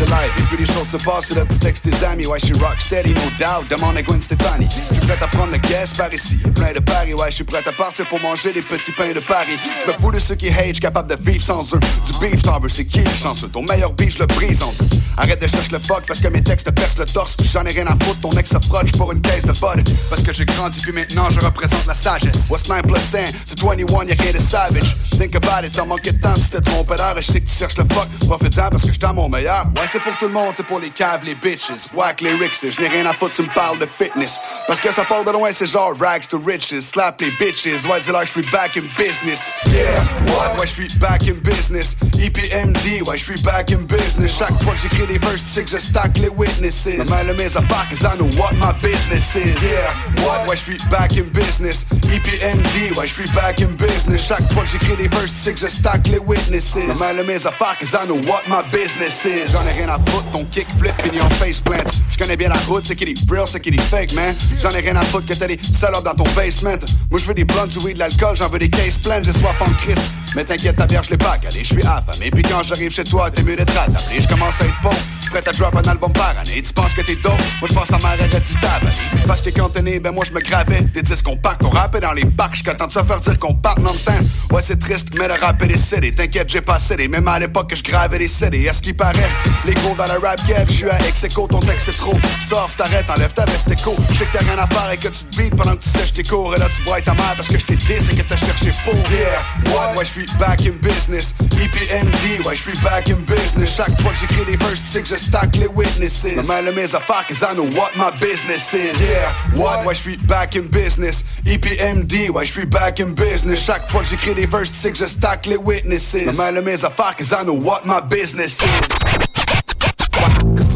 Live, et puis les choses se passent, là tu textes tes amis, ouais, je suis rock steady, no doubt, demande à Gwen Stefani. Je suis prêt à prendre le guest par ici, et plein de paris, ouais, je suis prêt à partir pour manger des petits pains de Paris. Je me fous de ceux qui hate, j'suis capable de vivre sans eux. Du beef, t'en veux, c'est qui le chanceux? Ton meilleur beef, je le brise en deux. Arrête de chercher le fuck parce que mes textes percent le torse, j'en ai rien à foutre, ton ex se frotte pour une caisse de bud. Parce que j'ai grandi, puis maintenant je représente la sagesse. What's 9 plus 10? C'est 21, y'a rien de savage. Think about it, t'as manqué de temps, si t'es trompé d'heure, et je sais que tu cherches le fuck. Profite-en parce que à mon meilleur. Ouais, c'est pour tout le monde, c'est pour les caves, les bitches. Whack les rixes, je rien à foutre, tu me parles de fitness. Parce que ça part de loin, c'est genre rags to riches. Slap les bitches, ouais, dis-leur, je suis back in business. Yeah, what? Ouais, je suis back in business. EPMD, ouais, je suis back in business. Chaque fois tu sais que je stack les witnesses. Main le mes affaires, cause I know what my business is. Yeah, what? Je suis back in business? EPMD, je suis back in business? Chaque fois que j'écris des verses, je stack les witnesses. Main le mes affaires, cause I know what my business is. J'en ai rien à foutre, ton kick flip, pignon face plant. Je connais bien la route, c'est qui est real, c'est qui est fake, man. J'en ai rien à foutre que t'as des salopes dans ton basement. Moi, je veux des blondes, du weed, de l'alcool, j'en veux des cases pleines, j'ai soif en Christ. Mais t'inquiète, ta bière, je l'ai pas calé, je suis affamé. Puis quand j'arrive chez toi, t'es mieux d'être attablé. Je commence à être pauvre, prêt à drop un album par année. Tu penses que t'es dope, moi je pense ta mère aurait dû t'avaler. Parce que quand t'es né, ben moi je me gravais des disques compacts. On rappait dans les parcs, j'suis content de se faire dire qu'on part non scène. Ouais, c'est triste, mais le rap est décédé. T'inquiète, j'ai pas cédé, même à l'époque que je gravais des CD. À ce qui paraît, les gros dans le rap je suis à ex ton texte est trop. Soft, t'arrêtes, enlève ta veste écho. Je sais que t'as rien à faire et que tu te beats pendant que tu sèches tes cours. Et là, tu broies ta mère parce que je t'ai dit et que t'as cherché pour. Yeah, what? Ouais, je suis back in business. EPMD, ouais, je suis back in business. Chaque fois que j'écris des verses, que je stack les witnesses. Ma main le mes affaires, cause I know what my business is. Yeah, what? Ouais, je suis back in business? EPMD, ouais, je suis back in business? Chaque fois que j'écris des que je stack les witnesses. Ma main le mes affaires, cause I know what my business is.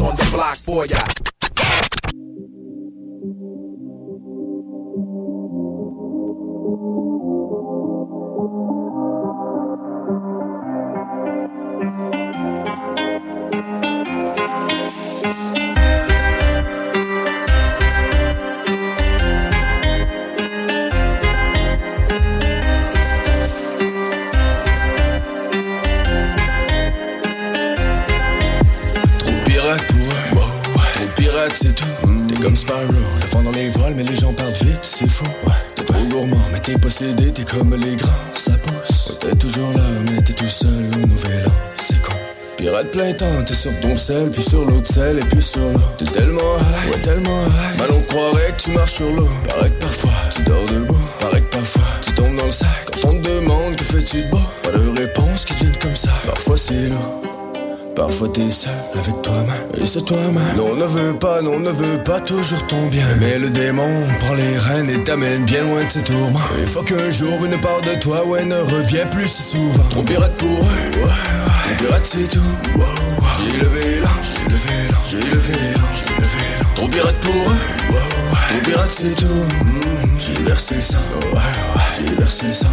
On the block for ya. C'est tout. T'es comme Sparrow, le vent dans les voiles, mais les gens partent vite, c'est fou. T'es trop gourmand, mais t'es possédé, t'es comme les grands, ça pousse. Ouais, t'es toujours là, mais t'es tout seul au nouvel an, c'est con. Pirate plein temps, t'es sur ton sel, puis sur l'autre sel, et puis sur l'eau. T'es tellement high, ouais, tellement high. Mal on croirait que tu marches sur l'eau. Paraît que parfois, tu dors debout. Paraît que parfois, tu tombes dans le sac. Quand on te demande que fais-tu de beau, pas de réponse qui viennent comme ça. Parfois c'est lourd. Parfois t'es seul avec toi-même. Et c'est toi-même. Non on ne veut pas, non on ne veut pas toujours ton bien. Mais le démon prend les rênes et t'amène bien loin de ses tourments. Il faut qu'un jour une part de toi, ouais, ne revient plus si souvent. Trop pirate pour eux, ouais, ouais. Pirate c'est tout, wow. J'ai levé là, j'ai levé là, j'ai levé là, j'ai levé là Trop pirate pour eux, wow, ouais. Pirate c'est tout, mm, j'ai versé ça, ouais, ouais. J'ai versé ça,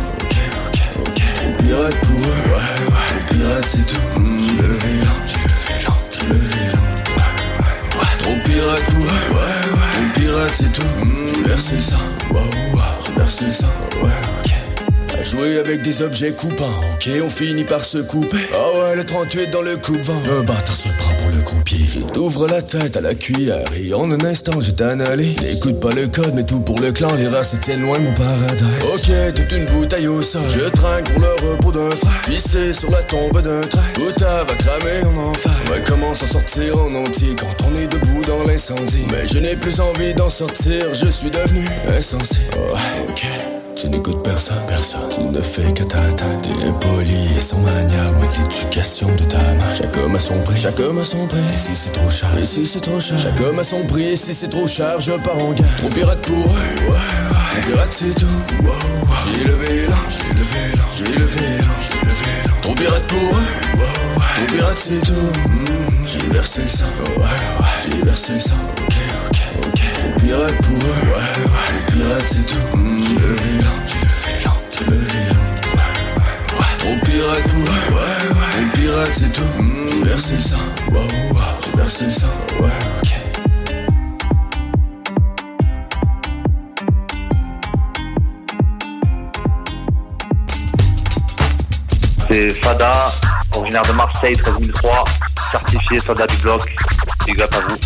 pirate pour eux, ouais, ouais. Trop pirate c'est tout, mm, j'ai levé là j'ai levé là, j'ai. Ouais, ouais. Trop pirate pour ouais, ouais. Trop pirate c'est tout. Mmh, j'ai versé ça, wow, wow. j'ai versé ça, ouais, ok. À jouer avec des objets coupants, ok, on finit par se couper. Ah ouais, le 38 dans le coupe-vent. Un bâtard se prend pour le croupier. Je t'ouvre la tête à la cuillère et en un instant je t'analyse. N'écoute pas le code, mais tout pour le clan, les rats se tiennent loin de mon paradis. Ok, toute une bouteille au sol. Je trinque pour le repos d'un frère. Pissé sur la tombe d'un train. Bouta va cramer en enfer. Ouais, comment s'en sortir en entier quand on est debout dans l'incendie? Mais je n'ai plus envie d'en sortir, je suis devenu insensé. Oh, ok. Tu n'écoutes personne, personne. Tu ne fais qu'à ta tête. T'es impoli et sans manière, loin de l'éducation de ta main. Chaque homme a son prix, chaque homme a son prix. Ici c'est trop cher, ici c'est trop cher? Chaque homme a son prix, ici c'est trop cher. Je pars en guerre. Trop pirate pour eux, ouais, pirate c'est tout. J'ai levé là, j'ai levé là, j'ai levé là, j'ai levé là. Trop pirate pour eux, ouais. Trop pirate c'est tout, mm, j'ai versé ça, ouais, ouais. J'ai versé ça, ok, ok, ok. Pirate pour eux, ouais, ouais. Pirate c'est tout, mm, j'ai levé là, j'ai levé là, j'ai levé là. Ouais, ouais. Trop pirate pour eux, ouais, ouais. Pirate c'est tout, mm, j'ai versé ça, wow, wow. J'ai versé ça, ouais, ok. C'est Fada, originaire de Marseille, 13003, certifié soldat du bloc. Big up à vous.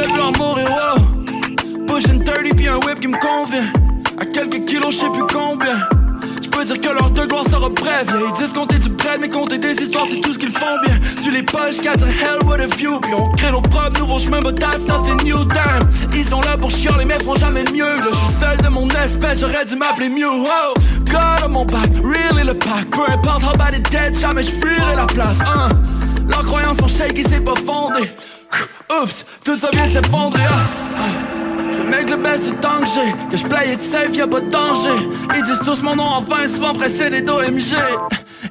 Prévu en mourir wow. Pushing 30 puis un whip qui me convient. À quelques kilos je sais plus combien. Je peux dire que leur de gloire sera brève. Yeah, Ils disent compter du bread mais compter des histoires c'est tout ce qu'ils font bien. Sur les poches 4 hell what a view. Puis on crée nos propres nouveaux chemins but that's nothing new damn. Ils sont là pour chialer mais feront jamais mieux. Là je suis seul de mon espèce j'aurais dû m'appeler Mew oh. God on mon back, really le pack. Peu importe how bad it dead, jamais je la place hein. Leurs croyances sont shaky, c'est pas fondé Oups, tout ça vient s'effondrer. Ah, ah. Je mec le best du temps que j'ai. Que je play it safe, y'a pas de danger. Ils disent tous mon nom en vain, souvent précédé d'OMG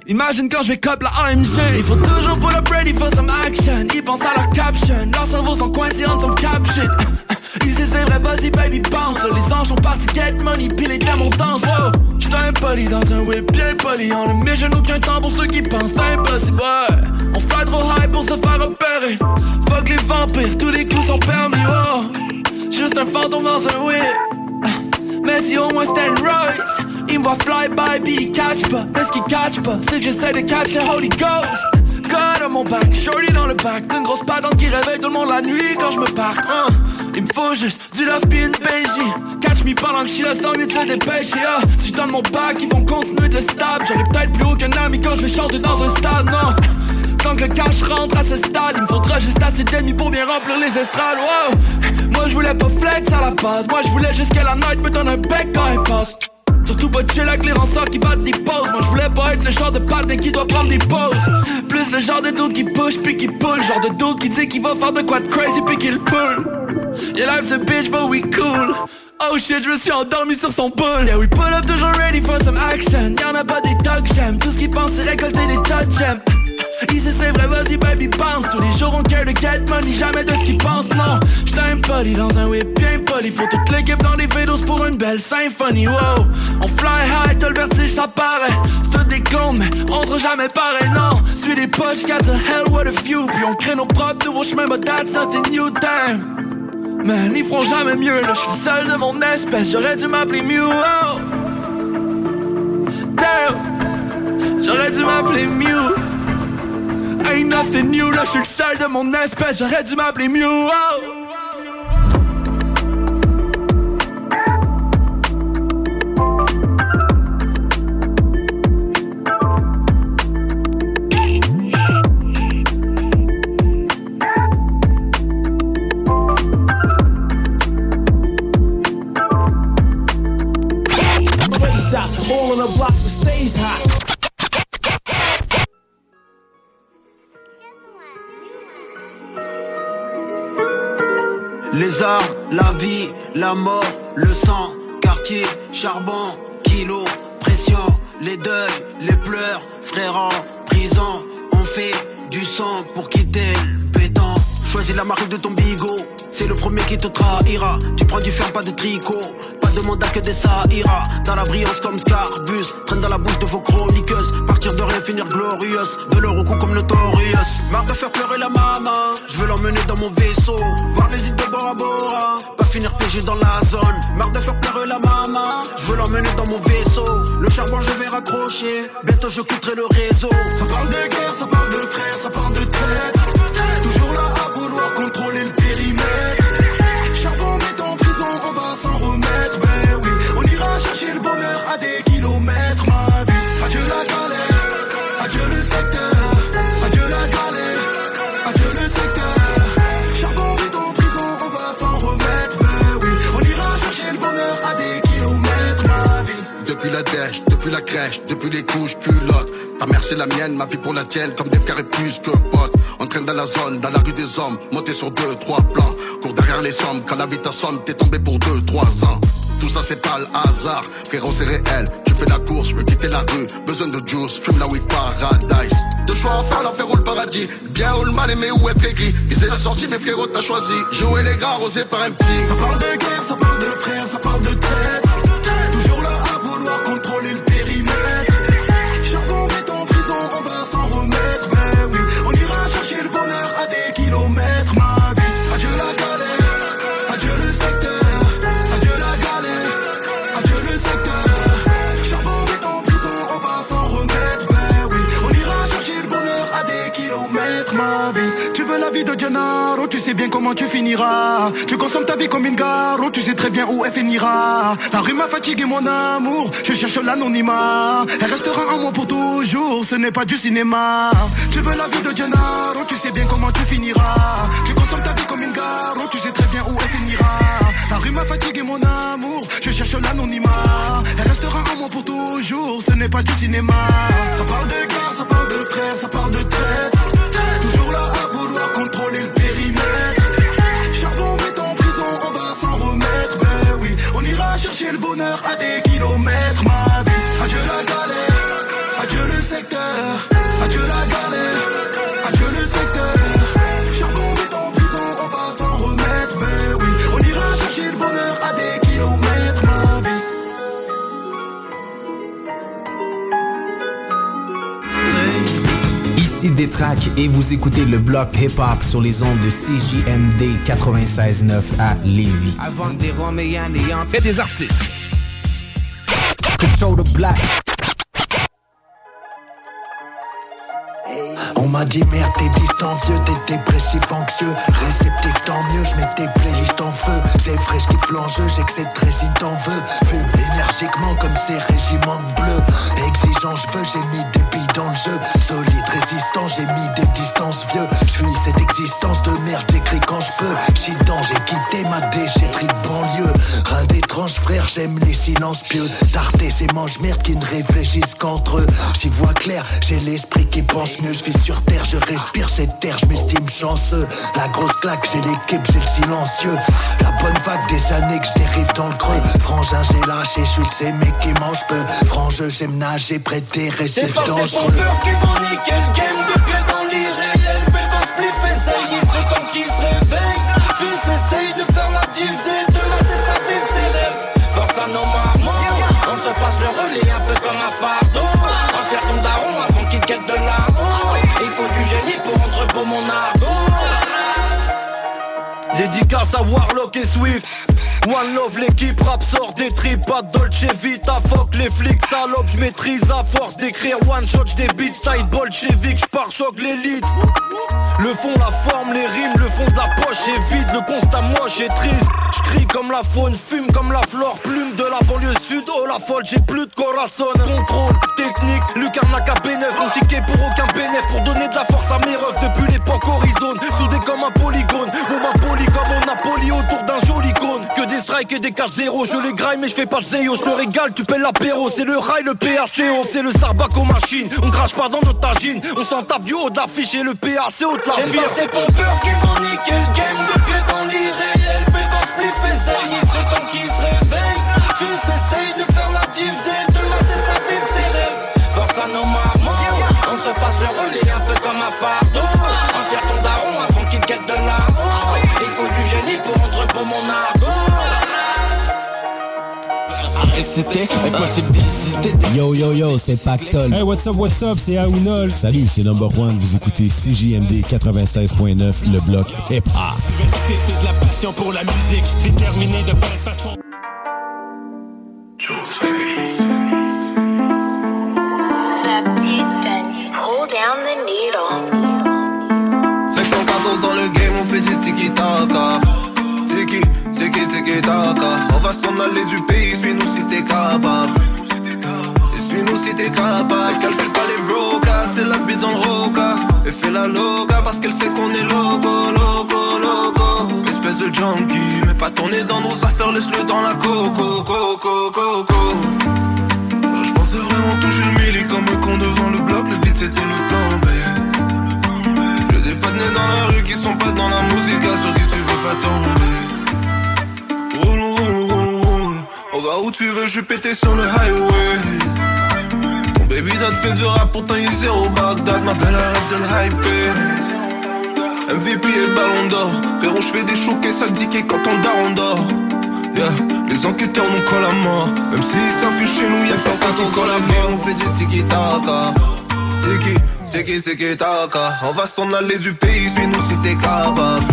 Imagine quand je vais cop la AMG Il faut toujours pull up ready for some action. Ils pensent à leur caption. Leurs cerveaux sont coincés en some cap shit. Ils disent c'est vrai, vas-y baby bounce. Les anges sont partis get money, puis les démons dansent wow. J'suis impoli dans un whip bien poli. On ne met aucun temps pour ceux qui pensent C'est impossible, On fly trop high pour se faire repérer Fuck les vampires, tous les coups sont permis, wow Juste un fantôme dans un whip. Mais si au moins c'était une Royce Il me voit fly by, puis il catch pas. Mais ce qu'il catch pas, c'est que j'essaie de catch le Holy Ghost. God à mon back, shorty dans le back. D'une grosse patente qui réveille tout le monde la nuit quand je me parque. Hein. Il me faut juste du love pis une PJ Je suis là sans mieux de se dépêcher ah. Si je donne mon back, ils vont continuer de le stab J'aurai peut-être plus aucun ami quand je vais chanter dans un stade, non Tant que le cash rentre à ce stade, il me faudra juste assez d'ennemis pour bien remplir les estrades. Wow. Moi je voulais pas flex à la base, moi je voulais juste que la night me donne un bec quand elle passe. Surtout pas chill avec les rançons qui battent des pauses. Moi je voulais pas être le genre de patin qui doit prendre des pauses. Plus le genre de dude qui push puis qui pull. Genre de dude qui dit qu'il va faire de quoi de crazy puis qu'il pull. Yeah, life's a bitch, but we cool. Oh shit, je me suis endormi sur son pull. Yeah, we pull up toujours ready for some action. Y'en a pas des dogs, j'aime. Tout ce qu'ils pensent, c'est récolter des de gemmes. Ici c'est vrai, vas-y baby bounce Tous les jours on care de get money, jamais de ce qu'ils pensent Non, j'suis un body dans un whip bien poli. Faut toute l'équipe dans les vélos pour une belle symphonie. Wow, on fly high, t'as le vertige, ça paraît. C'est tout des clones, mais on sera jamais pareil, non. Suis les poches, got the hell, what a few. Puis on crée nos propres nouveaux chemins, but that's not a new time. Man, ils feront jamais mieux, là, je suis seul de mon espèce, j'aurais dû m'appeler Mew, oh. Damn, j'aurais dû m'appeler Mew. Ain't nothing new, là, je suis seul de mon espèce, j'aurais dû m'appeler Mew, oh. Les armes, la vie, la mort, le sang, quartier, charbon, kilo, pression, les deuils, les pleurs, frères en prison, on fait du sang pour quitter le béton. Choisis la marque de ton bigot, c'est le premier qui te trahira. Tu prends du fer, pas de tricot, pas de mandat que des ira Dans la brillance comme Scarbus, traîne dans la bouche de vos chroniqueuses. Partir de rien, finir glorieuse, de leur au comme Notorious. Marre de faire pleurer la maman, je veux l'emmener dans mon vaisseau, voir les îles de Bora Bora. Pas finir piégé dans la zone, marre de faire pleurer la maman, je veux l'emmener dans mon vaisseau. Le charbon je vais raccrocher, bientôt je quitterai le réseau. Ça parle de guerre, ça parle de frères, ça parle de traite. Crèche, depuis les couches culottes. Ta mère c'est la mienne, ma vie pour la tienne, comme des et plus que potes. On traîne dans la zone, dans la rue des hommes, monté sur deux, trois plans. Cours derrière les sommes, quand la vie t'assomme, t'es tombé pour deux, trois ans. Tout ça c'est pas le hasard, frérot c'est réel. Tu fais la course, je veux quitter la rue, besoin de juice, fume la weed paradise. Deux choix à faire, l'enfer ou le paradis. Bien ou le mal aimé ou être aigri. Viser la sortie, mais frérot t'as choisi. Jouer les gars, rosé par un petit. Ça parle de guerre, ça parle de frères, comment tu finiras? Tu consommes ta vie comme une garo, tu sais très bien où elle finira. La rue m'a fatigué mon amour, je cherche l'anonymat. Elle restera en moi pour toujours, ce n'est pas du cinéma. Tu veux la vie de Gennaro, tu sais bien comment tu finiras. Tu consommes ta vie comme une garo, tu sais très bien où elle finira. La rue m'a fatigué mon amour, je cherche l'anonymat. Elle restera en moi pour toujours, ce n'est pas du cinéma. Ça parle de guerre, ça parle de frères, ça parle de traite. Bonheur à des kilomètres. Ma vie, adieu la galère, adieu le secteur, adieu la galère, adieu le secteur. Charbon met en prison, on va s'en remettre. Ben oui, on ira chercher le bonheur à des kilomètres. Ma vie. Ici Détrac et vous écoutez le bloc hip-hop sur les ondes de CJMD 96.9 à Lévis. Avant des Roméens et Et des artistes. Control the black. On m'a dit merde t'es distancieux, t'es dépressif anxieux. Réceptif tant mieux, je mets tes playlists en feu. C'est fraîche qui flange, j'ai que cette résine t'en veux. Fume énergiquement comme ces régiments de bleu Exigeant je veux, j'ai mis des billes dans le jeu. Solide, résistant, j'ai mis des distances vieux. Je suis cette existence de merde, j'écris quand je peux. Chitant, j'ai quitté ma déchetterie de banlieue. Rien d'étrange frère, j'aime les silences pieux. Tarter ces manches merde qui ne réfléchissent qu'entre eux. J'y vois clair, j'ai l'esprit qui pense mieux Je sur terre, je respire cette terre, je m'estime chanceux. La grosse claque, j'ai l'équipe, j'ai le silencieux. La bonne vague des années que je dérive dans le creux. Frangin, j'ai lâché, je suis de ces mecs qui mangent peu. Frangeux, j'aime nager près des C'est récifs pas dangereux pompeurs qui vont niquer le game de pied dans l'irréel. Belle dans spliff, essaye, serait temps qu'ils se réveillent Fils, essaye de faire la div dès demain c'est sa vie, ses rêves Force à nos marmots On se passe le relais un peu comme un fardeau Dédicace à Warlock et Swift One Love, l'équipe rap sort des tripes, pas Dolce Vita, fuck les flics, salope, je maîtrise à force d'écrire one shot, des beats, style bolchevique, j'pars choc l'élite. Le fond, la forme, les rimes, le fond de la poche est vide, le constat moche et triste. J'crie comme la faune, fume comme la flore, plume de la banlieue sud, oh la folle, j'ai plus de corazon. Contrôle, technique, Lucarnac à B9, on ticket pour aucun bénéf, pour donner de la force à mes refs depuis l'époque horizon, soudé comme un polygone, mon poli comme on Napoli autour d'un joli cône. Que des strikes et des 4-0, je les graille mais je fais pas zéo, je te régale, tu paies l'apéro, c'est le rail, le PACO, c'est le Starbucks aux machines, on crache pas dans notre tagine, on s'en tape du haut de l'affiche et le PAC haut de la C'est pas ces pompeurs qui vont niquer le game, le pied dans l'irréel, Impossible d'hésiter. Yo yo yo, c'est Pactol. Hey, what's up, what's up, c'est Aounol. Salut, c'est Number One. Vous écoutez CJMD 96.9, le bloc hip-hop. C'est de la passion pour la musique, déterminé de down the needle. 514 dans le game, on fait du tiki-taka. On va s'en aller du pays, suis-nous si t'es capable. Suis-nous si t'es capable. Calcule pas les brocas, c'est la bite dans le roca. Et fais la loca parce qu'elle sait qu'on est loco, loco, loco. Espèce de junkie, mais pas tourner dans nos affaires, laisse-le dans la coco, coco, coco. Je pensais vraiment toucher le milli comme un con devant le bloc, le beat c'était le plan B. Dans la rue qui sont pas dans la musique, sur qui tu veux pas tomber. On va où tu veux, je suis pété sur le highway. Ton baby dad fait du rap, pourtant il est zéro Bagdad, ma belle arrête de le hyper. MVP et ballon d'or. Frérot, je fais des choquets, ça dit quand on dort, dort. Yeah. Les enquêteurs nous collent à mort. Même s'ils savent que chez nous y'a personne qui colle à mort. On fait du tiki-taka. Tiki, tiki, tiki-taka. On va s'en aller du pays, suis-nous si t'es capable.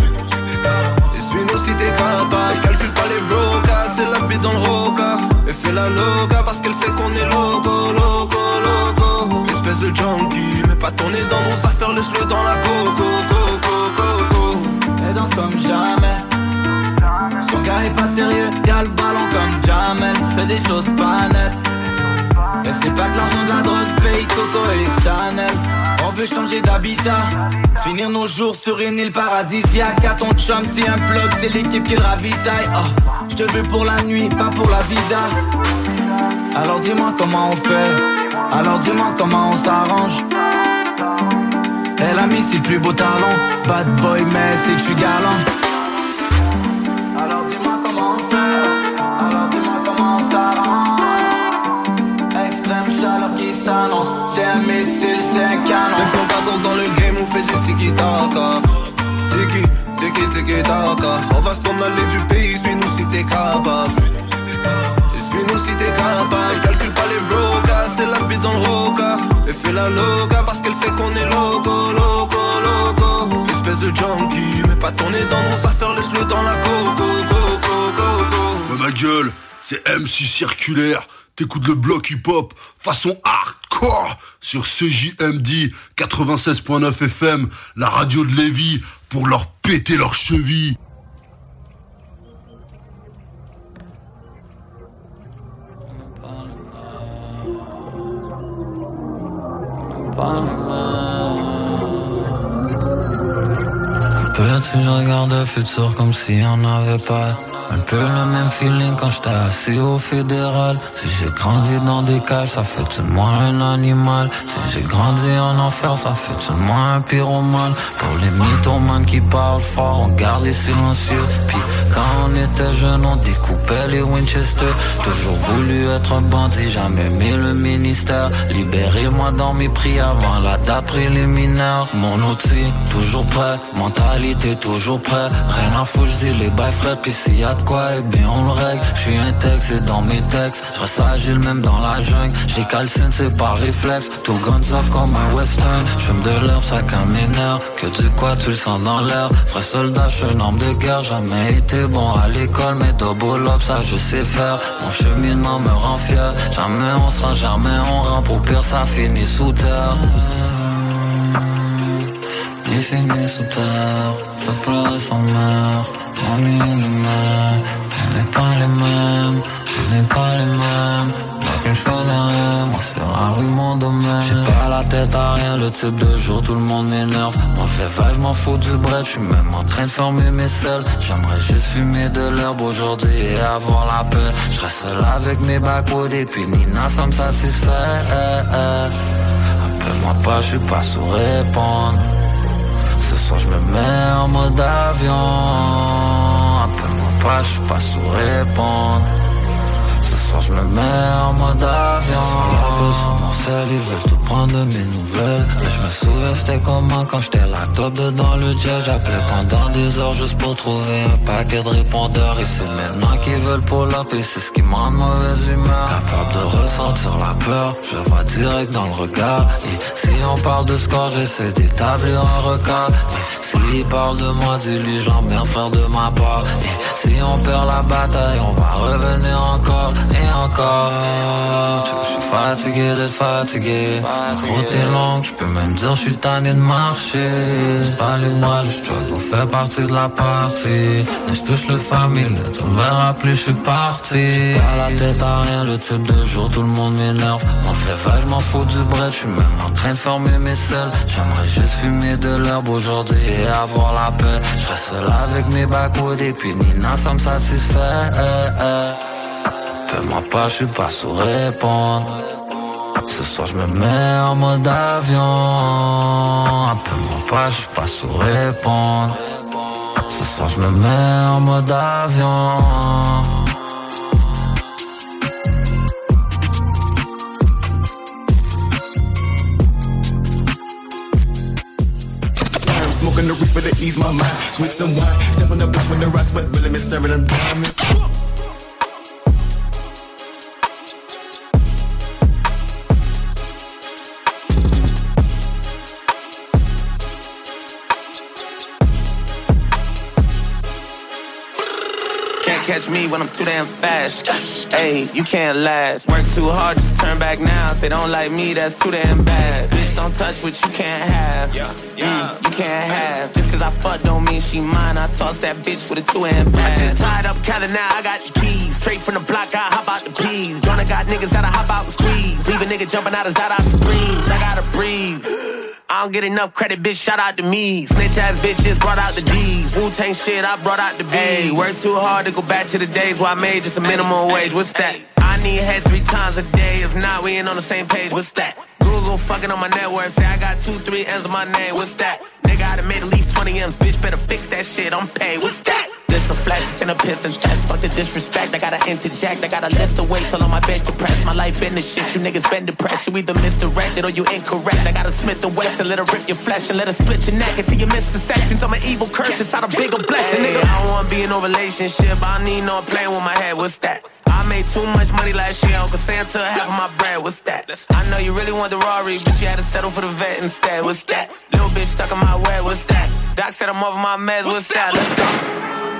Suis-nous si t'es capable. Calcule pas les brocas, c'est la bite dans le roca. Et fais la loca parce qu'elle sait qu'on est loco, loco, loco. Espèce de junkie, mais pas tourner dans nos affaires, laisse-le dans la coco, coco, coco. Elle danse comme jamais. Son gars est pas sérieux, y'a le ballon comme Jamel. Fait des choses pas nettes. Et c'est pas que l'argent de la drogue paye Coco et Chanel. On veut changer d'habitat, finir nos jours sur une île paradisiaque. À ton chum, si un plug, c'est l'équipe qui le ravitaille. Ah, je te veux pour la nuit, pas pour la vida. Alors dis-moi comment on fait, alors dis-moi comment on s'arrange. Elle a mis ses plus beaux talons, bad boy, mais c'est que je galant. S'annonce, c'est un missile, c'est un canon. 514 dans le game, on fait du tiki-taka. Tiki, tiki, tiki-taka. On va s'en aller du pays, suis-nous si t'es capable. Suis-nous si t'es capable. Calcule pas les brocas, c'est la bite dans le roca. Et fais la loca parce qu'elle sait qu'on est loco, loco, loco. Espèce de junkie, mais pas tourner dans nos affaires, laisse-le dans la coco, coco, coco. Ma gueule, c'est MC Circulaire. T'écoutes le bloc hip-hop façon hardcore sur CJMD 96.9 FM, la radio de Lévis, pour leur péter leurs chevilles. Petit, je regarde le futur comme si on n'avait pas. Un peu le même feeling quand j'étais assis au fédéral. Si j'ai grandi dans des cages, ça fait de moi un animal. Si j'ai grandi en enfer, ça fait de moi un pyromane. Pour les mythomanes qui parlent fort, on garde les silencieux. Quand on était jeune, on découpait les Winchester. Toujours voulu être un bandit, jamais mis le ministère. Libérez-moi dans mes prix avant la date préliminaire. Mon outil, toujours prêt. Mentalité, toujours prêt. Rien à foutre, je dis les bails frais. Puis s'il y a de quoi, eh bien on le règle. Je suis un texte et dans mes textes. Je agile même dans la jungle. J'ai calcine, c'est par réflexe. Tout guns up comme un western. Je de l'herbe, chacun m'énerve. Que du quoi, tu le sens dans l'air. Vrai soldat, je suis un homme de guerre. Jamais été bon à l'école, mais double up, ça je sais faire. Mon cheminement me rend fier. Jamais on sera, jamais on rend. Pour pire, ça finit sous terre. Il finit sous terre. Je pleurer sans mère. Ennui les mains. On n'est pas les mêmes. On n'est pas les mêmes. Moi c'est la rue mon domaine. J'ai pas la tête à rien, le type de jour tout le monde m'énerve. Moi fait vague, je m'en fous du bread, je suis même en train de former mes selles. J'aimerais juste fumer de l'herbe aujourd'hui et avoir la paix. Je reste seul avec mes backwoods et puis Nina ça me satisfait. Appelle-moi pas, je suis pas sous répondre. Ce soir je me mets en mode avion. Appelle-moi pas, je suis pas sous répondre. Soir je me mets en mode avion Ils veulent tout prendre de mes nouvelles. Mais je me souviens c'était comment quand j'étais la top dedans le jet. J'appelais pendant des heures juste pour trouver un paquet de répondeurs. Et c'est maintenant qu'ils veulent pull up et c'est ce qui me rend de mauvaise humeur. Capable de ressentir la peur, je vois direct dans le regard. Et si on parle de score, j'essaie d'établir un record s'il parle de moi, dis-lui j'emmerde frère de ma part. Et si on perd la bataille, on va revenir encore et encore. Je suis fatigué d'être fatigué. La route est longue, je peux même dire je suis tanné de marcher. Pas les mois, le struggle fait partie de la partie. Mais je touche le famille, tu me verras plus, je suis parti. Pas la tête à rien, le type de jour, tout le monde m'énerve. Mon fait je m'en fous du bread, je suis même en train de former mes selles. J'aimerais juste fumer de l'herbe aujourd'hui et avoir la paix Je reste seul avec mes backwoods et puis Nina ça me satisfait. Fais-moi pas, je suis pas sous répondre Ce soir je me mets en mode avion. Appelle-moi pas, je suis pas sous répondre Ce soir je me mets en mode avion Smoking the reaper to ease my mind. Sweet some wine. Step on the block with the rocks, but really miss staring them diamonds. Catch me when I'm too damn fast. Hey, you can't last. Work too hard to turn back now. If they don't like me, that's too damn bad. Bitch, don't touch what you can't have. Mm, you can't have. Just cause I fuck don't mean she mine. I toss that bitch with a two hand pass. I Just tied up, Cali now, I got your keys. Straight from the block, I hop out the peas. Gonna got niggas that'll hop out and squeeze. Leave a nigga jumping out his dot out screams. I gotta breathe. I don't get enough credit, bitch. Shout out to me. Snitch ass bitches brought out the D's. Wu Tang shit, I brought out the B. Work too hard to go back to the days where I made just a minimum wage. What's that? I need head three times a day. If not, we ain't on the same page. What's that? Google fucking on my network. Say I got two, three M's on my name. What's that? Nigga, I done made at least 20 M's. Bitch, better fix that shit. I'm paid. What's that? This a flex and a piss and test. Fuck the disrespect. I gotta interject. I gotta lift the weight till on my bench depressed. My life been the shit. You niggas been depressed. You either misdirected or you incorrect. I gotta Smith the West and let her rip your flesh and let her split your neck until you miss the sections. I'm an evil curse inside a bigger blessing. Nigga, I don't wanna be in no relationship. I need no playing with my head. What's that? I made too much money last year. Uncle Santa half of my bread. What's that? I know you really want the Rari, but you had to settle for the vet instead. What's that? Little bitch stuck in my way. What's that? Doc said I'm over my meds. What's that? Let's go.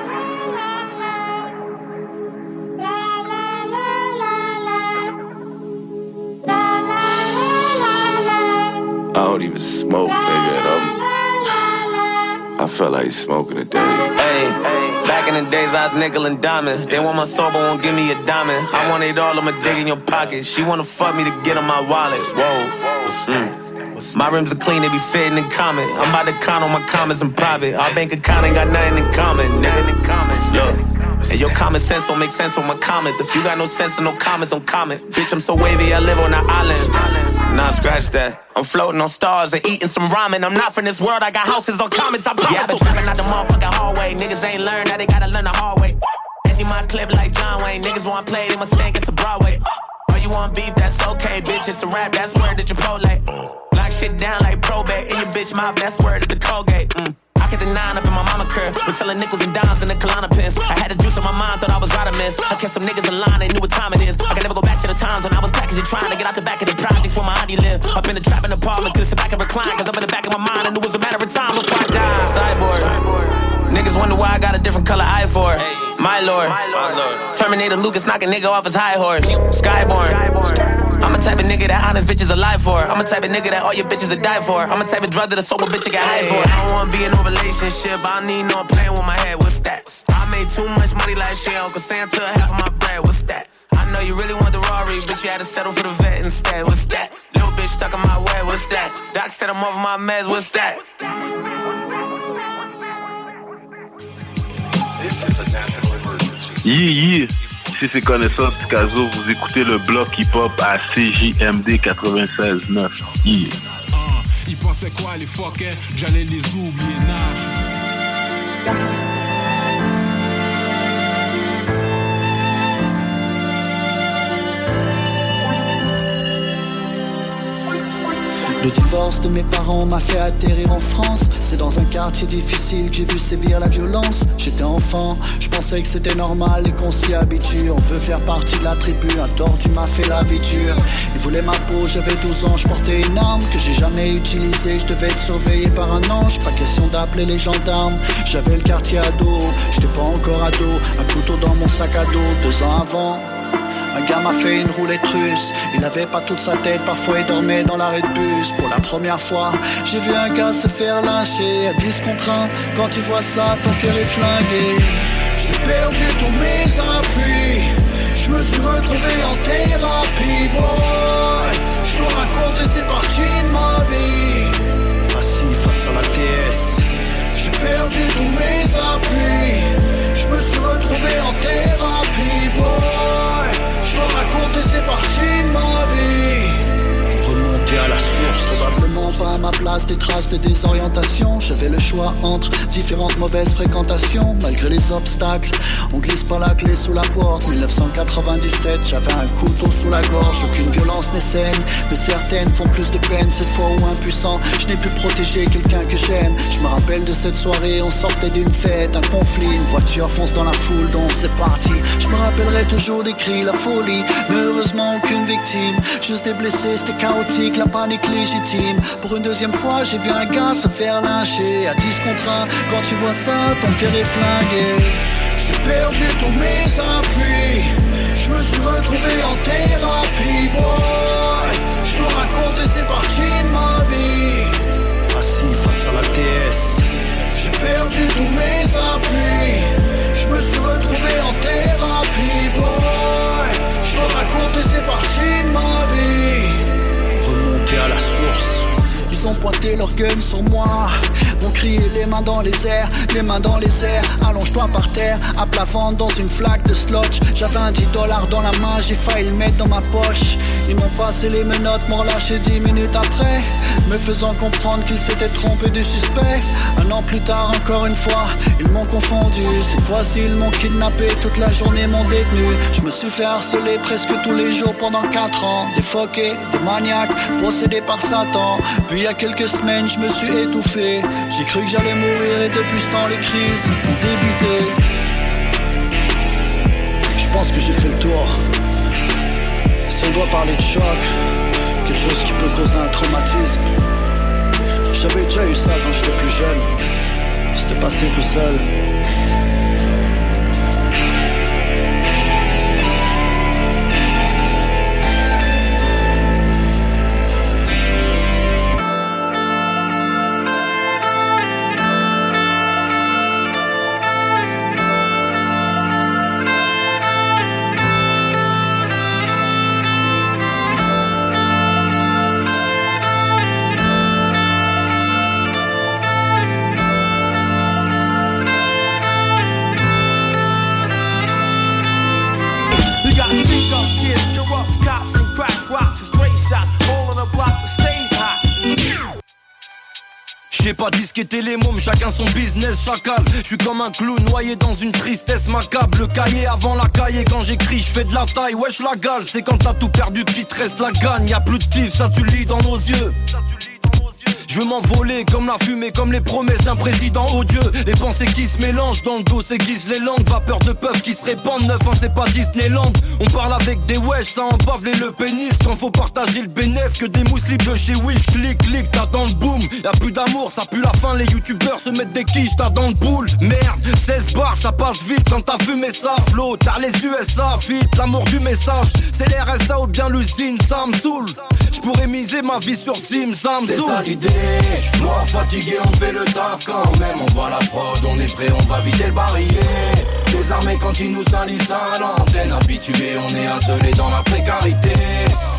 Don't even smoke, nigga. And I'm, I felt like smoking today. Hey, back in the days I was nickel and diamond. They want my soul, but won't give me a diamond. I want it all, I'ma dig in your pocket. She wanna fuck me to get on my wallet. Whoa. Mm. My rims are clean, they be fitting in common. I'm about to count on my comments in private. Our bank account ain't got nothing in common, nigga. Look. And your common sense don't make sense on my comments. If you got no sense and no comments, don't comment. Bitch, I'm so wavy, I live on an island. Nah, scratch that. I'm floating on stars and eating some ramen. I'm not from this world. I got houses on comments. I promise. Yeah, I've trapping out the motherfucking hallway. Niggas ain't learned, now they gotta learn the hard way. Empty my clip like John Wayne. Niggas want play, they must think it's a Broadway. Oh, you want beef? That's okay, bitch. It's a rap. That's word to Chipotle. Lock shit down like probate. In your bitch mouth. That's word to the Colgate. Mm. I get the nine up in my mama curve. Was selling nickels and dimes in the Kalana pins. I had a juice on my mind, thought I was Rodimus. I kept some niggas in line, they knew what time it is. I can never go back to the times when I was packaging, trying to get out the back of the projects where my auntie lived. Up in the trap in apartments, could sit back and recline. Cause up in the back of my mind, I knew it was a matter of time before I died. Cyborg. Niggas wonder why I got a different color eye for. My lord. Terminator Lucas knocking nigga off his high horse. Skyborn. I'm a type of nigga that honest bitches alive for. I'm a type of nigga that all your bitches would die for. I'm a type of drug that a sober bitch get high for. I don't wanna be in no relationship. I don't need no playing with my head. What's that? I made too much money last year. Uncle Santa half of my bread. What's that? I know you really want the Rari, but you had to settle for the vet instead. What's that? Little bitch stuck in my way. What's that? Doc said I'm over my meds. What's that? This is a national emergency. Yeah, yeah. Si c'est connaissant Picasso, vous écoutez le bloc hip-hop à CJMD 96.9. Yeah. Le divorce de mes parents m'a fait atterrir en France. C'est dans un quartier difficile que j'ai vu sévir la violence. J'étais enfant, je pensais que c'était normal et qu'on s'y habitue. On veut faire partie de la tribu, un tordu m'a fait la vie dure. Il voulait ma peau, j'avais 12 ans, je portais une arme que j'ai jamais utilisée. Je devais être surveillé par un ange, pas question d'appeler les gendarmes. J'avais le quartier ado, j'étais pas encore ado. Un couteau dans mon sac à dos, deux ans avant. Un gars m'a fait une roulette russe. Il avait pas toute sa tête, parfois il dormait dans l'arrêt de bus. Pour la première fois, j'ai vu un gars se faire lyncher à 10 contre 1. Quand tu vois ça, ton cœur est flingué. J'ai perdu tous mes appuis. Je me suis retrouvé en thérapie, boy. Je dois raconter ces parties ma vie. Assis face à la TS. J'ai perdu tous mes appuis. Je me suis retrouvé en thérapie, raconter ces Probablement pas à ma place des traces de désorientation. J'avais le choix entre différentes mauvaises fréquentations. Malgré les obstacles, on glisse pas la clé sous la porte. 1997, j'avais un couteau sous la gorge. Aucune violence n'est saine, mais certaines font plus de peine. Cette fois où impuissant, je n'ai pu protéger quelqu'un que j'aime. Je me rappelle de cette soirée, on sortait d'une fête, un conflit. Une voiture fonce dans la foule, donc c'est parti. Je me rappellerai toujours des cris, la folie. Mais heureusement, aucune victime. Juste des blessés, c'était chaotique, la Pour une deuxième fois, j'ai vu un gars se faire lyncher à 10 contre 1. Quand tu vois ça, ton cœur est flingué. J'ai perdu tous mes appuis. Je me suis retrouvé en thérapie, boy. Je dois raconter ces parties de ma vie. Assis face à la TS. J'ai perdu tous mes appuis. Je me suis retrouvé en thérapie, boy. Je dois raconter ces parties de ma vie. Ils ont pointé leur gun sur moi Ont crié les mains dans les airs Les mains dans les airs. Allonge-toi par terre À plat dans une flaque de slotch. J'avais un 10 dollars dans la main J'ai failli le mettre dans ma poche. Ils m'ont passé les menottes M'ont relâché 10 minutes après. Me faisant comprendre qu'ils s'étaient trompés du suspect. Un an plus tard encore une fois Ils m'ont confondu. Cette fois-ci ils m'ont kidnappé Toute la journée m'ont détenu. Je me suis fait harceler presque tous les jours pendant 4 ans. Des foqués, des maniaques Procédés par Satan. Puis il y a quelques semaines je me suis étouffé J'ai cru que j'allais mourir et depuis ce temps les crises ont débuté. Je pense que j'ai fait le tour. Si on doit parler de choc Quelque chose qui peut causer un traumatisme. J'avais déjà eu ça quand j'étais plus jeune. C'était passé tout seul J'ai pas disquetté les mômes, chacun son business, chacal. Je suis comme un clou noyé dans une tristesse macabre. Le cahier avant la cahier, quand j'écris, je fais de la taille. Wesh la gale, c'est quand t'as tout perdu qu'il te la gagne. Y a plus de kiff, ça tu lis dans nos yeux. Je veux m'envoler comme la fumée, comme les promesses d'un président odieux. Les pensées qui se mélangent dans le dos s'aiguisent les langues. Vapeur de peuple qui se répandent, neuf, hein, c'est pas Disneyland. On parle avec des wesh, ça les le pénis. Quand faut partager le bénéf, que des mousses libres de chez Wish. Clic, clic, t'as dans le boom. Y'a plus d'amour, ça pue la fin. Les youtubeurs se mettent des quiches, t'as dans le boule. Merde, 16 bars, ça passe vite quand t'as fumé ça flot. T'as les USA, vite, l'amour du message. C'est l'RSA ou bien l'usine, ça me. J'pourrais miser ma vie sur Sim, ça. Moi fatigué on fait le taf quand même. On voit la prod, on est prêt, on va vider le barillet Désarmé quand ils nous salissent à l'antenne Habitué, on est isolé dans la précarité.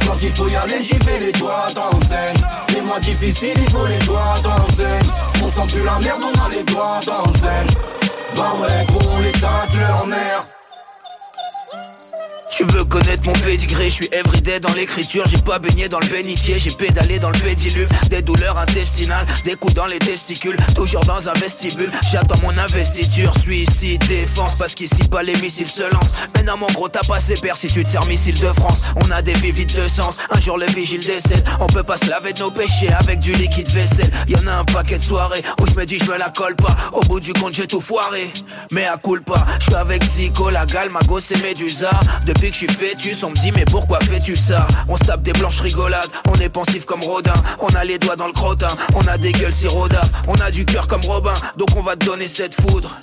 Quand il faut y aller, j'y vais les doigts dans zen. Les mois difficiles, il faut les doigts dans zen. On sent plus la merde, on a les doigts dans zen. Bah ouais, gros, les tacle leur nerf Tu veux connaître mon pédigré, je suis everyday dans l'écriture, j'ai pas baigné dans le bénitier, j'ai pédalé dans le pédiluve, des douleurs intestinales, des coups dans les testicules, toujours dans un vestibule, j'attends mon investiture, suicide, défense, parce qu'ici pas les missiles se lancent. Maintenant mon gros t'as passé père si tu te sers missile de France, on a des vies vides de sens, un jour le vigile décède, on peut pas se laver de nos péchés avec du liquide vaisselle, y'en a un paquet de soirées où je me dis je me la colle pas, au bout du compte j'ai tout foiré, mais à coule pas, je suis avec Zico, la gale, ma gosse et Médusa, depuis que je suis fœtus, on me dit mais pourquoi fais-tu ça? On se tape des blanches rigolades, on est pensif comme Rodin, on a les doigts dans le crottin, on a des gueules siroda, on a du cœur comme Robin, donc on va te donner cette foudre.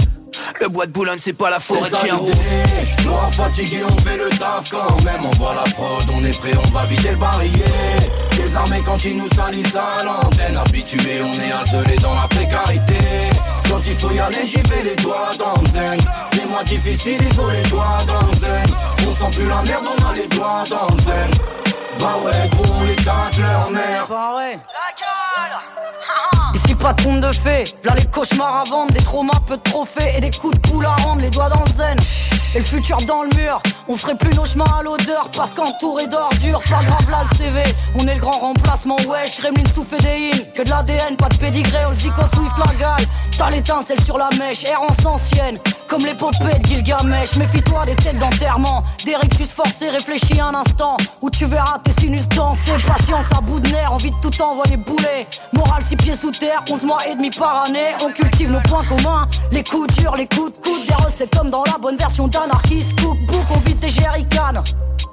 Le bois de Boulogne c'est pas la forêt de l'idée. Noir fatigué, on fait le taf quand même. On voit la prod, on est prêt, on va vider le barillet. Désarmé quand ils nous salissent à l'antenne. Habitué, on est isolé dans la précarité. Quand il faut y aller, j'y vais les doigts dans le zen. Les mois difficiles, il faut les doigts dans le zen. On sent plus la merde, on a les doigts dans le zen. Bah ouais, gros, les tacle leur nerf. Bah ouais. Pas de conte de fées, là les cauchemars à vendre, des traumas, peu de trophées et des coups de poule à rendre, les doigts dans le zen. Et le futur dans le mur, on ferait plus nos chemins à l'odeur parce qu'entouré d'ordures, pas grave là le CV, on est le grand remplacement, wesh, Gremlin sous fédéine, que de l'ADN, pas de pédigré, on le Swift la gale, t'as l'étincelle sur la mèche, errance ancienne, comme l'épopée de Gilgamesh, méfie-toi des têtes d'enterrement, des rectus forcés, réfléchis un instant, où tu verras tes sinus danser, patience à bout de nerfs, envie de tout envoyer bouler, morale six pieds sous terre, 11 mois et demi par année, on cultive nos points communs, les coups durs, les coups de coude, des recettes comme dans la bonne version d'anarchiste, cookbook, on vide des jerrycans.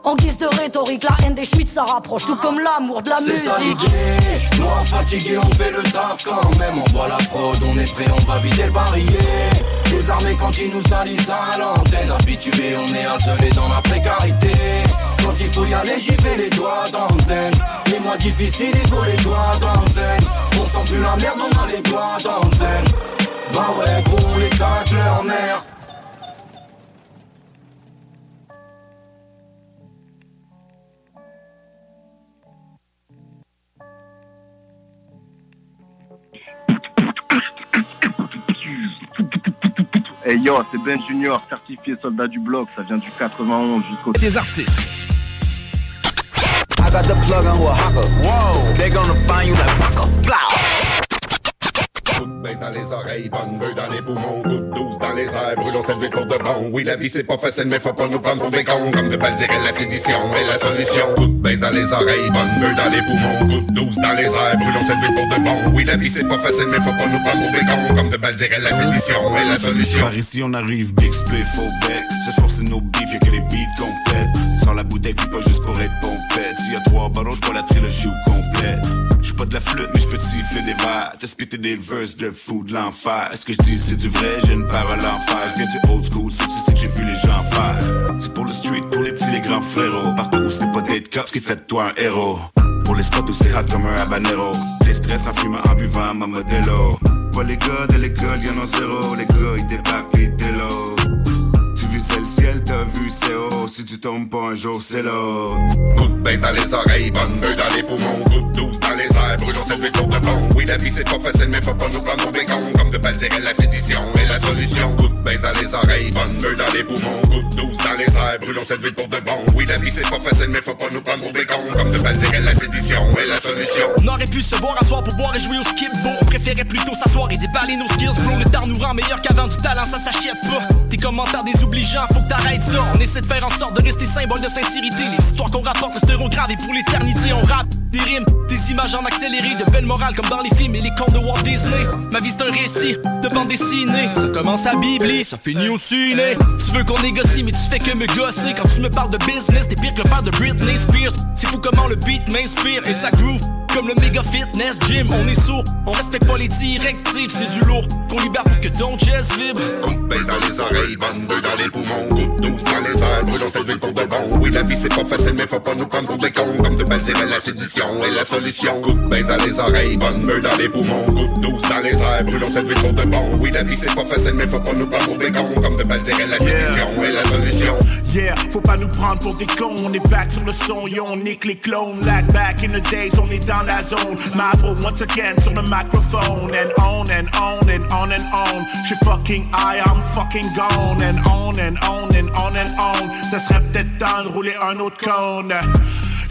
En guise de rhétorique, la haine des Schmitt ça rapproche, tout comme l'amour de la musique. Noir fatigué, on fait le taf quand même. On voit la prod, on est prêt, on va vider le barillet. Désarmé quand ils nous salissent à l'antenne. Habitué, on est isolé dans la précarité. Quand il faut y aller, j'y vais les doigts dans le zen. Les mois difficiles, il faut les doigts dans le zen. On sent plus la merde, on a les doigts dans le zen. Bah ouais, gros, on les tacle leur nerf. Hey yo, c'est Ben Junior, certifié soldat du bloc, ça vient du 91 jusqu'au... Des artistes. I got the plug on who a hawker. Whoa. They gonna find you like Paco. Coup de baisse dans les oreilles, bonne beuh dans les poumons, coup de douce dans les airs, brûlons cette vie pour de bon. Oui, la vie c'est pas facile, mais faut pas nous prendre pour des cons. Comme de balles dirait la sédition est la solution. Coup de baisse dans les oreilles, bonne beuh dans les poumons, coup de douce dans les airs, brûlons cette vie pour de bon. Oui, la vie c'est pas facile, mais faut pas nous prendre pour des cons. Comme de balles dirait la sédition est la solution. Par ici on arrive, big split, faux bec Ce soir c'est nos beefs, y'a que les beats complètes Sans la bouteille, pas juste pour être pompette S'il y a trois ballons, j'bois la trilogie au complet. J'suis pas de la flûte, mais j'peux siffler des verres. Te spitter des verses de fou de l'enfer. Est-ce que j'dis c'est du vrai, j'ai une parole en fer J'viens du old school, ça tu sais que j'ai vu les gens faire. C'est pour le street, pour les petits, les grands frérots. Partout où c'est pas d'être cop, ce qui fait de toi un héros. Pour les spots où c'est hot comme un habanero. Les stress en fumant, en buvant, ma modelo. Pas les gars de l'école, y'en ont zéro. Les gars, ils débarquent visais le ciel, t'as vu c'est haut Si tu tombes pas un jour, c'est l'autre Coup de baisse dans les oreilles, bonne beuh dans les poumons, coup de douce dans les airs, brûlons cette vie pour de bon. Oui, la vie c'est pas facile, mais faut pas nous prendre pour des cons. Comme de balles dirait la sédition est la solution. Coup de baisse dans les oreilles, bonne beuh dans les poumons, coup de douce dans les airs, brûlons cette vie pour de bon. Oui, la vie c'est pas facile, mais faut pas nous prendre pour des cons. Comme de balles dirait la sédition est la solution. On aurait pu se voir à soir pour boire et jouer au skip. Bon, on préférait plutôt s'asseoir et déballer nos skills. Bro, le temps nous rend meilleur qu'avant du talent, ça s'achète pas. Tes commentaires désobligeants, faut que t'arrêtes ça. On essaie de faire en sorte de rester symbole de sincérité. Les histoires qu'on rapporte resteront gravées pour l'éternité. On rappe des rimes, des images en accéléré, de belles morales comme dans les films et les contes de Walt Disney. Ma vie c'est un récit de bande dessinée. Ça commence à bibli, ça finit au ciné. Tu veux qu'on négocie, mais tu fais que me gosser. Quand tu me parles de business, t'es pire que le père de Britney Spears. C'est fou comment le beat m'inspire et ça groove comme le méga fitness gym, on est sourd, on respecte pas les directives, c'est du lourd, qu'on libère pour que ton chest vibre. Coupe baisse dans les oreilles, bonne deux dans les poumons, goutte douce dans les airs, brûlons cette ville pour de bon. Oui, la vie c'est pas facile, mais faut pas nous prendre pour des cons, comme de belles la sédition est la solution. Coupe baisse dans les oreilles, bonne meule dans les poumons, goutte douce dans les airs, brûlons cette ville pour de bon. Oui, la vie c'est pas facile, mais faut pas nous prendre pour des cons, comme de belles la sédition est la solution. Yeah, faut pas nous prendre pour des cons, on est back sur le son, yo, on nique les clones, like back in the days, on est dans la zone. Marvel once again sur the microphone, and on and on and on and on. She fucking high, I'm fucking gone, and on and on and on and on. Ça serait peut-être temps de rouler un autre cône.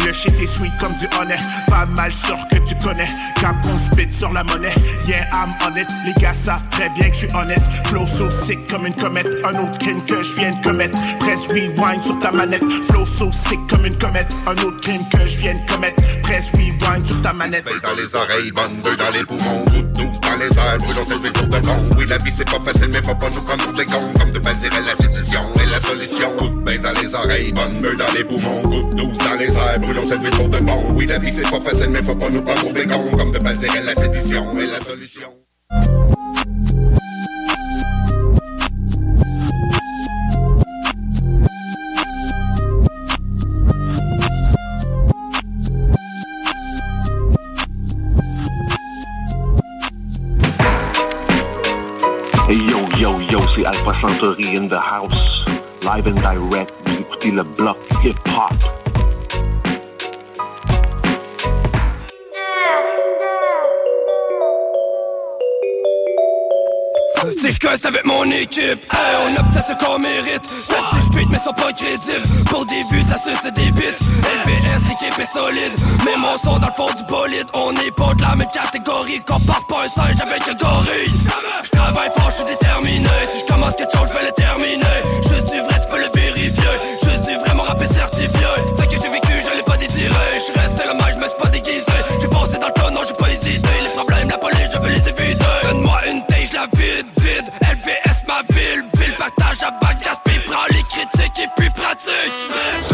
Le shit est sweet comme du honnête Pas mal sûr que tu connais. Quand on spit sur la monnaie. Yeah I'm on it. Les gars savent très bien que je suis honnête. Flow so sick comme une comète. Un autre crime que je viens de commettre. Press rewind sur ta manette. Flow so sick comme une comète. Un autre crime que je viens de commettre. Press rewind sur ta manette. Baisse dans les oreilles, bonne deux dans les poumons. Goutte douce dans les airs, brûlons cette ville de bon Oui la vie c'est pas facile mais faut pas nous prendre pour des cons. Comme de belles la sédition et la solution. Goutte baisse dans les oreilles, bonne meule dans les poumons. Goutte douce dans les airs, brûlons cette ville pour de bon Oui la vie c'est pas facile mais faut pas nous prendre des cons Comme de belles la sédition et la solution Hey yo, yo, yo, c'est Alpha Centauri in the house. Live and direct, vous écoutez le bloc hip-hop. Si je casse avec mon équipe, hey, on obtient ce qu'on mérite Ça c'est street mais sont pas crédibles Pour des vues ça se c'est des bits LVS l'équipe est solide. Mais mon son dans le fond du bolide. On est pas de la même catégorie. Compare pas un singe avec un gorille. Je travaille fort, je suis déterminé. Si je commence quelque chose, je vais le terminer. Juste du vrai, tu peux le vérifier. Juste du vrai, mon rap est certifié. Ce que j'ai vécu, je pas désiré. Je suis resté là je me suis pas déguisé. J'ai foncé dans le plan, non j'ai pas hésité. Les problèmes, la police, je veux les éviter Donne-moi une tige, la vide, puis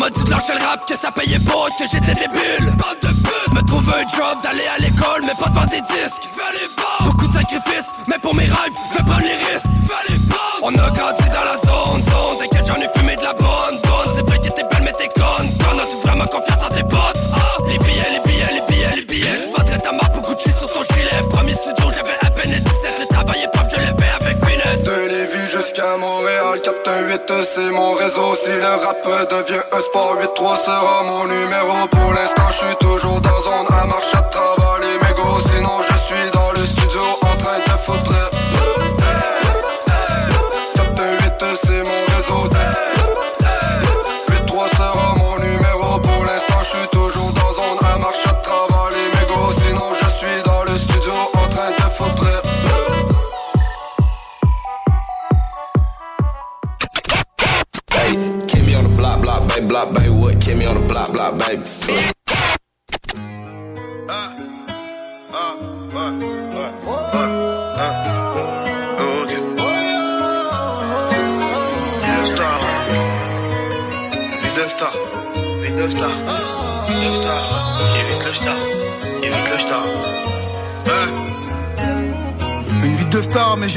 m'a dit de lâcher le rap, que ça payait pas, que j'étais débile. Bande de pute. Me trouver un job, d'aller à l'école, mais pas de vendre des disques. Fallait vendre. Beaucoup de sacrifices, mais pour mes rêves, je vais prendre les risques. Fallait vendre. On a grandi dans la zone, zone T'inquiète, j'en ai fumé de la bonne, 418 c'est mon réseau. Si le rap devient un sport 8-3 sera mon numéro. Pour l'instant je suis toujours dans zone à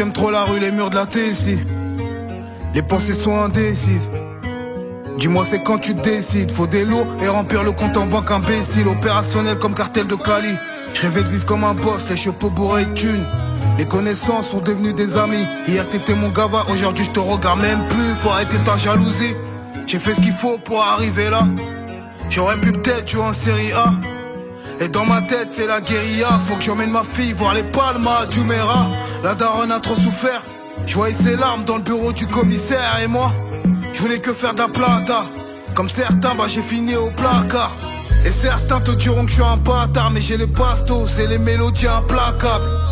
j'aime trop la rue, les murs de la ici. Les pensées sont indécises. Dis-moi, c'est quand tu décides. Faut des lots et remplir le compte en banque imbécile. Opérationnel comme cartel de Cali. Je rêvais de vivre comme un boss, les chapeaux bourrés de thunes. Les connaissances sont devenues des amis. Hier t'étais mon gava, aujourd'hui je te regarde même plus. Faut arrêter ta jalousie. J'ai fait ce qu'il faut pour arriver là. J'aurais pu peut-être jouer en série A. Et dans ma tête c'est la guérilla Faut que j'emmène ma fille voir les palmas du Mera La daronne a trop souffert. Je voyais ses larmes dans le bureau du commissaire Et moi Je voulais que faire de la plata. Comme certains bah j'ai fini au placard. Et certains te diront que je suis un bâtard Mais j'ai les pastos et les mélodies implacables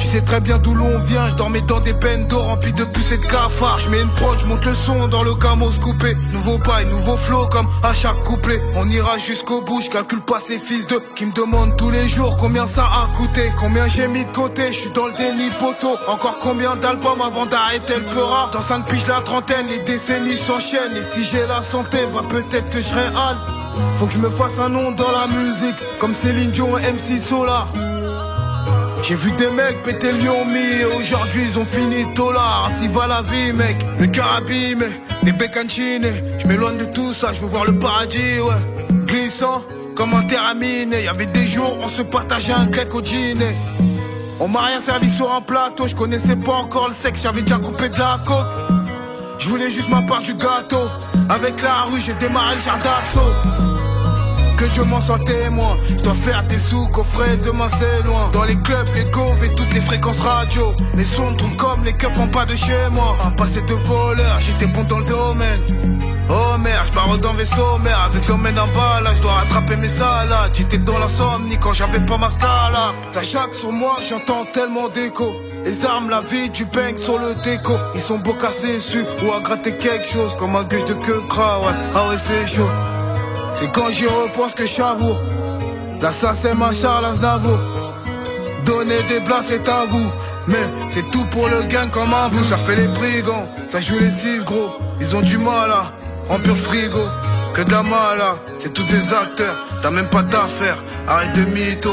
tu sais très bien d'où l'on vient, je dormais dans des peines d'or remplies de puces et de cafards. Je mets une prod, je monte le son dans le camos coupé. Nouveau bail, nouveau flow comme à chaque couplet. On ira jusqu'au bout, je calcule pas ces fils de qui me demandent tous les jours combien ça a coûté, combien j'ai mis de côté. Je suis dans le déni poteau. Encore combien d'albums avant d'arrêter le pleura. Dans 5 piges la trentaine, les décennies s'enchaînent. Et si j'ai la santé, bah peut-être que je serai. Faut que je me fasse un nom dans la musique, comme Céline Dion et MC Solar. J'ai vu des mecs péter le et aujourd'hui ils ont fini là Ainsi va la vie mec, le abîmé, des bécanchines Je m'éloigne de tout ça, je veux voir le paradis ouais. Glissant comme un terramine. Y avait des jours on se partageait un grec au dîner. On m'a rien servi sur un plateau, je connaissais pas encore le sexe, j'avais déjà coupé de la coque Je voulais juste ma part du gâteau. Avec la rue j'ai démarré le jardin d'assaut que Dieu m'en soit témoin. Je dois faire des sous, coffret, demain c'est loin. Dans les clubs, les coves et toutes les fréquences radio. Les sons tournent comme les keufs en pas de chez moi. Un passé de voleur, j'étais bon dans le domaine. Oh merde, je barre dans vaisseau, merde, avec l'emmène en bas là, je dois rattraper mes salades. J'étais dans l'insomnie quand j'avais pas ma scala. Ça jaque sur moi, j'entends tellement d'écho. Les armes, la vie, du bang sur le déco. Ils sont beaux cassés dessus ou à gratter quelque chose comme un gueule de queue ouais. Ah ouais, c'est chaud. C'est quand j'y repense que j'avoue La c'est ma Charles Aznavour Donner des blagues c'est vous. Mais c'est tout pour le gain comme un bout Ça fait les brigands, ça joue les six gros. Ils ont du mal à remplir le frigo. Que là, c'est tous des acteurs. T'as même pas d'affaires, arrête de mytho.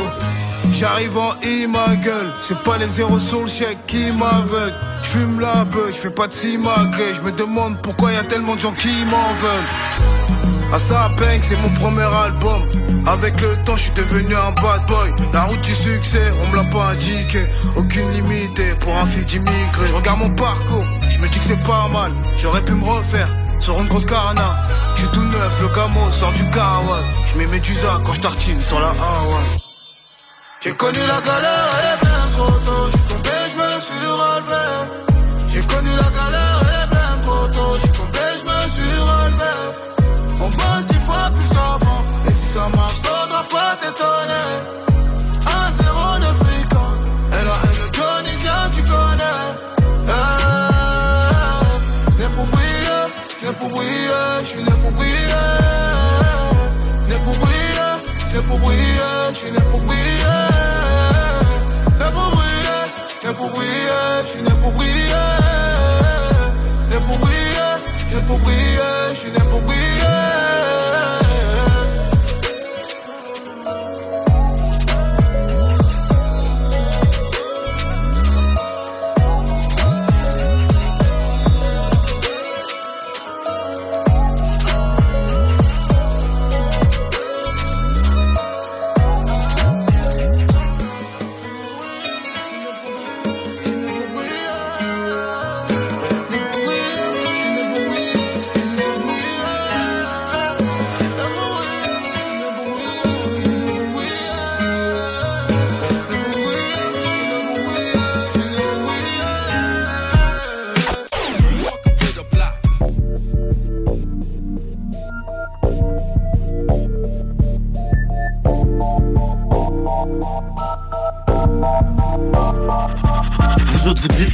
J'arrive en I ma gueule. C'est pas les zéros sur le chèque qui m'aveuglent. J'fume la beuh, j'fais pas de simagré Je me demande pourquoi y a tellement de gens qui m'en veulent à sa c'est mon premier album. Avec le temps, je suis devenu un bad boy. La route du succès, on me l'a pas indiqué. Aucune limite pour un fils d'immigré. Je regarde mon parcours, je me dis que c'est pas mal. J'aurais pu me refaire sur une grosse carana. Je tout neuf, le camo sort du kawas. Je mets Medusa quand je tartine sur la Hawaii. J'ai connu la galère, elle est bien trop tôt. Je suis tombé, je me suis relevé. J'ai connu la galère, briller, j'suis né pour briller. Né pour briller, né pour briller, j'suis né pour briller. Né pour briller, né pour briller, j'suis né pour briller.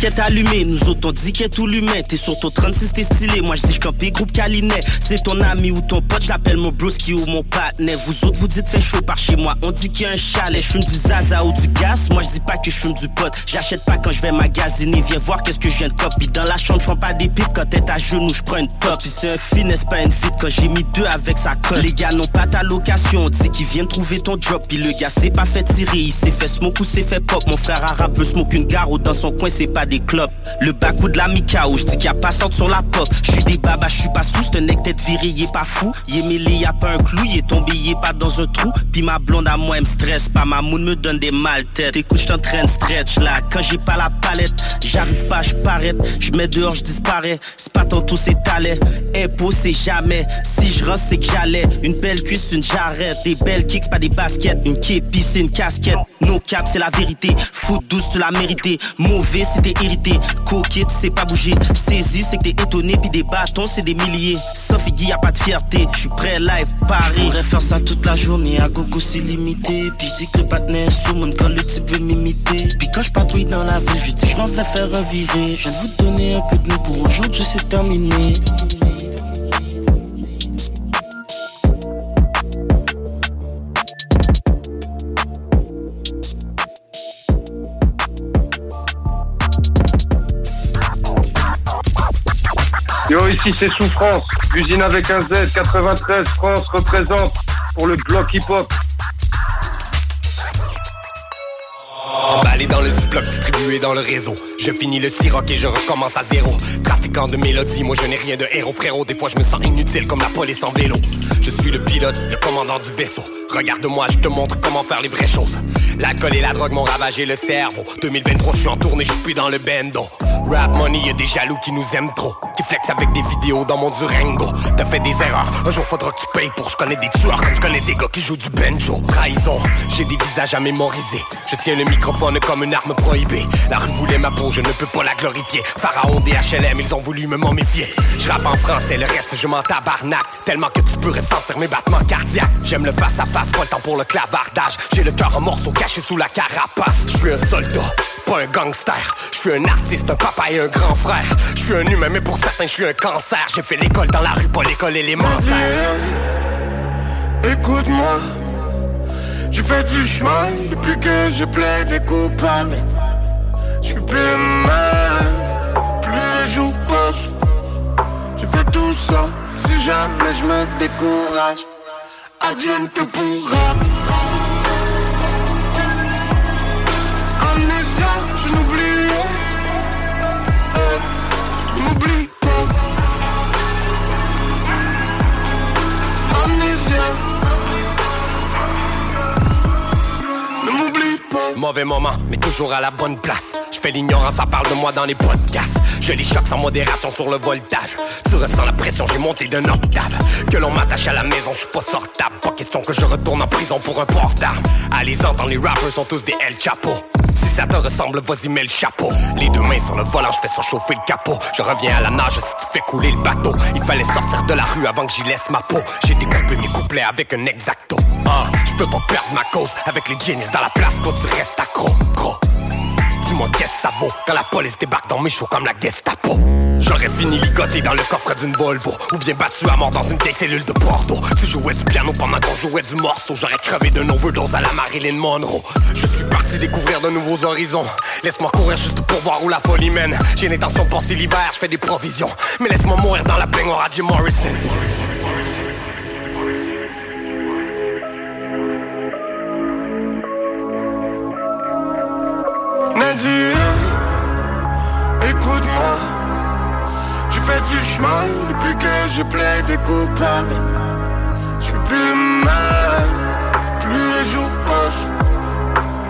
Est allumé, nous autres on dit qu'est tout l'humain. T'es sur ton 36, t'es stylé, moi je dis campé groupe Calinet. C'est ton ami ou ton pote, j'appelle mon broski ou mon partenaire. Vous autres vous dites fait chaud par chez moi, on dit qu'il y a un chalet. Je du zaza ou du gaz, moi je dis pas que je fume du pot. J'achète pas quand je vais magasiner, viens voir qu'est-ce que je viens de copie. Dans la chambre, je pas des pipes quand t'es à genoux, je prends une pop. Si c'est un finesse, pas une fit? Quand j'ai mis deux avec sa colle. Les gars n'ont pas ta location, on dit qu'ils viennent trouver ton drop. Puis le gars s'est pas fait tirer, il s'est fait smoke ou s'est fait pop. Mon frère arabe veut smoke une garo dans son coin, c'est pas des clopes. Le bas de la Mika où je dis qu'il y a passante sur la pop. Je suis des babas, je suis pas sous, c'est un nec tête viré, il pas fou. Il est mêlé, y a pas un clou, il est tombé, il pas dans un trou. Puis ma blonde à moi, elle me stresse pas, ma moune me donne des mal têtes. Écoute, je de stretch là, quand j'ai pas la palette, j'arrive pas, je paraît. Je mets dehors, je disparais. C'est pas tantôt, c'est talent. Impôt, c'est jamais. Si je rentre, c'est que j'allais. Une belle cuisse, une jarrette. Des belles kicks, pas des baskets. Une képi, c'est une casquette. No cap, c'est la vérité. Foot douce, tu l'as mérité. Mauvais, c'est t'es irrité. Coquette, c'est pas bouger. Saisi, c'est que t'es étonné. Puis des bâtons, c'est des milliers. Sauf y a pas de fierté. Je suis prêt live, Paris. J'pourrais faire ça toute la journée. À gogo, c'est limité. Puis je que le patinet sous mon quand le type veut m'imiter. Puis quand je patrouille dans la ville, je dis je m'en vais faire un viré. Je viens vous donner un peu de nous pour aujourd'hui, c'est terminé. Ici c'est Souffrance, usine avec un Z, 93, France représente pour le bloc hip-hop. Emballé dans le ziploc, distribué dans le réseau. Je finis le siroc et je recommence à zéro. Trafiquant de mélodies, moi je n'ai rien de héros, frérot. Des fois je me sens inutile comme la police en vélo. Je suis le pilote, le commandant du vaisseau. Regarde-moi, je te montre comment faire les vraies choses. L'alcool et la drogue m'ont ravagé le cerveau. 2023, je suis en tournée, je suis dans le bendo. Rap money, y'a des jaloux qui nous aiment trop. Qui flex avec des vidéos dans mon Durango. T'as fait des erreurs, un jour faudra qu'ils payent pour. Je connais des tueurs comme je connais des gars qui jouent du banjo. Trahison, j'ai des visages à mémoriser. Je tiens le microphone comme une arme prohibée. La rue voulait ma peau, je ne peux pas la glorifier. Pharaon DHLM, ils ont voulu me momifier. Je rappe en français, le reste je m'en tabarnak. Tellement que tu peux ressentir mes battements cardiaques. J'aime le face à face, pas le temps pour le clavardage. J'ai le cœur en morceaux caché sous la carapace. Je suis un soldat, pas un gangster. Je suis un artiste, un papa et un grand frère. Je suis un humain, mais pour certains, je suis un cancer. J'ai fait l'école dans la rue, pas l'école élémentaire. Écoute-moi, je fais du chemin depuis que je plais des coupables. Je suis plus mal, plus les jours passent. Je fais tout ça, si jamais je me décourage. Advienne que pourra. Moment, mais toujours à la bonne place. Je fais l'ignorance, ça parle de moi dans les podcasts. Je les choque sans modération sur le voltage. Tu ressens la pression, j'ai monté d'un octave. Que l'on m'attache à la maison, je suis pas sortable. Pas question que je retourne en prison pour un port d'armes. Allez les rappers sont tous des El Chapo. Si ça te ressemble, vas-y mets le chapeau. Les deux mains sur le volant, je fais surchauffer le capot. Je reviens à la nage si tu fais couler le bateau. Il fallait sortir de la rue avant que j'y laisse ma peau. J'ai découpé mes couplets avec un exacto. Ah, je peux pas perdre ma cause avec les genius dans la place, toi tu restes accro. Qu'est-ce que ça vaut quand la police débarque dans mes choux comme la Gestapo? J'aurais fini ligoté dans le coffre d'une Volvo Ou bien battu à mort dans une vieille cellule de Bordeaux Tu jouais du piano pendant qu'on jouait du morceau J'aurais crevé d'un overdose à la Marilyn Monroe. Je suis parti découvrir de nouveaux horizons. Laisse-moi courir juste pour voir où la folie mène. J'ai l'intention de passer l'hiver, je fais des provisions. Mais laisse-moi mourir dans la baignoire à Jim Morrison Nadia, écoute-moi. Je fais du chemin depuis que je plaide des coupables. Je suis plus mal, plus les jours passent.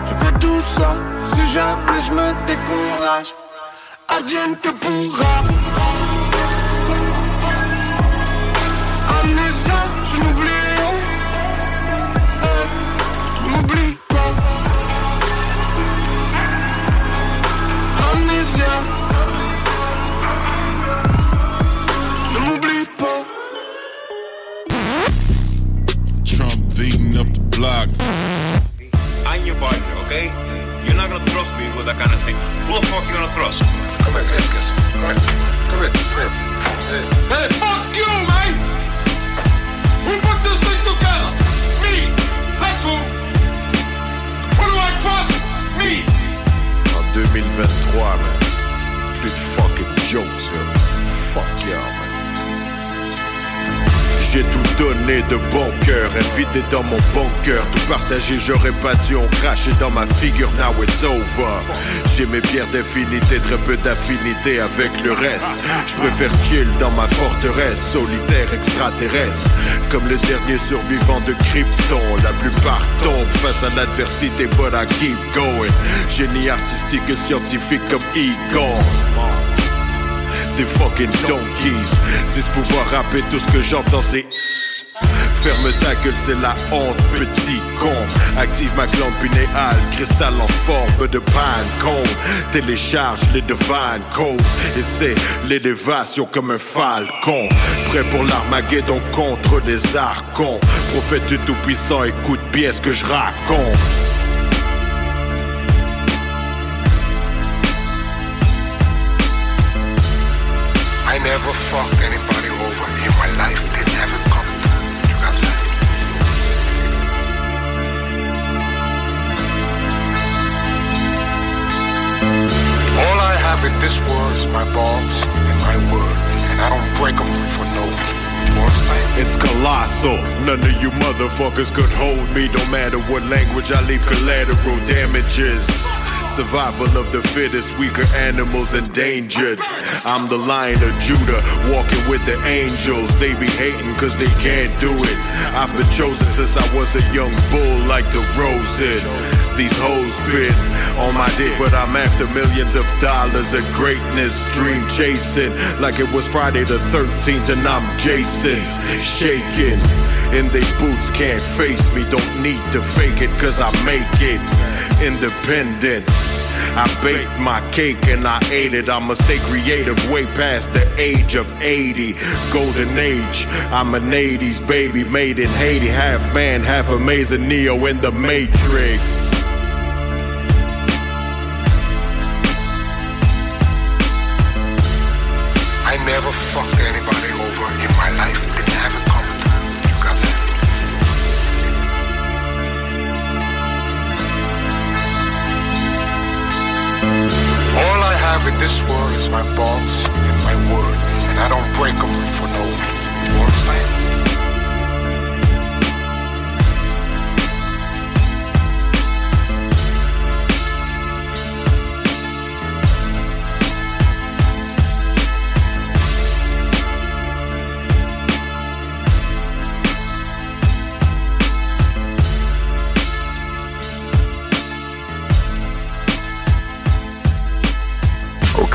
Je fais tout ça, si jamais je me décourage. Advienne que pourra. plug. I'm your partner, okay? You're not gonna trust me with that kind of thing. Who the fuck you gonna trust? Come here, come here, come here, come here. Hey, fuck you, man! Who put this thing together? Me! That's who! Who do I trust? Me! In 2023, man. Plus de fucking jokes, man. Fuck y'all, yeah, man. J'ai tout donné de bon cœur. Invité dans mon bunker, tout partagé, j'aurais pas dû en cracher dans ma figure. Now it's over. J'ai mes pierres d'infinité, très peu d'affinité avec le reste. Je préfère chill dans ma forteresse, solitaire extraterrestre. Comme le dernier survivant de Krypton, la plupart tombent face à l'adversité, but I keep going. Génie artistique et scientifique comme Egon des fucking donkeys. Dis pouvoir rapper tout ce que j'entends, c'est. Ferme ta gueule, c'est la honte, petit con. Active ma glande pinéale, cristal en forme de con Télécharge les divine codes et c'est l'élévation comme un falcon. Prêt pour l'Armageddon contre les archons. Prophète du Tout-Puissant, écoute bien ce que je raconte. Never fucked anybody over in my life. Have it coming. You got that? All I have in this world is my balls and my word. And I don't break them for no one. it's colossal. None of you motherfuckers could hold me, no matter what language I leave collateral damages. Survival of the fittest, weaker animals endangered. I'm the lion of Judah, walking with the angels. They be hating cause they can't do it. I've been chosen since I was a young bull like the rose These hoes been on my dick, but I'm after millions of dollars of greatness. Dream chasing like it was Friday the 13th and I'm Jason. Shaking in they boots, can't face me. Don't need to fake it cause I make it. Independent. I baked my cake and I ate it. I'ma stay creative way past the age of 80. Golden age, I'm an 80s baby made in Haiti. Half man, half amazing Neo in the Matrix. Never fucked anybody over in my life. Didn't have it coming. You got that? All I have in this world is my balls and my word. And I don't break them for no. one. You understand?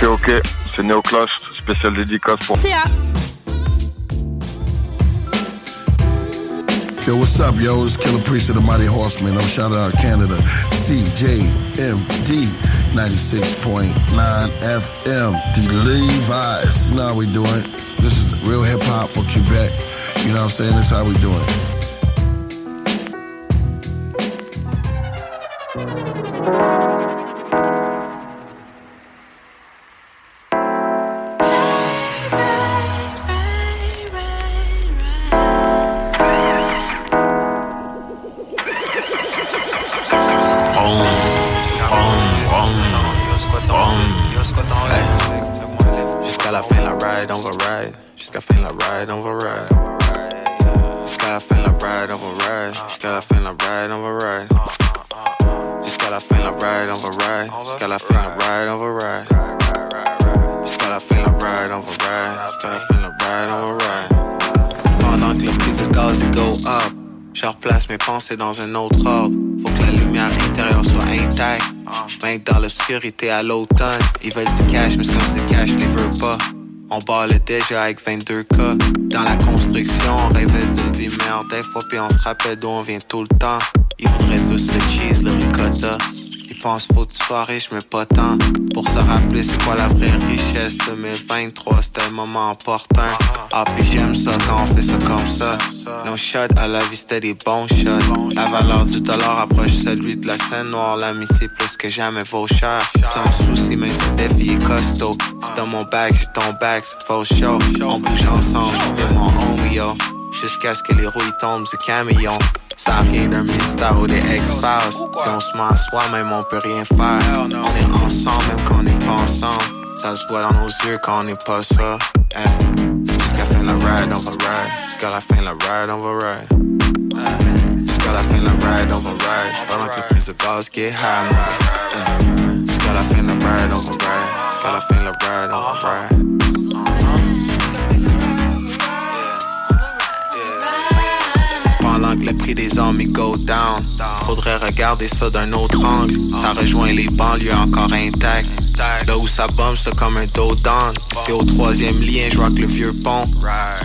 Ok, ok, c'est Neoclash, spécial dédicace pour. Yo, what's up, yo? It's Killer Priest of the Mighty Horseman. I'm shouting out Canada. CJMD 96.9 FM. The Levi's. You know how we doing. This is real hip hop for Quebec. You know what I'm saying? This is how we doing. Jusqu'à il je replace mes pensées dans un autre ordre. Faut que la lumière intérieure soit intacte. Même dans l'obscurité à l'automne, ils veulent du cash, mais comme ce cash les veut pas. On le déjà avec 22K. Dans la construction, on rêvait d'une vie meilleure des fois, puis on se rappelle d'où on vient tout le temps. Ils voudraient tous le cheese, le ricotta. Faut que tu sois riche, mais pas tant. Pour se rappeler c'est quoi la vraie richesse 2023, c'était un moment important. Ah, puis j'aime ça quand on fait ça comme ça. Nos shots à la vie, c'était des bons shots. La valeur du dollar approche celui de la scène noire. L'amitié plus que jamais vaut cher. Sans souci, mais c'est des filles costaud. C'est dans mon bag, j'ai ton bag, c'est faux show. On bouge ensemble, et mon homie, yo. Jusqu'à ce que les rouilles tombent du camion. Ça rien d'un mystère ou des X-Files. Si on se ment à soi-même, on peut rien faire. On est ensemble, même quand on n'est pas ensemble. Ça se voit dans nos yeux quand on n'est pas ça. Hey. Jusqu'à fin la ride, on va ride. Jusqu'à la fin, la ride, on va ride. Jusqu'à la fin, la ride, on va ride. Pendant que le prix de gaz get high, man. Jusqu'à la fin, la ride, on va ride. Jusqu'à la fin, la ride, on va ride. Que le prix des armes il go down, faudrait regarder ça d'un autre angle. Ça rejoint les banlieues encore intactes. Là où ça bombe, c'est comme un dos down. C'est au troisième lien, je que le vieux pont.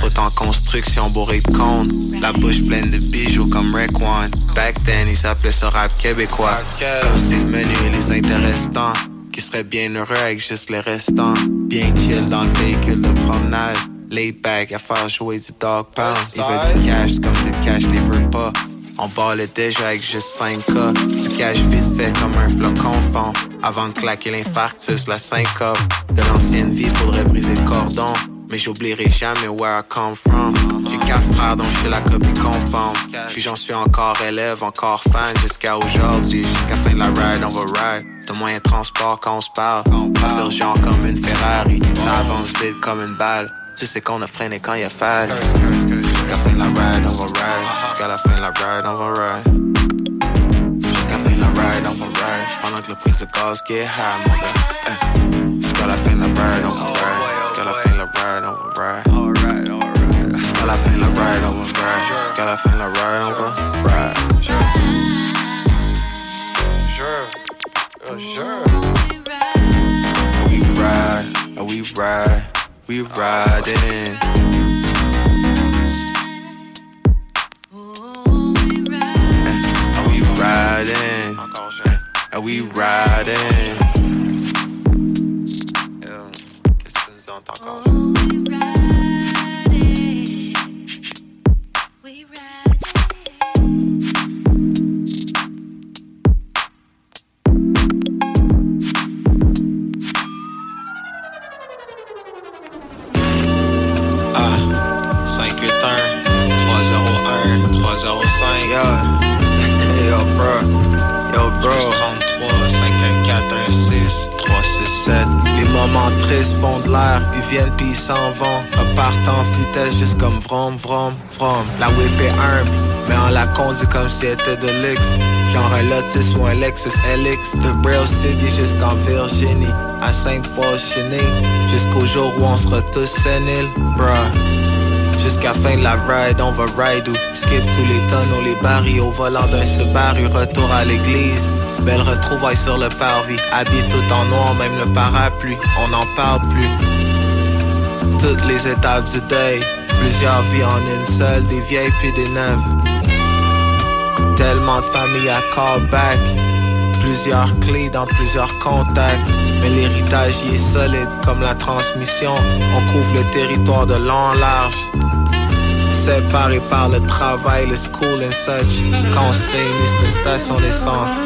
Route en construction bourré de cônes. La bouche pleine de bijoux comme One. Back then, ils appelaient ça rap québécois. C'est comme si le menu et les intéressants. Qui seraient bien heureux avec juste les restants. Bien chill dans le véhicule de promenade. Lay back à faire jouer du dog pound. Ils veulent du cash comme si le cash les veut pas. On parlait déjà avec juste 5K. Du cash vite fait comme un flocon fond. Avant de claquer l'infarctus, la syncope. De l'ancienne vie, faudrait briser le cordon. Mais j'oublierai jamais where I come from. J'ai quatre frères dont je suis la copie conforme. Puis j'en suis encore élève, encore fan jusqu'à aujourd'hui. Jusqu'à fin de la ride, on va ride. C'est un moyen de transport quand on se parle. Pas genre comme une Ferrari. Ça avance vite comme une balle. Tu sais qu'on a freiné quand il a fallu. Jusqu'à fin la ride, on va ride. Jusqu'à la fin la ride, on va ride. Jusqu'à fin la ride, on va ride. Pendant que le prix de gaz get high, mon gars. Eh. Jusqu'à la fin la ride, on va ride. Jusqu'à la fin la ride, on va ride. Jusqu'à la fin la ride, on va ride. Jusqu'à la fin la ride, on va ride. Sure. Oh, sure. We ride, oh, we ride, we riding. Are we riding? Are we riding? Ah, 301 305 Yo, yo bro, yo bro. 33 514 16 367 Les moments tristes font de l'air, ils viennent puis ils s'en vont. Repartent en vitesse juste comme vrom vrom vrom La whip est humble, mais on la conduit comme si elle était de luxe. Genre un Lotus ou un Lexus LX De Braille City jusqu'en Virginie. À Sainte-Foy-Cheney Jusqu'au jour où on sera tous séniles, bruh Jusqu'à fin de la ride, on va ride ou skip tous les tonneaux, les barils au volant d'un Subaru, retour à l'église. Belle retrouvaille sur le parvis, habillé tout en noir, même le parapluie, on n'en parle plus. Toutes les étapes du deuil, plusieurs vies en une seule, des vieilles puis des neuves. Tellement de familles à callback, plusieurs clés dans plusieurs contacts. Mais l'héritage y est solide comme la transmission. On couvre le territoire de long en large. Séparés par le travail, le school and such. Quand on se réunit, c'est une station d'essence.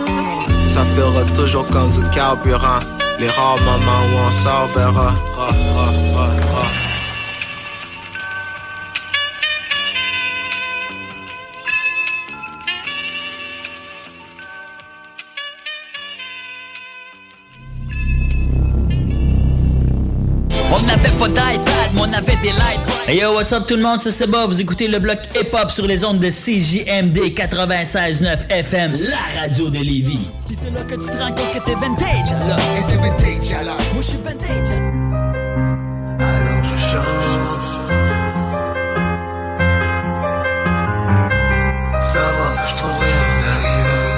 Ça fera toujours comme du carburant. Les rares moments où on sort verra. Hey yo, what's up tout le monde, c'est Seba. Vous écoutez le bloc hip-hop sur les ondes de CJMD 96.9 FM, la radio de Lévis. C'est là que tu te rends compte que t'es vintage, alors. Et t'es vintage, alors. Moi, je suis vintage. Alors je chante. Savoir que je trouverai en arrivant.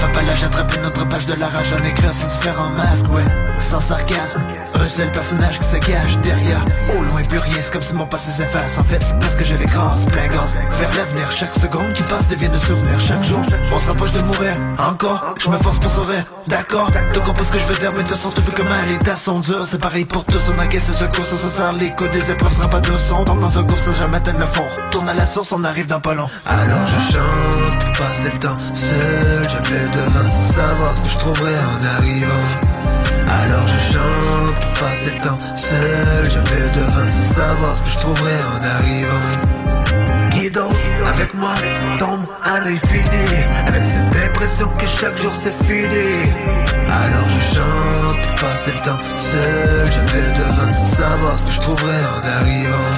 Papa, là j'attrape une autre page de la rage en écrire sans différents masques, ouais. Sans sarcasme, un seul personnage qui se derrière. Au loin, plus rien, c'est comme si mon passé s'efface. En fait, c'est parce que je l'écrase, plein gaz. Vers l'avenir, chaque seconde qui passe devient de souvenir. Chaque jour, on se rapproche de mourir. Encore, je me force pour sourire. D'accord, tu comprends ce que je veux dire, mais de toute façon, tu fais comment les tas sont. C'est pareil pour tous, on encaisse ce secours, on se serre les coudes, les épreuves sera pas de leçon. Tombe dans un gouffre sans jamais atteindre le fond. Tourne à la source, on arrive dans pas long. Alors je chante, passer le temps seul. Vais devant sans savoir ce que je trouverai en arrivant. Alors je chante pour passer le temps seul. Je vais devant sans savoir ce que je trouverai en arrivant. Qui d'autre avec moi tombe à l'infini Avec cette impression que chaque jour c'est fini. Alors je chante pour passer le temps seul. Je vais devant sans savoir ce que je trouverai en arrivant.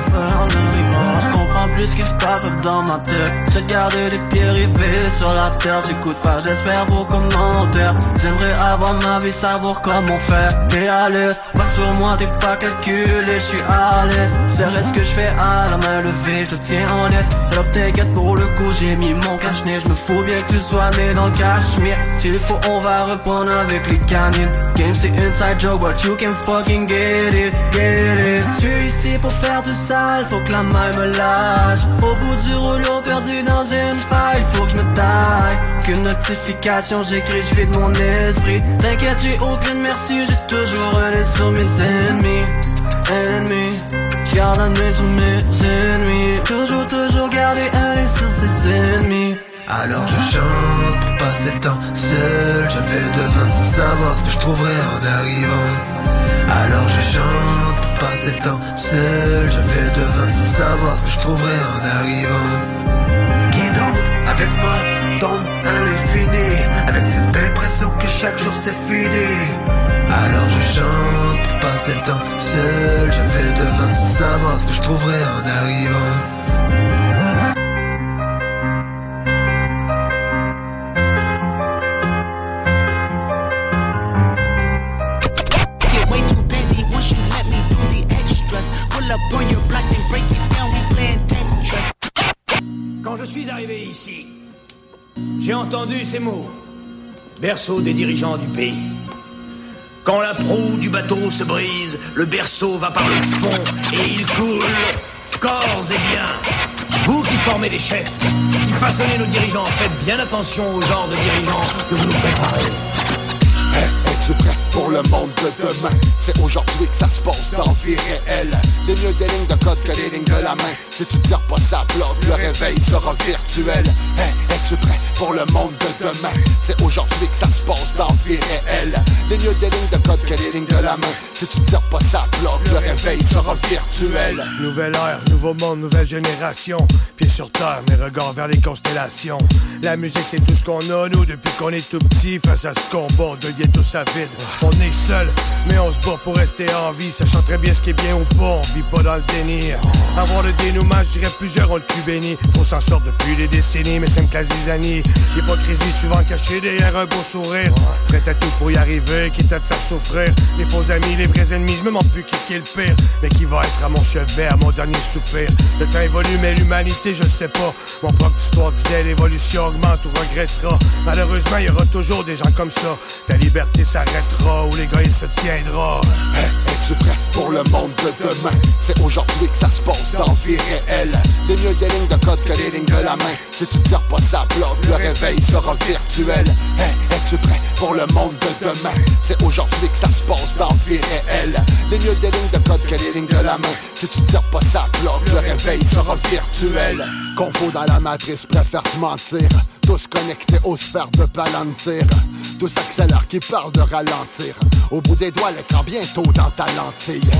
Je comprends plus ce qui se passe dans ma tête. J'ai gardé les pieds rivés sur la terre. J'écoute pas, j'espère vos commentaires. J'aimerais avoir ma vie, savoir comment faire. T'es à l'aise, pas sur moi, t'es pas calculé Je suis à l'aise, c'est ce que je fais à la main levée Je tiens en laisse, alors t'inquiète pour le coup J'ai mis mon cache-nez, je me fous bien que tu sois né dans le cachemire. S'il faut, on va reprendre avec les canines. Game c'est inside joke, but you can fucking get it, get it. Je suis ici pour faire du sale, faut que la main me Au bout du rouleau perdu dans une faille Faut que je me taille. Qu'une notification j'écris je de mon esprit. T'inquiète j'ai aucune merci J'ai toujours un sur mes ennemis. Ennemis. J'garde un sur mes ennemis. Toujours toujours garder un sur ses ennemis. Alors je chante pour passer le temps seul. J'avais devant sans savoir ce que je trouverais en arrivant Alors je chante pour passer le temps seul. J'avais devant sans savoir ce que je trouverais en arrivant. Qui d'autre avec moi tombe à l'infini. Avec cette impression que chaque jour c'est fini. Alors je chante pour passer le temps seul. J'avais devant sans savoir ce que je trouverais en arrivant suis arrivé ici, j'ai entendu ces mots. Berceau des dirigeants du pays. Quand la proue du bateau se brise, le berceau va par le fond et il coule corps et bien. Vous qui formez les chefs, qui façonnez nos dirigeants, faites bien attention au genre de dirigeants que vous nous préparez. Pour le monde de demain? C'est aujourd'hui que ça se passe dans vie réelle. Les mieux des lignes de code que les lignes de la main. Si tu tires pas ça bloque, le réveil sera virtuel. Hey, es-tu prêt pour le monde de demain? C'est aujourd'hui que ça se passe dans vie réelle. Les mieux des lignes de code que les lignes de la main. Si tu tires pas ça bloque, le réveil sera virtuel. Nouvelle ère, nouveau monde, nouvelle génération. Pieds sur terre, mes regards vers les constellations. La musique, c'est tout ce qu'on a, nous, depuis qu'on est tout petit. Face à ce combat, de lier tout sa vide. On est seul, mais on se bat pour rester en vie. Sachant très bien ce qui est bien ou pas, on vit pas dans le déni. Avoir le dénouement, je dirais plusieurs ont le cul béni. On s'en sort depuis des décennies, mais c'est une classe zizanie. L'hypocrisie souvent cachée derrière un beau sourire. Prêt à tout pour y arriver, quitte à te faire souffrir. Les faux amis, les vrais ennemis, je me demande plus qui, est le pire. Mais qui va être à mon chevet, à mon dernier soupir. Le temps évolue, mais l'humanité, je le sais pas. Mon propre histoire disait l'évolution augmente ou regressera. Malheureusement, il y aura toujours des gens comme ça. Ta liberté s'arrêtera ou l'égoïsme se tiendra. Hey, es-tu prêt pour le monde de demain? C'est aujourd'hui que ça se passe dans vie réelle. Les mieux des lignes de code que les lignes de la main. Si tu tires pas ça bloque, le réveil sera virtuel. Hey, es-tu prêt pour le monde de demain? C'est aujourd'hui que ça se passe dans vie réelle. Les mieux des lignes de code que les lignes de la main. Si tu tires pas ça bloque, le réveil sera virtuel. Confo dans la matrice, préfère se mentir. Tous connectés aux sphères de palantir. Tous accélèrent qui parlent de ralentir. Au bout des doigts, le camp bientôt dans ta lentille.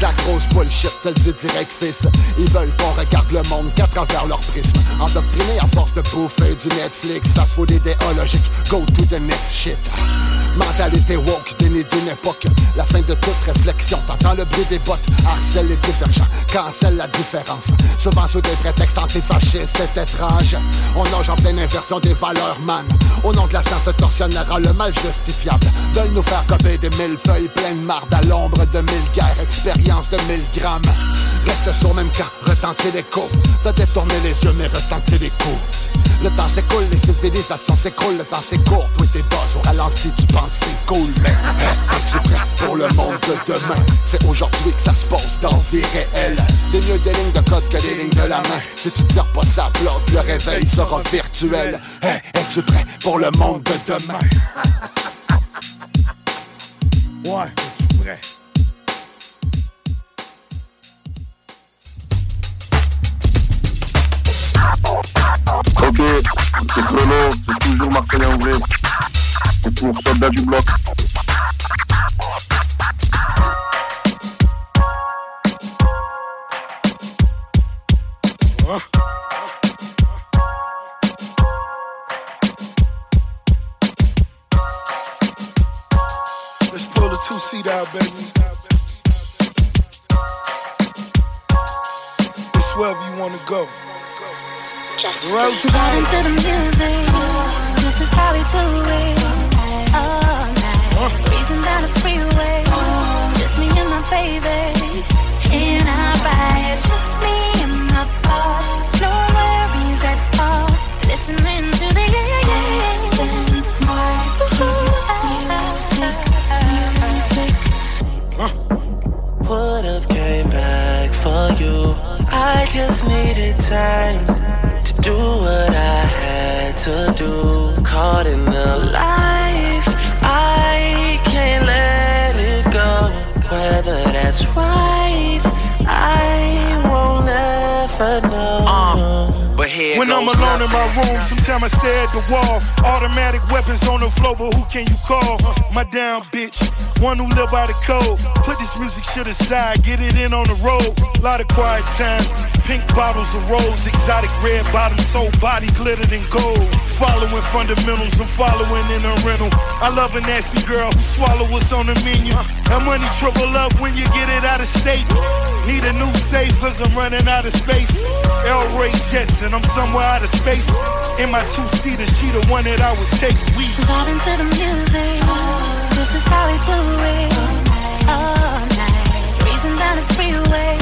La grosse bullshit, te le dis direct, fils. Ils veulent qu'on regarde le monde qu'à travers leur prisme. Endoctriné à force de bouffer du Netflix, fast food idéologique, go to the next shit. Mentalité woke, déni d'une époque. La fin de toute réflexion, t'entends le bruit des bottes. Harcèle les divergents, cancelle la différence. Souvent sous des prétextes antifascistes, c'est étrange. On nage en pleine inversion des valeurs, man. Au nom de la science, le tortionnaire a le mal justifiable. Veulent nous faire copier des mille feuilles pleines de marde à l'ombre de mille guerres, expérience de mille grammes. Reste sur même camp, retentir l'écho. T'as détourné les yeux, mais ressenti les coups. Le temps s'écoule, les civilisations s'écroulent, le temps c'est court, t'es bas, au ralenti, tu penses c'est cool, mais es-tu prêt pour le monde de demain? C'est aujourd'hui que ça se passe dans vie réelle. Les mieux des lignes de code que les lignes de la main. Si tu tires pas ça bloque, le réveil sera virtuel. Hey, es-tu prêt pour le monde de demain? Ouais, es-tu prêt? Ok, c'est Chrono, c'est toujours en vrai. C'est pour Soldat du Bloc. Let's pull the two seat out, baby. wherever you wanna go. Just Rose into the music. This is how we do it. All night. Huh? Reason down the freeway. Just me and my baby. In our ride. Just me and my boss. No worries at all. Listening to the yeah, yeah, Would've came back for you. I just needed time to do what I had to do. Caught in the life, when I'm alone in my room, sometimes I stare at the wall. Automatic weapons on the floor, but who can you call? My damn bitch, one who live by the code. Put this music shit aside, get it in on the road. Lot of quiet time, pink bottles of rose, exotic red bottoms, soul body glittered in gold. Following fundamentals, I'm following in a rental. I love a nasty girl who swallow what's on the menu. That money triple up when you get it out of state. Need a new safe cause I'm running out of space. L. Ray Jets and I'm somewhere out of space. In my two-seater, she the one that I would take. We vibe into the music. This is how we do it. All night, breezing down the freeway.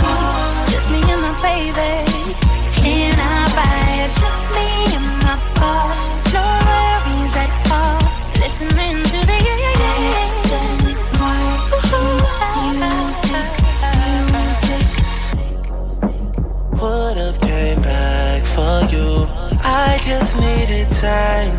Just me and my baby. In our ride, just me I just needed time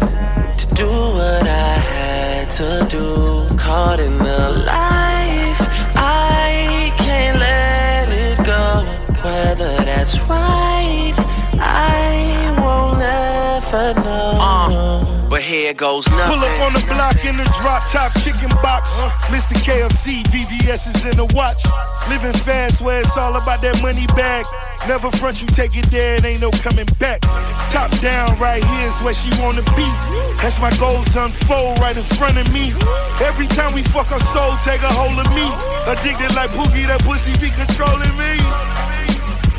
to do what I had to do. Caught in the life, I can't let it go. Whether that's right, I won't ever know. Uh but here goes nothing. Pull up on the block in the drop top chicken box. Uh, Mr. KFC, VVS is in the watch. Living fast where it's all about that money bag. Never front you take it there, it ain't no coming back. Top down right here is where she wanna be. That's my goals unfold right in front of me. Every time we fuck her soul, take a hold of me. Addicted like Pookie, that pussy be controlling me.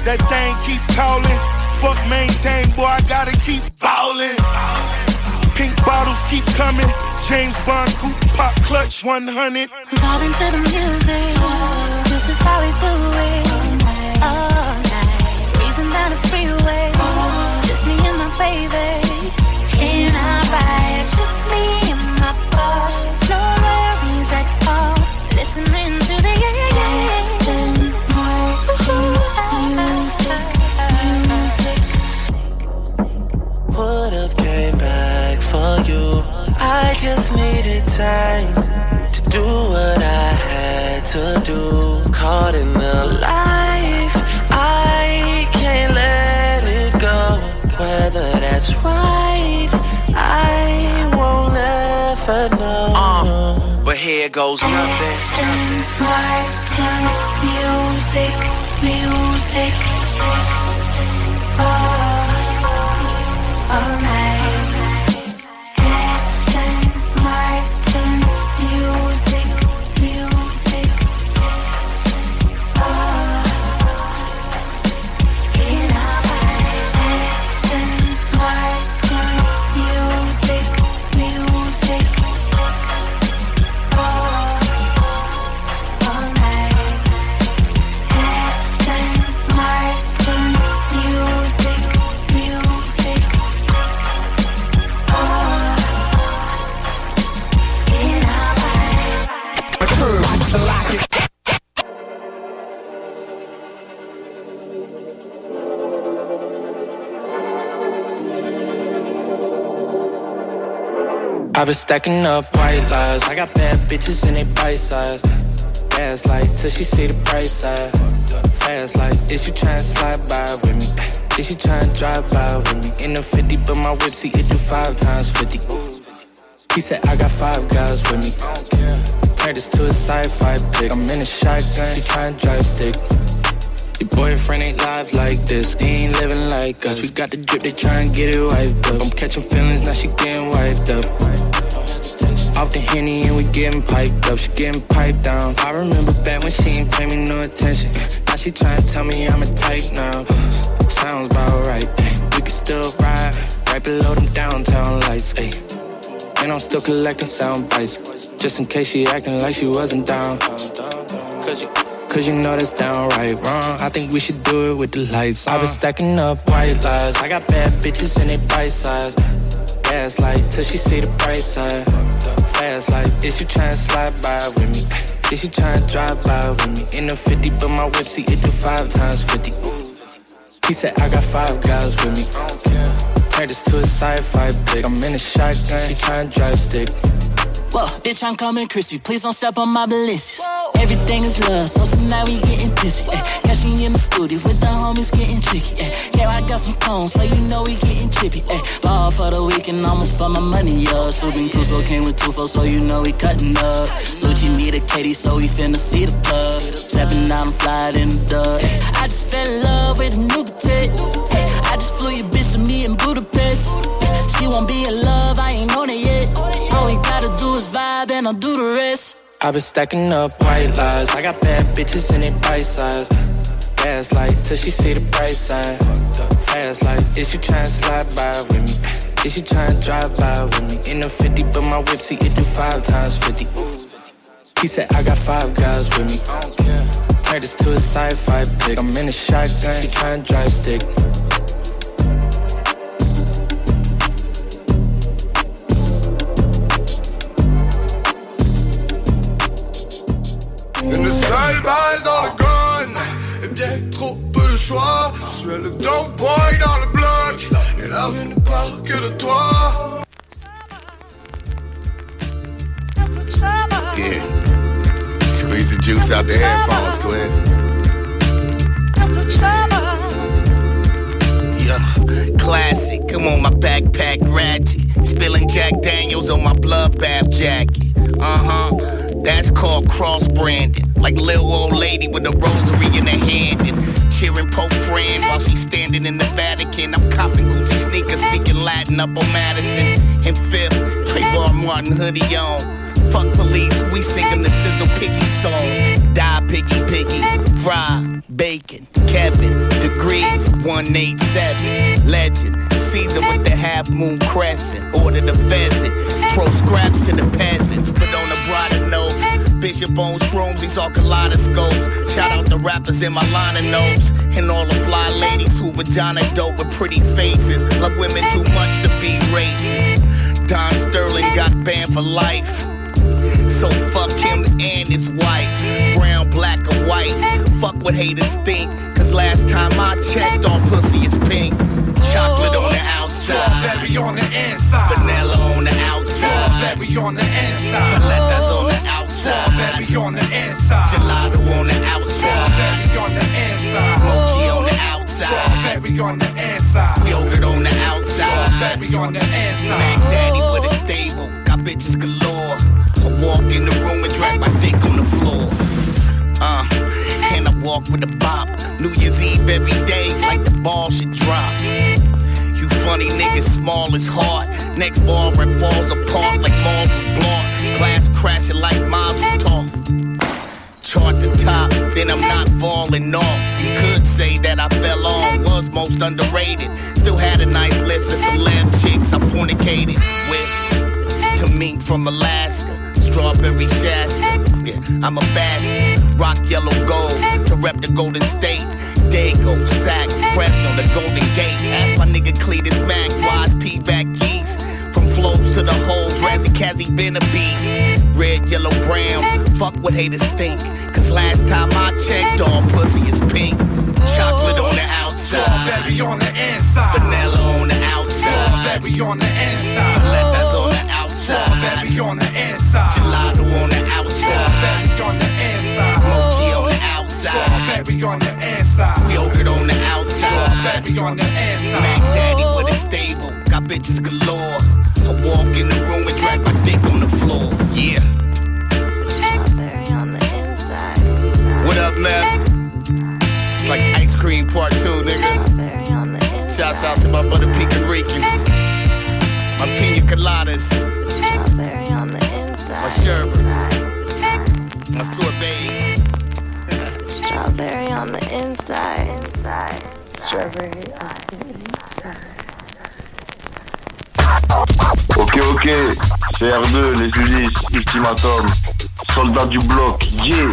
That thing keep calling. Fuck maintain, boy, I gotta keep ballin'. Pink bottles keep coming. James Bond coupe pop clutch 100. Vibing to the music. This is how we do it. All baby. Our ride. Just me and my boss. No worries at all. Listening to the. Music. Would have came back for you. I just needed time to do what I had to do. Caught in the life, Uh, but here goes nothing. Music, music, all, I've been stacking up white lies. I got bad bitches and they bite size. Gas like till she see the price side. Fast like, is you trying to slide by with me? Is you trying to drive by with me? In the 50, but my whip see it do five times 50. He said I got five guys with me. Turn this to a sci-fi pick. I'm in a shotgun, she trying to drive stick. Your boyfriend ain't live like this, he ain't living like us. We got the drip, they try and get it wiped up. I'm catching feelings, now she getting wiped up. Off the henny and we getting piped up, she getting piped down. I remember back when she ain't pay me no attention. Now she trying to tell me I'm a type now. Sounds about right. We can still ride right below them downtown lights. Ay. And I'm still collecting sound bites. Just in case she acting like she wasn't down. Cause you, cause you know that's downright wrong. I think we should do it with the lights on. I've been stacking up white lies. I got bad bitches and they bite size. Fast light till she see the bright side. Fast like, is you trying to slide by with me? Is you trying to drive by with me? In the 50, but my whip see it do five times 50. He said I got five guys with me. Turn this to a sci-fi pick. I'm in a shotgun, she trying to drive stick. Whoa, bitch, I'm coming crispy. Please don't step on my ballistics. Everything is love, so tonight we getting pissy. Eh. Catch me in the studio with the homies getting tricky. Eh. Yeah, I got some phones, so you know we getting chippy. Eh. Ball for the weekend, almost for my money, yo. Shooting Crusoe came with two folks, so you know we cutting up. Lucci need a Katie, so we finna see the plug. Stepping out, I'm flying in the dub. Eh. I just fell in love with a new potato. I just flew your bitch to me in Budapest. Eh. She won't be in love, I ain't I'll do the rest. I've been stacking up white lies. I got bad bitches and they bite size. Gas light till she see the bright side. Fast like, is you trying to slide by with me? Is she trying to drive by with me? In the 50, but my whip see it do five times 50. He said I got five guys with me. Turned this to a sci-fi pick. I'm in a shotgun, she trying to drive stick. Une seule balle dans le gun. Et bien trop peu de choix. Je suis le dog boy dans le bloc. Et la rue ne parle que de toi. Yeah. Squeeze the juice out the headphones, twin. Classic. Come on, my backpack ratchet. Spilling Jack Daniels on my bloodbath jacket. Uh huh. That's called cross branding. Like little old lady with a rosary in her hand and cheering Pope Fran while she's standing in the Vatican. I'm copping Gucci sneakers, speaking Latin up on Madison. And fifth, Trayvon Martin hoodie on. Fuck police, we singing the Sizzle Piggy song. Die Piggy Piggy, Fry, Bacon, Kevin, Degrees, 187, Legend. Caesar with the half moon crescent, order the pheasant, scraps to the peasants, but on a broader note, Bishop owns shrooms, he saw kaleidoscopes. Shout out the rappers in my line of notes, and all the fly ladies who vagina dope with pretty faces. Love women too much to be racist. Don Sterling got banned for life. So fuck him and his wife. Brown, black, or white. Fuck what haters think. Last time I checked, all pussy is pink. Chocolate on the outside. Strawberry on the inside Vanilla on the outside. Strawberry on the inside Paletas on the outside. Strawberry on the inside Gelato on the outside. Strawberry on the inside Mochi on the outside. Strawberry on the inside Yogurt on the outside. Strawberry on the inside. Mac Daddy with a stable. Got bitches galore. I walk in the room and drag my dick on the floor. With a bop. New Year's Eve every day, like the ball should drop. You funny niggas, small as heart. Next ball rip falls apart like balls with blanc. Glass crashing like mobs with talk. Chart the top, then I'm not falling off. You could say that I fell on, was most underrated. Still had a nice list of celeb chicks I fornicated with. To mink from Alaska, strawberry Shasta. Yeah, I'm a bastard. Rock yellow gold to rep the Golden State. Dago, sack, Fresno, the Golden Gate. Ask my nigga Cletus Mac, wise P back geese. From flows to the holes, Razzie Kazzy been a beast. Red, yellow, brown, fuck what haters think. Cause last time I checked, all pussy is pink. Chocolate on the outside, Strawberry on the inside vanilla on the outside, Strawberry on the inside Paletas on the outside, Strawberry on the inside gelato on the outside, Strawberry on the inside mochi on the outside, Strawberry on the inside yogurt on the outside. Strawberry on the inside. Mac Daddy with a stable, got bitches galore. I walk in the room and drag my dick on the floor. Yeah. Strawberry on the inside. What up, man? It's like ice cream part two, nigga. Shouts out to my Puerto Rican Ricans. My pina coladas. Strawberry on the inside. My sherbets. My sorbets. Strawberry on the inside. inside. Strawberry on the inside. Ok, ok, c'est R2, les Ulysses, Ultimatum, soldat du bloc, yeah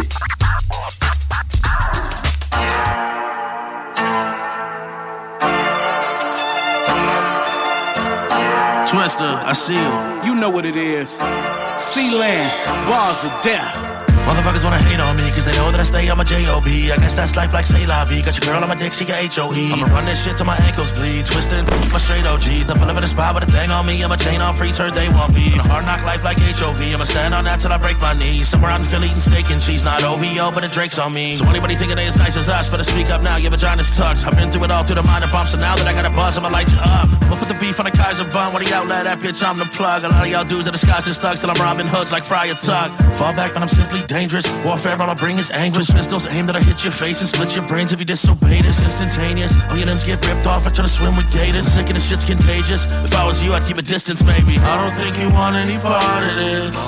Twister, I see you. You know what it is. Sea lands, bars of death. Motherfuckers wanna hate on me, cause they know that I stay on my J.O.B. I guess that's life like say. Got your girl on my dick, she got H.O.E. I'ma run this shit till my ankles bleed. Twisting my straight OG. The pull up in the spot with a thing on me. I'ma chain on freeze, heard they won't be. a hard knock life like HOV. I'ma stand on that till I break my knees. Somewhere out in Philly eating steak and cheese. Not OVO, but the Drake's on me. So anybody thinking they as nice as us, better speak up now. Your vagina's tucked. I've been through it all through the minor bumps, so now that I got a buzz, I'ma light you up. I'ma put the beef on the Kaiser bun. When he outlet that bitch, I'm the plug. A lot of y'all dudes are disguised as thugs till I'm robbing hoods like Friar Tuck. Fall back when I'm simply dangerous. Warfare, all I bring is anguish. Pistols aim that I hit your face and split your brains if you disobey this. Instantaneous. All your limbs get ripped off. I try to swim with gators. Sick of this shit's contagious. If I was you, I'd keep a distance, maybe. I don't think you want any part of this.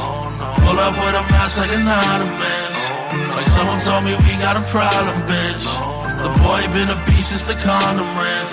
Pull up with a mask like an ottoman. Like someone told me we got a problem, bitch. The boy been a beast since the condom riff.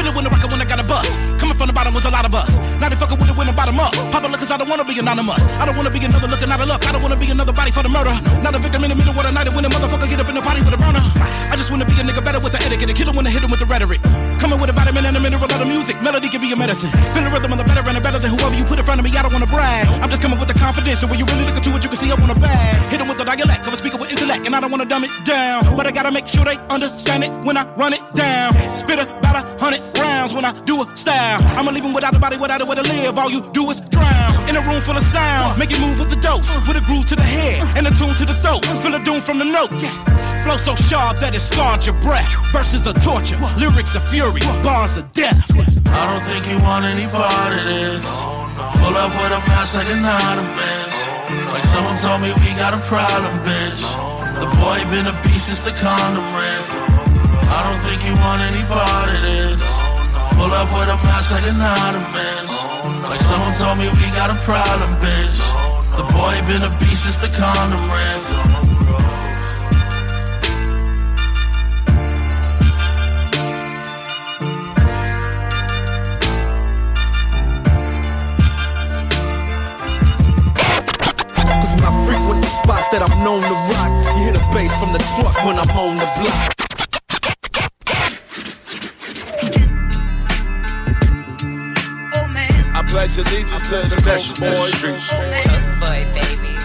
Feel it when the rocket when I got a bus. From the bottom was a lot of us. Now they fucking with it when the bottom up. Pop look cause I don't wanna be anonymous. I don't wanna be another looking out of luck. I don't wanna be another body for the murder. Not a victim in the middle of the night when a motherfucker get up in the party with a burner. I just wanna be a nigga better with the etiquette. A killer wanna hit him with the rhetoric. Coming with a vitamin and a mineral of the music. Melody can be a medicine. Feel the rhythm of the better and the better than whoever you put in front of me. I don't wanna brag. I'm just coming with the confidence. So when you really look into it, you can see I want a bag. Hit him with the dialect a speaker with intellect. And I don't wanna dumb it down. But I gotta make sure they understand it when I run it down. Spit about a hundred rounds when I do a style. I'ma leave him without a body, without a way to live. All you do is drown in a room full of sound. Make it move with the dose, with a groove to the head and a tune to the throat. Feel the doom from the notes. Flow so sharp that it scarred your breath. Verses are torture, lyrics are fury, bars are death. I don't think you want any part of this. Pull up with a mask like an ottoman. Like someone told me we got a problem, bitch. The boy been a beast since the condom riff. I don't think you want any part of this. Pull up with a mask like an ottoman. Like someone told me we got a problem, bitch. The boy been a beast since the condom spots that I'm known to rock, you hear the bass from the truck when I'm on the block. Pledge allegiance to the Special Coke to the boys. Boy, baby,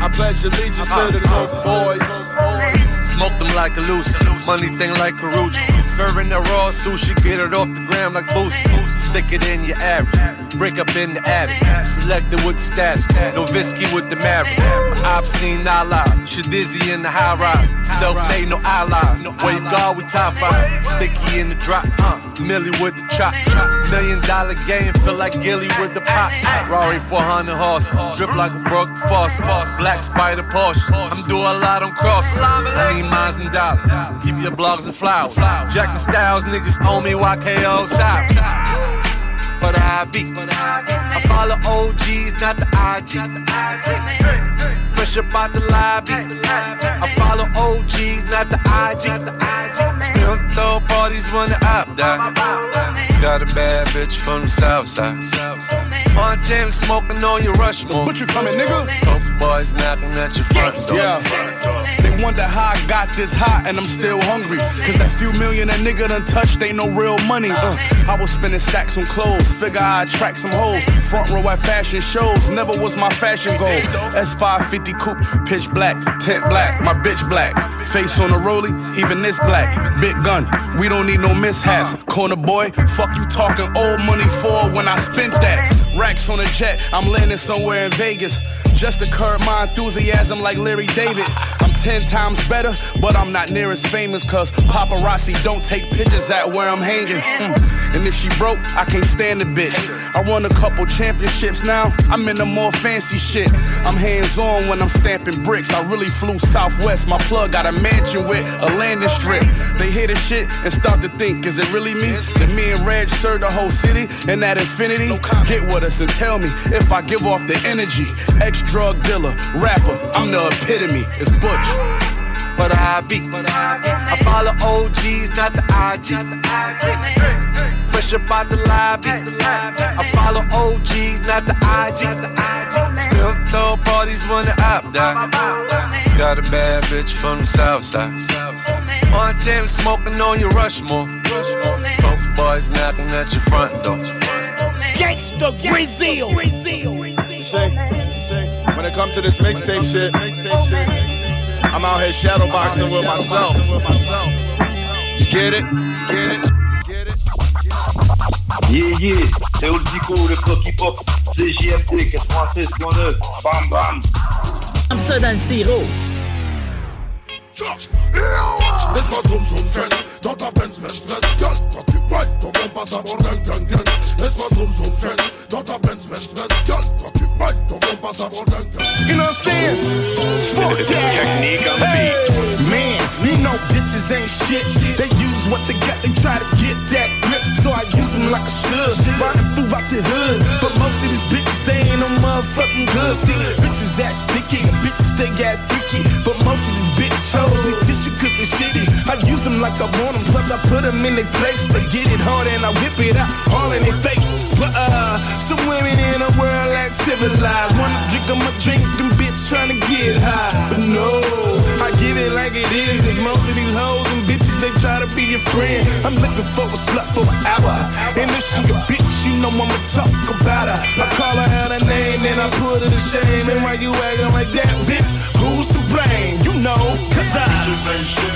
I pledge allegiance to the uh-huh. Coke boys. Smoke them like a loose, money thing like Karuchi. Serving the raw sushi, get it off the gram like Boosie. Sicker than your average, break up in the attic. Selected with the status, no Visky with the marriage. Obscene allies, Shadizzy in the high rise. Self made, no allies. Wave guard with top five. Sticky in the drop, uh, Millie with the chop. Million dollar game, feel like Gilly with the pop. Rari 400 horses, drip like a broke faucet. Black spider Porsche, I'm doing a lot on crosses. I need mines and dollars, keep your blogs and flowers. And Styles, niggas owe me YKO South. But I be, I follow OGs, not the IG. Fresh up out the lobby. I follow OGs, not the IG. Still throw parties when the op die. Got a bad bitch from the south side. Montana smoking on your Rushmore. But you coming, nigga? Couple boys knocking at your front door. Yeah. They wonder how I got this hot and I'm still hungry. Cause that few million that nigga done touched ain't no real money. Uh, I was spending stacks on clothes, figure I'd attract some hoes. Front row at fashion shows, never was my fashion goal. S550 coupe, pitch black, tent black, my bitch black. Face on a rollie, even this black. Big gun, we don't need no mishaps. Corner boy, fuck you talking old money for when I spent that. Racks on a jet, I'm landing somewhere in Vegas. Just to curb my enthusiasm like Larry David. I'm ten times better, but I'm not near as famous cause paparazzi don't take pictures at where I'm hanging. Mm. And if she broke, I can't stand the bitch. I won a couple championships now, I'm in the more fancy shit. I'm hands on when I'm stamping bricks. I really flew southwest, my plug got a mansion with a landing strip. They hear the shit and start to think, is it really me? That me and Reg serve the whole city and that infinity? Get with us and tell me if I give off the energy. Ex drug dealer, rapper, I'm the epitome. It's Butch. But I be, I follow OGs, not the IG. Fresh up out the lobby. I follow OGs, not the IG. Still throw parties when the app die. Got a bad bitch from the south side. On Tim smoking on your Rushmore. Coke boys knocking at your front door. Gangsta Brazil. You say, when it comes to this mixtape shit, I'm out here shadowboxing with myself. You get it? You get it? Yeah, yeah, c'est Old Dico, le bloc hip-hop, CJMD 96.9, bam bam. Comme ça dans le sirop. Laisse-moi zoom zoom zen Dans ta Benz Benz Benz Girl, quand tu ride ton bon passe à bord gang gang. Gang Laisse-moi zoom zoom zen Dans ta Benz Benz Benz Girl, quand tu ride ton bon passe à bord gang gang. You know what I'm saying? Fuck that. Technique on the hey, Man, you know bitches ain't shit. They use what they got, they try to get that grip. So I use them like a should. Riding throughout the hood. But most of these bitches, they ain't no motherfucking good. See, bitches act sticky, bitches they got freaky. But most of these bitches hoes, they tissue cause they shitty. I use them like I want them, plus I put them in their place. They get it hard and I whip it out all in their face. But uh, some women in the world act civilized. Wanna drink them a drink, them bitch trying to get high. But no, I give it like it is. Cause most of these hoes and bitches, they try to be your friend. I'm looking for a slut for an hour. And if she a bitch, you know I'ma talk about her. I call her out her name, then I put her to shame. And why you acting like that, bitch? Who's to blame? You know, cause I. Bitches ain't shit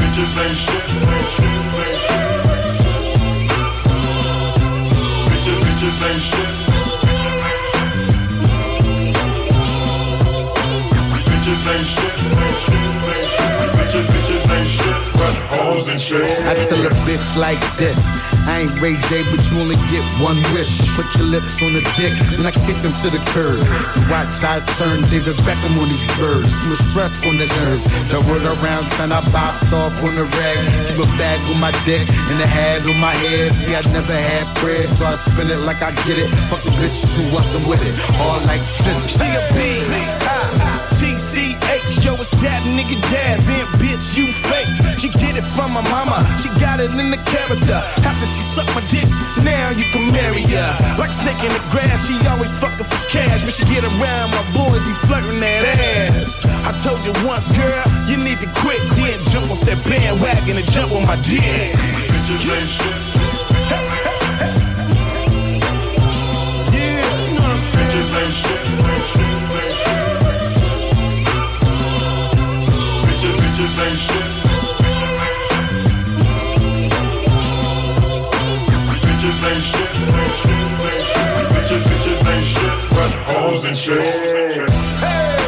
Bitches ain't shit Bitches, bitches ain't shit Bitches ain't shit Bitches, bitches ain't shit But hoes and shit I tell a bitch like this. I ain't Ray J, but you only get one wish. Put your lips on the dick, and I kick them to the curb. You watch I turn David Beckham on these birds. Too much stress on the nerves. The word around town, I box off on the rag. Keep a bag on my dick and a hat on my head. See, I never had bread, so I spin it like I get it. Fuck the bitch who wasn't with it. All like physics. She a B, T-C-H, yo, it's that nigga Daz, and bitch, you fake. She get it from my mama, she got it in the character. After she sucked my dick, now you can marry her. Like snake in the grass, she always fucking for cash. When she get around, my boys be flirting that ass. I told you once, girl, you need to quit, then jump off that bandwagon and jump on my dick. Bitches ain't shit Yeah, you know what I'm saying? Bitches ain't shit Bitches, bitches ain't shit Bitches Bitches, ain't shit. But hoes and shit Sluts,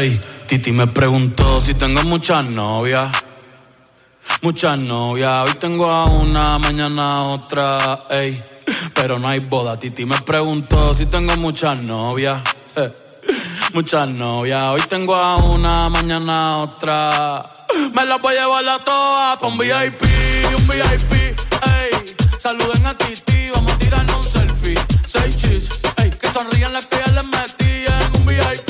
Ey, Titi me preguntó si tengo muchas novias. Muchas novias. Hoy tengo a una, mañana otra. Ey, pero no hay boda. Titi me preguntó si tengo muchas novias. Muchas novias. Hoy tengo a una, mañana otra. Me las voy a llevar a todas pa' un VIP, un VIP. Ey, saluden a Titi, vamos a tirarnos un selfie. sonrían las que ya les. Un VIP, un VIP, ey.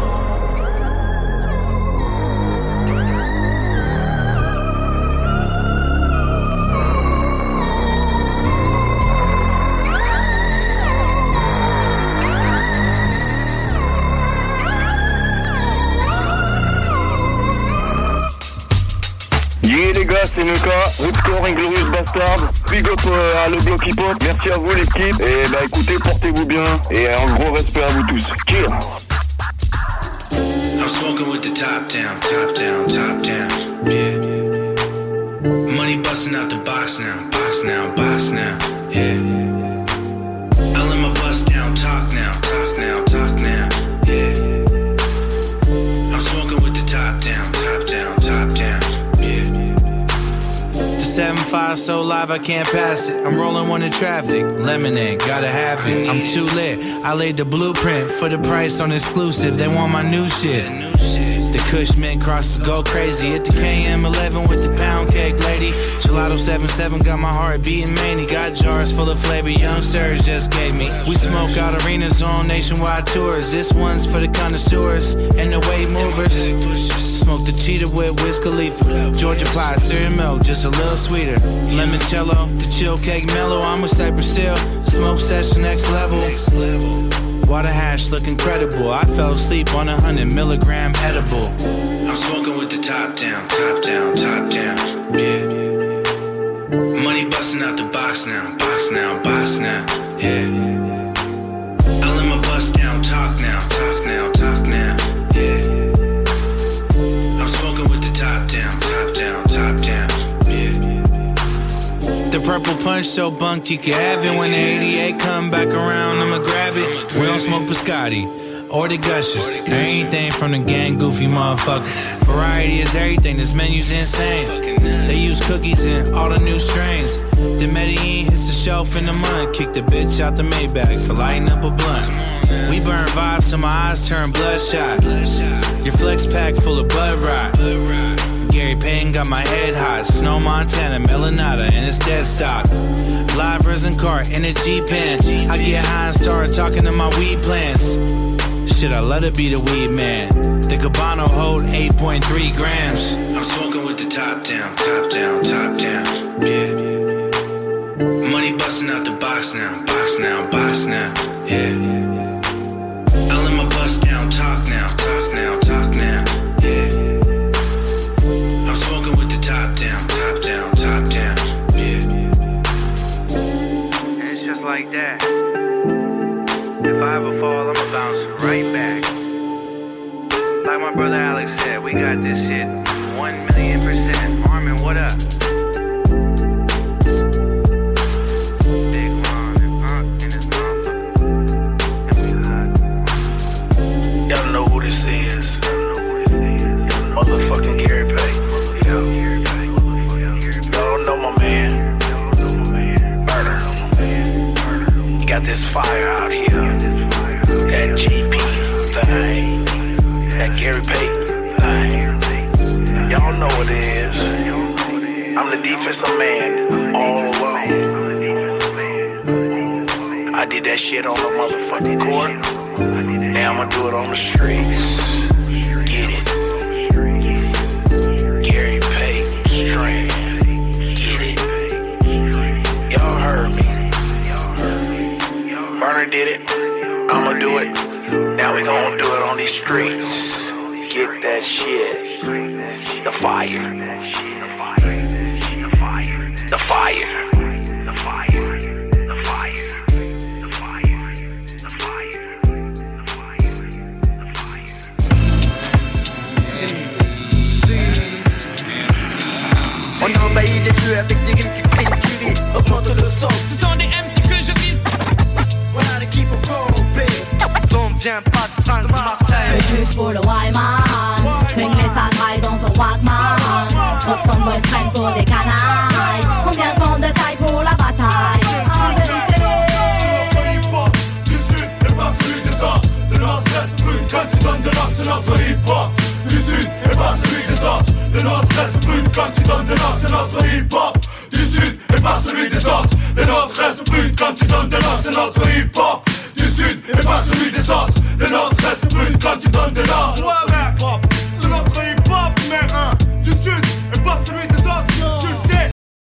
Nuka, Ripcore Inglorious Bastard, big up euh, à le bloc hip hop, merci à vous l'équipe, et bah écoutez, portez-vous bien, et un gros respect à vous tous. Cheers I'm smoking with the top down, top down, top down. Yeah. Money busting out the box now, box now, box now. Yeah. I let my bust down, talk now, talk 7-5 so live I can't pass it. I'm rolling one in traffic. Lemonade, gotta have it. I'm too lit. I laid the blueprint for the price on exclusive. They want my new shit. The Kush mint crosses go crazy. Hit the KM11 with the pound cake lady. Gelato 77 got my heart beating many. Got jars full of flavor. Young Surge just gave me. We smoke out arenas on nationwide tours. This one's for the connoisseurs and the weight movers. Smoke the cheetah with Wiz Khalifa. Georgia pie, cereal milk, just a little sweeter. Limoncello, the chill cake mellow. I'm with Cypress Hill. Smoke session next level. Water hash look incredible. I fell asleep on a hundred milligram edible. I'm smoking with the top down, top down, top down. Yeah. Money busting out the box now, box now, box now. Yeah. I let my bust down, talk now, talk now, talk purple punch so bunk you can have it. When the 88 come back around, I'ma grab it. We don't smoke biscotti or the gushers. Anything from the gang goofy motherfuckers. Variety is everything, this menu's insane. They use cookies in all the new strains. The Medellin hits the shelf in the mud. Kick the bitch out the Maybach for lighting up a blunt. We burn vibes till my eyes turn bloodshot. Your flex pack full of blood. Gary Payne got my head hot. Snow Montana, Melanata, and it's dead stock. Live resin cart in a in. I get high and start talking to my weed plants. Shit, I let it be the weed man. The Cabano hold 8.3 grams. I'm smoking with the top down, top down, top down. Yeah. Money busting out the box now, box now, box now. Yeah. I let my bust down, talk now, that. If I ever fall, I'ma bounce right back. Like my brother Alex said, we got this shit one million percent. Armin, what up? Y'all know who this is. Motherfucking Gary Payton. Got this fire out here. That GP thing. That Gary Payton thing. Y'all know what it is. I'm the defensive man all alone. I did that shit on the motherfucking court. Now I'ma do it on the streets. Now we gonna do it on these streets. Get that shit. The fire. The fire. The fire. On envahit les bleus avec des rimes qui crient tuerie Augmente le son Vient pas de Marseille Juste pour le Wyman Swing les dans ton Walkman Trop de son boys prennent pour des canailles. Combien sont de taille pour la bataille? En vérité. Du sud et pas celui des autres Le nord-est brûle quand tu donnes de C'est notre hip-hop. Du sud et pas celui des autres Le nord-est brûle quand tu donnes de C'est notre hip-hop. Du sud et pas celui des autres Le nord-est brûle quand tu donnes de notes C'est notre hip-hop. Du sud et pas celui des autres Le nord-est brûle quand tu donnes de notes